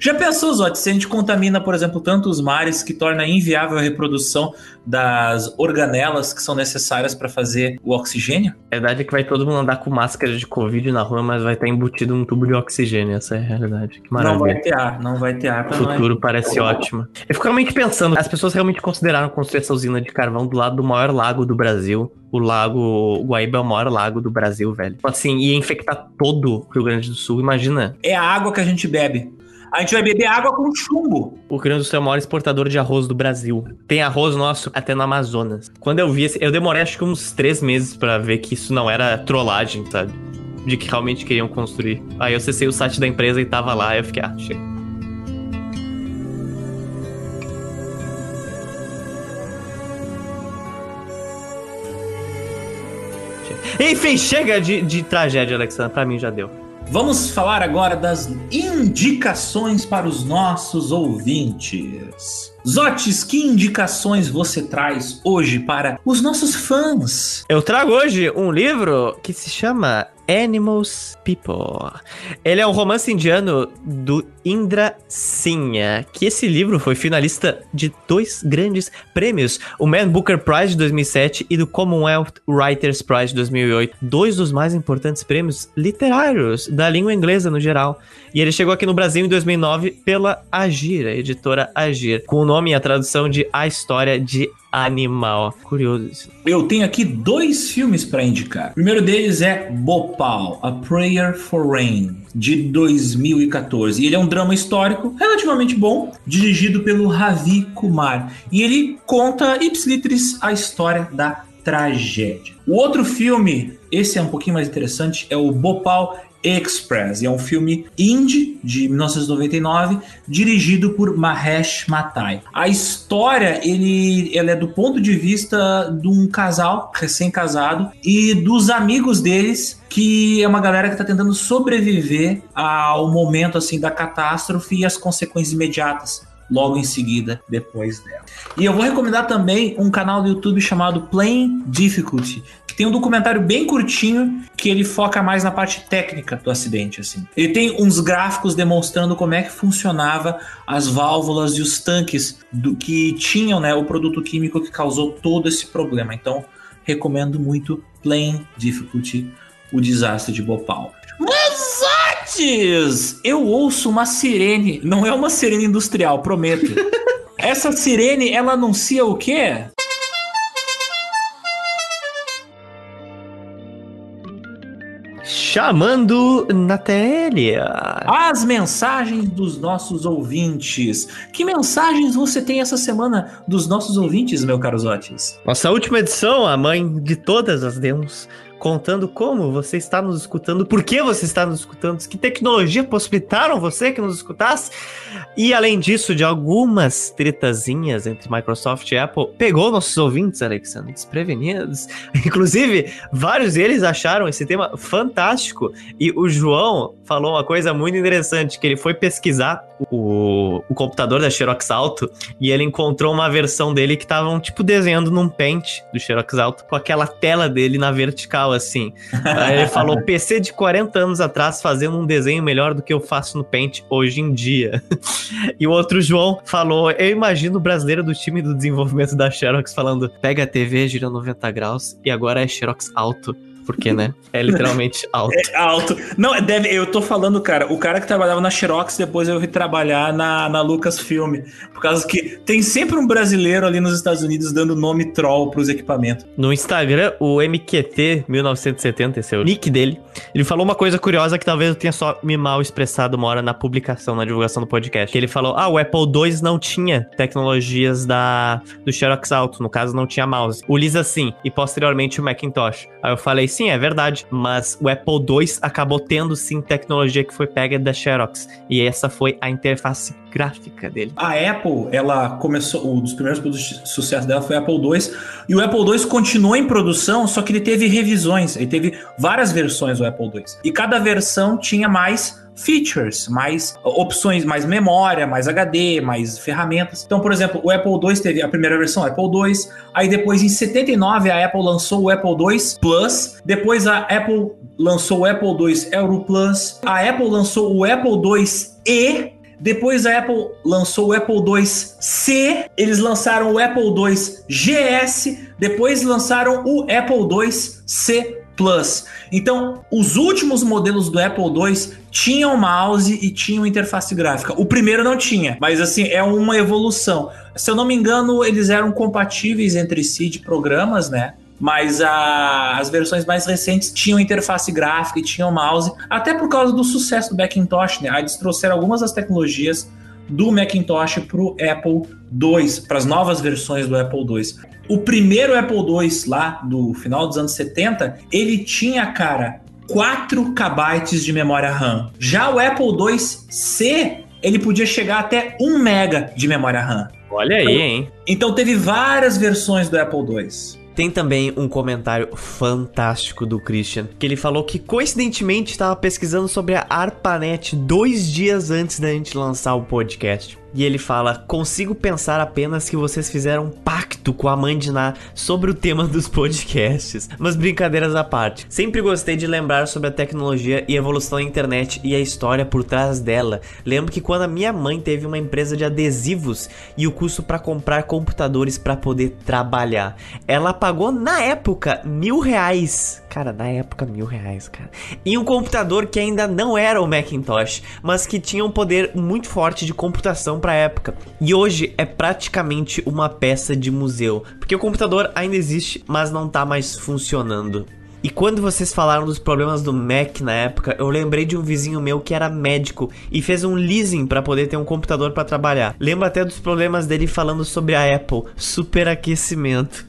Já pensou, Zotti, se a gente contamina, por exemplo, tanto os mares que torna inviável a reprodução das organelas que são necessárias para fazer o oxigênio? A verdade é que vai todo mundo andar com máscara de Covid na rua, mas vai estar embutido num tubo de oxigênio. Essa é a realidade. Que maravilha. Não vai ter ar, não vai ter ar. O futuro é. parece ótimo. Eu fico realmente pensando, as pessoas realmente consideraram construir essa usina de carvão do lado do maior lago do Brasil. O lago Guaíba é o maior lago do Brasil, velho. Assim, ia infectar todo o Rio Grande do Sul, imagina. É a água que a gente bebe. A gente vai beber água com chumbo. O Rio Grande do Sul é o maior exportador de arroz do Brasil. Tem arroz nosso até no Amazonas. Quando eu vi, eu demorei acho que uns três meses para ver que isso não era trollagem, sabe? De que realmente queriam construir. Aí eu acessei o site da empresa e tava lá, eu fiquei, ah, chega. Enfim, chega de, de tragédia, Alexandre. Pra mim já deu. Vamos falar agora das indicações para os nossos ouvintes. Zotes, que indicações você traz hoje para os nossos fãs? Eu trago hoje um livro que se chama Animals People. Ele é um romance indiano do Indra Sinha, que esse livro foi finalista de dois grandes prêmios, o Man Booker Prize de 2007 e do Commonwealth Writers Prize de 2008, dois dos mais importantes prêmios literários da língua inglesa no geral. E ele chegou aqui no Brasil em 2009 pela Agir, a editora Agir, com o nome e a tradução de A História de Animal. Curioso. Eu tenho aqui dois filmes para indicar. O primeiro deles é Bhopal, A Prayer for Rain, de 2014. E ele é um drama histórico relativamente bom, dirigido pelo Ravi Kumar. E ele conta ipsilitris a história da tragédia. O outro filme, esse é um pouquinho mais interessante, é o Bhopal Express. E é um filme indie de 1999, dirigido por Mahesh Matai. A história, ele, é do ponto de vista de um casal recém-casado e dos amigos deles, que é uma galera que está tentando sobreviver ao momento assim da catástrofe e as consequências imediatas logo em seguida depois dela. E eu vou recomendar também um canal do YouTube chamado Plain Difficulty, que tem um documentário bem curtinho que ele foca mais na parte técnica do acidente assim. Ele tem uns gráficos demonstrando como é que funcionava as válvulas e os tanques do que tinham, né, o produto químico que causou todo esse problema. Então, recomendo muito Plain Difficulty, o desastre de Bhopal. Mas eu ouço uma sirene. Não é uma sirene industrial, prometo. Essa sirene, ela anuncia o quê? Chamando na telha. As mensagens dos nossos ouvintes. Que mensagens você tem essa semana dos nossos ouvintes, meu caro Zotes? Nossa última edição, a mãe de todas as demos, contando como você está nos escutando, por que você está nos escutando, que tecnologia possibilitaram você que nos escutasse. E além disso, de algumas tretazinhas entre Microsoft e Apple, pegou nossos ouvintes, Alexandre, desprevenidos. Inclusive, vários deles acharam esse tema fantástico. E o João falou uma coisa muito interessante, que ele foi pesquisar o, o computador da Xerox Alto e ele encontrou uma versão dele que estavam, tipo, desenhando num pente do Xerox Alto com aquela tela dele na vertical, assim. Aí ele falou, PC de 40 anos atrás fazendo um desenho melhor do que eu faço no Paint hoje em dia. e o outro João falou, eu imagino o brasileiro do time do desenvolvimento da Xerox falando, pega a TV, gira 90 graus e agora é Xerox Alto porque, né? É literalmente alto. É alto. Não, é, deve, eu tô falando, cara, o cara que trabalhava na Xerox, depois eu fui trabalhar na, na Lucasfilm. Por causa que tem sempre um brasileiro ali nos Estados Unidos dando nome troll pros equipamentos. No Instagram, o MQT1970, esse é o nick dele, ele falou uma coisa curiosa que talvez eu tenha só me mal expressado uma hora na publicação, na divulgação do podcast. Que ele falou: ah, o Apple II não tinha tecnologias da, do Xerox Alto, no caso não tinha mouse. O Lisa sim, e posteriormente o Macintosh. Aí eu falei: sim, é verdade, mas o Apple II acabou tendo sim tecnologia que foi pega da Xerox. E essa foi a interface gráfica dele. A Apple, ela começou, um dos primeiros produtos de sucesso dela foi o Apple II, e o Apple II continuou em produção, só que ele teve revisões, ele teve várias versões do Apple II. E cada versão tinha mais features, mais opções, mais memória, mais HD, mais ferramentas. Então, por exemplo, o Apple II teve a primeira versão, Apple II, aí depois em 79 a Apple lançou o Apple II Plus, depois a Apple lançou o Apple II Euro Plus, a Apple lançou o Apple II E, depois a Apple lançou o Apple II C, eles lançaram o Apple II GS, depois lançaram o Apple II C Plus. Então, os últimos modelos do Apple II tinham mouse e tinham interface gráfica. O primeiro não tinha, mas assim, é uma evolução. Se eu não me engano, eles eram compatíveis entre si de programas, né? Mas a, as versões mais recentes tinham interface gráfica e tinham mouse, até por causa do sucesso do Macintosh, né? Eles trouxeram algumas das tecnologias do Macintosh para o Apple II, para as novas versões do Apple II. O primeiro Apple II lá do final dos anos 70, ele tinha, cara, 4 KB de memória RAM. Já o Apple II C, ele podia chegar até 1 MB de memória RAM. Olha aí, hein? Então teve várias versões do Apple II. Tem também um comentário fantástico do Christian, que ele falou que coincidentemente estava pesquisando sobre a ARPANET dois dias antes da gente lançar o podcast. E ele fala: Consigo pensar apenas que vocês fizeram um pacto com a mãe de Ná sobre o tema dos podcasts. Mas brincadeiras à parte. Sempre gostei de lembrar sobre a tecnologia e evolução da internet e a história por trás dela. Lembro que quando a minha mãe teve uma empresa de adesivos e o custo para comprar computadores para poder trabalhar, ela pagou na época mil reais. Cara, na época mil reais, cara. E um computador que ainda não era o Macintosh, mas que tinha um poder muito forte de computação para a época. E hoje é praticamente uma peça de museu, porque o computador ainda existe, mas não tá mais funcionando. E quando vocês falaram dos problemas do Mac na época, eu lembrei de um vizinho meu que era médico e fez um leasing para poder ter um computador para trabalhar. Lembro até dos problemas dele falando sobre a Apple, superaquecimento.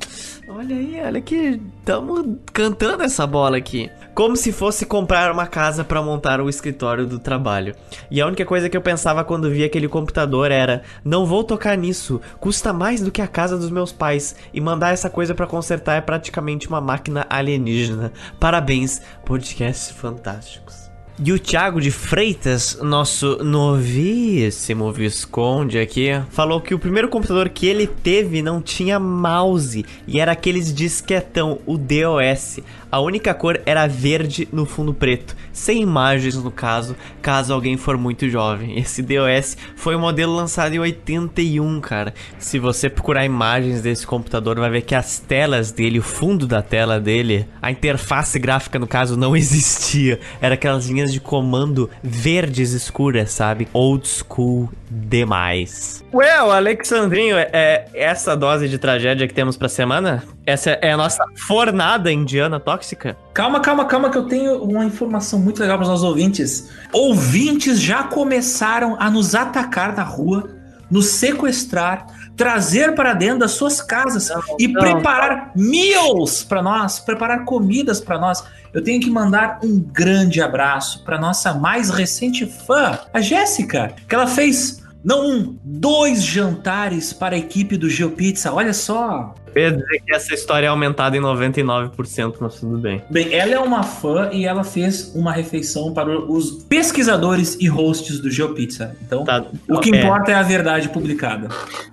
Olha aí, olha que estamos cantando essa bola aqui. Como se fosse comprar uma casa para montar o escritório do trabalho. E a única coisa que eu pensava quando via aquele computador era: não vou tocar nisso, custa mais do que a casa dos meus pais e mandar essa coisa para consertar é praticamente uma máquina alienígena. Parabéns, podcasts fantásticos. E o Thiago de Freitas, nosso novíssimo Visconde aqui, falou que o primeiro computador que ele teve não tinha mouse e era aqueles disquetão, o DOS. A única cor era verde no fundo preto, sem imagens no caso, caso alguém for muito jovem. Esse DOS foi um modelo lançado em 81, cara. Se você procurar imagens desse computador, vai ver que as telas dele, o fundo da tela dele, a interface gráfica no caso não existia. Era aquelas linhas de comando verdes escuras, sabe? Old school demais. Well, Alexandrinho, é, é essa dose de tragédia que temos pra semana? Essa é a nossa fornada indiana tóxica? Calma, calma, calma, que eu tenho uma informação muito legal para os nossos ouvintes. Ouvintes já começaram a nos atacar na rua, nos sequestrar, trazer para dentro das suas casas não, e não, preparar meals para nós, preparar comidas para nós. Eu tenho que mandar um grande abraço para nossa mais recente fã, a Jéssica, que ela fez não um, dois jantares para a equipe do GeoPizza. Olha só. Eu ia dizer que essa história é aumentada em 99%, mas tudo bem. Bem, ela é uma fã e ela fez uma refeição para os pesquisadores e hosts do GeoPizza. Então, tá, o que é. importa é a verdade publicada.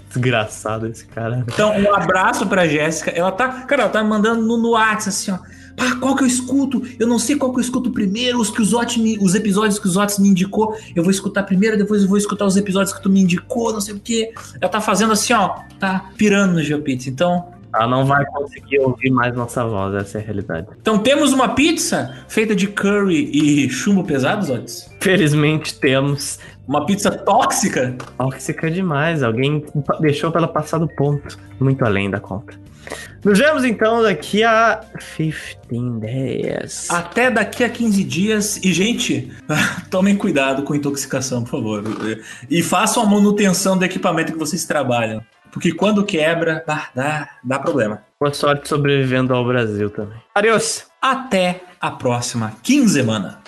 Desgraçado esse cara. Então, um abraço pra Jéssica. Ela tá, cara, ela tá mandando no, no WhatsApp assim, ó. Pá, qual que eu escuto? Eu não sei qual que eu escuto primeiro, os que os, Ot me, os episódios que os Otis me indicou. Eu vou escutar primeiro, depois eu vou escutar os episódios que tu me indicou, não sei o quê. Ela tá fazendo assim, ó, tá pirando no Geopix. Então, Ela não vai conseguir ouvir mais nossa voz, essa é a realidade. Então temos uma pizza feita de curry e chumbo pesado, Zotes? Felizmente temos. Uma pizza tóxica? Tóxica demais. Alguém deixou pra ela passar do ponto. Muito além da conta. Nos vemos então daqui a 15 dias. Até daqui a 15 dias. E, gente, tomem cuidado com intoxicação, por favor. E façam a manutenção do equipamento que vocês trabalham. Porque quando quebra, dá, dá, problema. Boa sorte sobrevivendo ao Brasil também. Adeus. Até a próxima quinzena.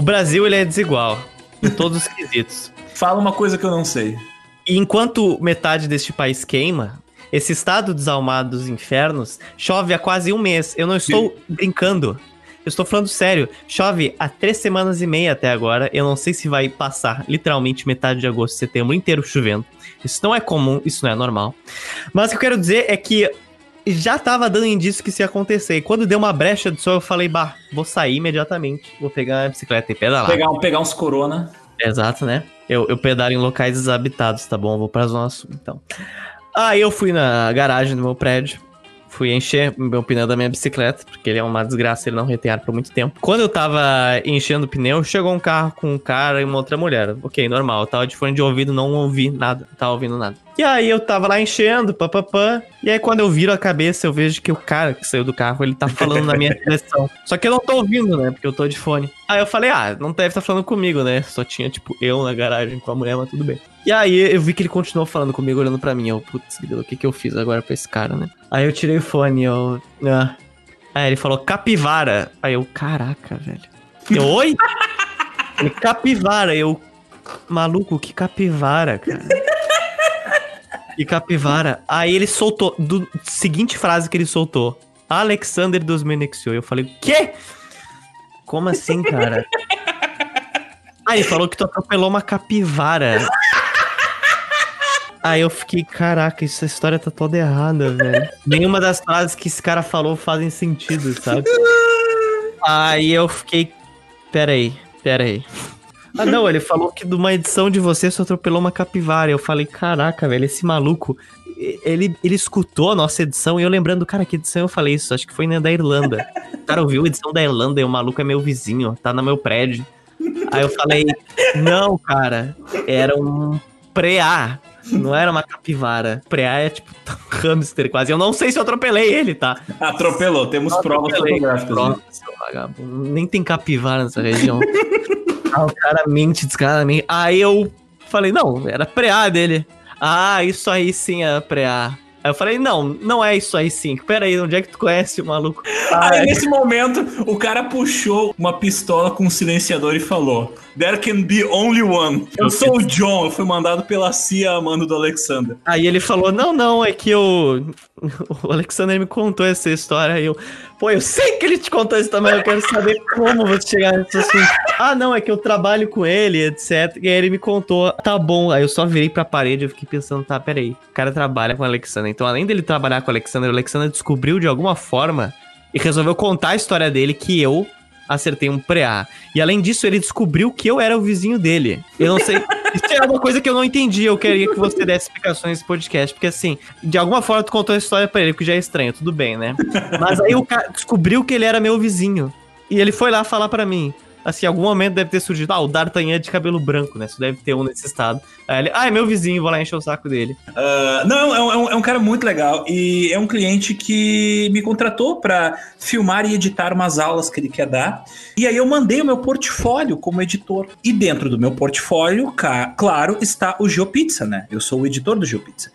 O Brasil ele é desigual em todos os quesitos. Fala uma coisa que eu não sei. E enquanto metade deste país queima, esse estado desalmado dos infernos chove há quase um mês. Eu não estou Sim. brincando. Eu estou falando sério. Chove há três semanas e meia até agora. Eu não sei se vai passar literalmente metade de agosto, setembro inteiro chovendo. Isso não é comum, isso não é normal. Mas o que eu quero dizer é que já tava dando indício que isso ia acontecer. E quando deu uma brecha do sol, eu falei, bah, vou sair imediatamente. Vou pegar a bicicleta e pedalar. Pegar, pegar uns corona. Exato, né? Eu, eu pedalo em locais desabitados, tá bom? vou pra Zona Sul, então. Aí eu fui na garagem do meu prédio fui encher meu pneu da minha bicicleta, porque ele é uma desgraça, ele não retém ar por muito tempo. Quando eu tava enchendo o pneu, chegou um carro com um cara e uma outra mulher. Ok, normal, eu tava de fone de ouvido, não ouvi nada, não tava ouvindo nada. E aí eu tava lá enchendo, papapá. E aí quando eu viro a cabeça, eu vejo que o cara que saiu do carro, ele tá falando na minha direção. Só que eu não tô ouvindo, né? Porque eu tô de fone. Aí eu falei, ah, não deve estar tá falando comigo, né? Só tinha, tipo, eu na garagem com a mulher, mas tudo bem. E aí eu vi que ele continuou falando comigo, olhando pra mim. Eu, putz, o que que eu fiz agora pra esse cara, né? Aí eu tirei o fone, eu. Ah. Aí ele falou capivara. Aí eu, caraca, velho. Eu, oi? ele, capivara. Eu, maluco, que capivara, cara. E capivara. Aí ele soltou, do seguinte frase que ele soltou. Alexander dos Menexiou. Eu falei, quê? Como assim, cara? Aí falou que tu atropelou uma capivara. Aí eu fiquei, caraca, essa história tá toda errada, velho. Nenhuma das frases que esse cara falou fazem sentido, sabe? Aí eu fiquei, peraí, peraí. Ah, não, ele falou que de uma edição de você só atropelou uma capivara. Eu falei, caraca, velho, esse maluco, ele, ele escutou a nossa edição e eu lembrando, cara, que edição eu falei isso? Acho que foi na da Irlanda. O cara ouviu a edição da Irlanda e o maluco é meu vizinho, tá no meu prédio. Aí eu falei, não, cara, era um pré-A. Não era uma capivara. Preá é tipo hamster quase. Eu não sei se eu atropelei ele, tá? Atropelou, temos provas fotográficas. Provas, né? Nem tem capivara nessa região. ah, o cara mente descaradamente. Aí eu falei, não, era preá dele. Ah, isso aí sim é preá. Aí eu falei, não, não é isso aí sim. Pera aí, onde é que tu conhece o maluco? Ah, aí nesse momento, o cara puxou uma pistola com um silenciador e falou: There can be only one. Eu sou o John, eu fui mandado pela CIA amando do Alexander. Aí ele falou: Não, não, é que eu. O Alexander me contou essa história. Aí eu, pô, eu sei que ele te contou isso também, eu quero saber como você chegar nesse assunto. Ah, não, é que eu trabalho com ele, etc. E aí ele me contou, tá bom. Aí eu só virei pra parede e fiquei pensando, tá, peraí. O cara trabalha com o Alexander. Então, além dele trabalhar com o Alexander, o Alexander descobriu de alguma forma e resolveu contar a história dele que eu acertei um pré-A. E além disso, ele descobriu que eu era o vizinho dele. Eu não sei. Isso é uma coisa que eu não entendi. Eu queria que você desse explicações nesse podcast. Porque assim, de alguma forma tu contou a história pra ele, porque já é estranho, tudo bem, né? Mas aí o cara descobriu que ele era meu vizinho. E ele foi lá falar para mim assim, em algum momento deve ter surgido, ah, o D'Artagnan é de cabelo branco, né? Isso deve ter um nesse estado. Aí ele, ah, é meu vizinho, vou lá encher o saco dele. Uh, não, é um, é um, cara muito legal e é um cliente que me contratou para filmar e editar umas aulas que ele quer dar. E aí eu mandei o meu portfólio como editor. E dentro do meu portfólio, claro, está o GeoPizza, né? Eu sou o editor do GeoPizza.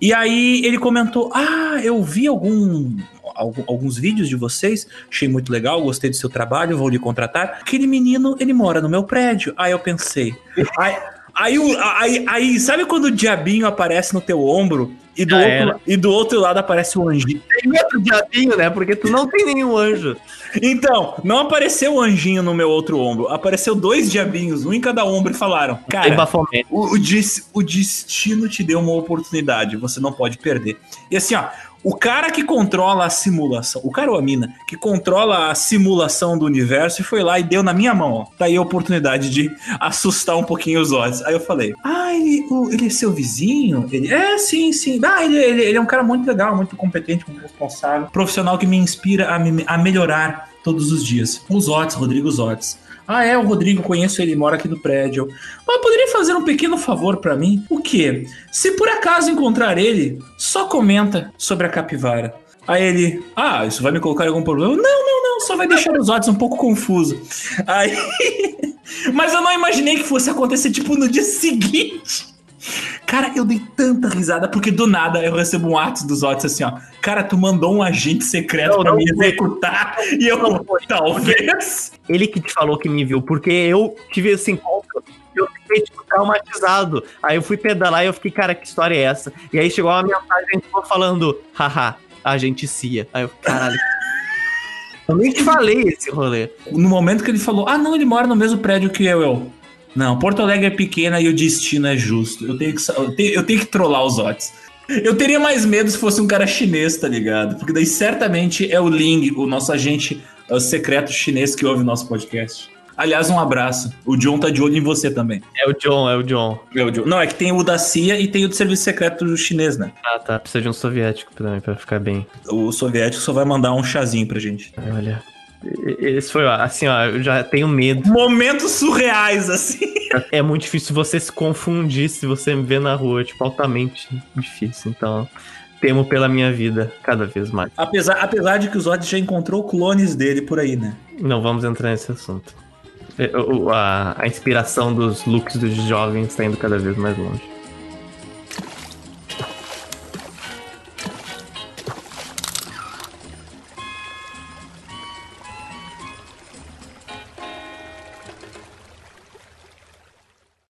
E aí ele comentou: Ah, eu vi algum alguns vídeos de vocês, achei muito legal, gostei do seu trabalho, vou lhe contratar. Aquele menino, ele mora no meu prédio. Aí eu pensei. Aí, aí, aí, aí, sabe quando o diabinho aparece no teu ombro e do, outro, e do outro lado aparece o anjinho? Tem outro diabinho, né? Porque tu não tem nenhum anjo. Então, não apareceu o anjinho no meu outro ombro. Apareceu dois diabinhos, um em cada ombro, e falaram: Cara, o, o, o destino te deu uma oportunidade, você não pode perder. E assim, ó, O cara que controla a simulação, o cara ou a mina, que controla a simulação do universo e foi lá e deu na minha mão, ó. Tá aí a oportunidade de assustar um pouquinho os olhos. Aí eu falei, ah, ele, o, ele é seu vizinho? Ele, é, sim, sim. Ah, ele, ele, ele é um cara muito legal, muito competente, muito responsável, profissional que me inspira a, me, a melhorar todos os dias. Os Otis, Rodrigo Otis. Ah, é, o Rodrigo, conheço ele, mora aqui no prédio. Mas poderia fazer um pequeno favor para mim? O quê? Se por acaso encontrar ele, só comenta sobre a capivara. Aí ele, ah, isso vai me colocar em algum problema? Não, não, não, só vai deixar os olhos um pouco confuso. Aí. Mas eu não imaginei que fosse acontecer, tipo, no dia seguinte. Cara, eu dei tanta risada porque do nada eu recebo um WhatsApp dos Otis assim, ó. Cara, tu mandou um agente secreto não, pra não me executar e eu, não, talvez. Ele que te falou que me viu, porque eu tive esse encontro eu fiquei tipo, traumatizado. Aí eu fui pedalar e eu fiquei, cara, que história é essa? E aí chegou uma mensagem falando, haha, a gente cia. Aí eu, caralho. eu nem te falei esse rolê. No momento que ele falou, ah, não, ele mora no mesmo prédio que eu, eu. Não, Porto Alegre é pequena e o destino é justo. Eu tenho que, eu tenho, eu tenho que trollar os Otis. Eu teria mais medo se fosse um cara chinês, tá ligado? Porque daí certamente é o Ling, o nosso agente o secreto chinês que ouve o nosso podcast. Aliás, um abraço. O John tá de olho em você também. É o John, é o John. É o John. Não, é que tem o da CIA e tem o do serviço secreto chinês, né? Ah, tá. Precisa de um soviético também pra ficar bem. O soviético só vai mandar um chazinho pra gente. Olha. Esse foi, assim, ó, eu já tenho medo. Momentos surreais, assim. É muito difícil você se confundir se você me vê na rua, tipo, altamente difícil. Então, temo pela minha vida cada vez mais. Apesar, apesar de que o Zod já encontrou clones dele por aí, né? Não vamos entrar nesse assunto. É, a, a inspiração dos looks dos jovens está indo cada vez mais longe.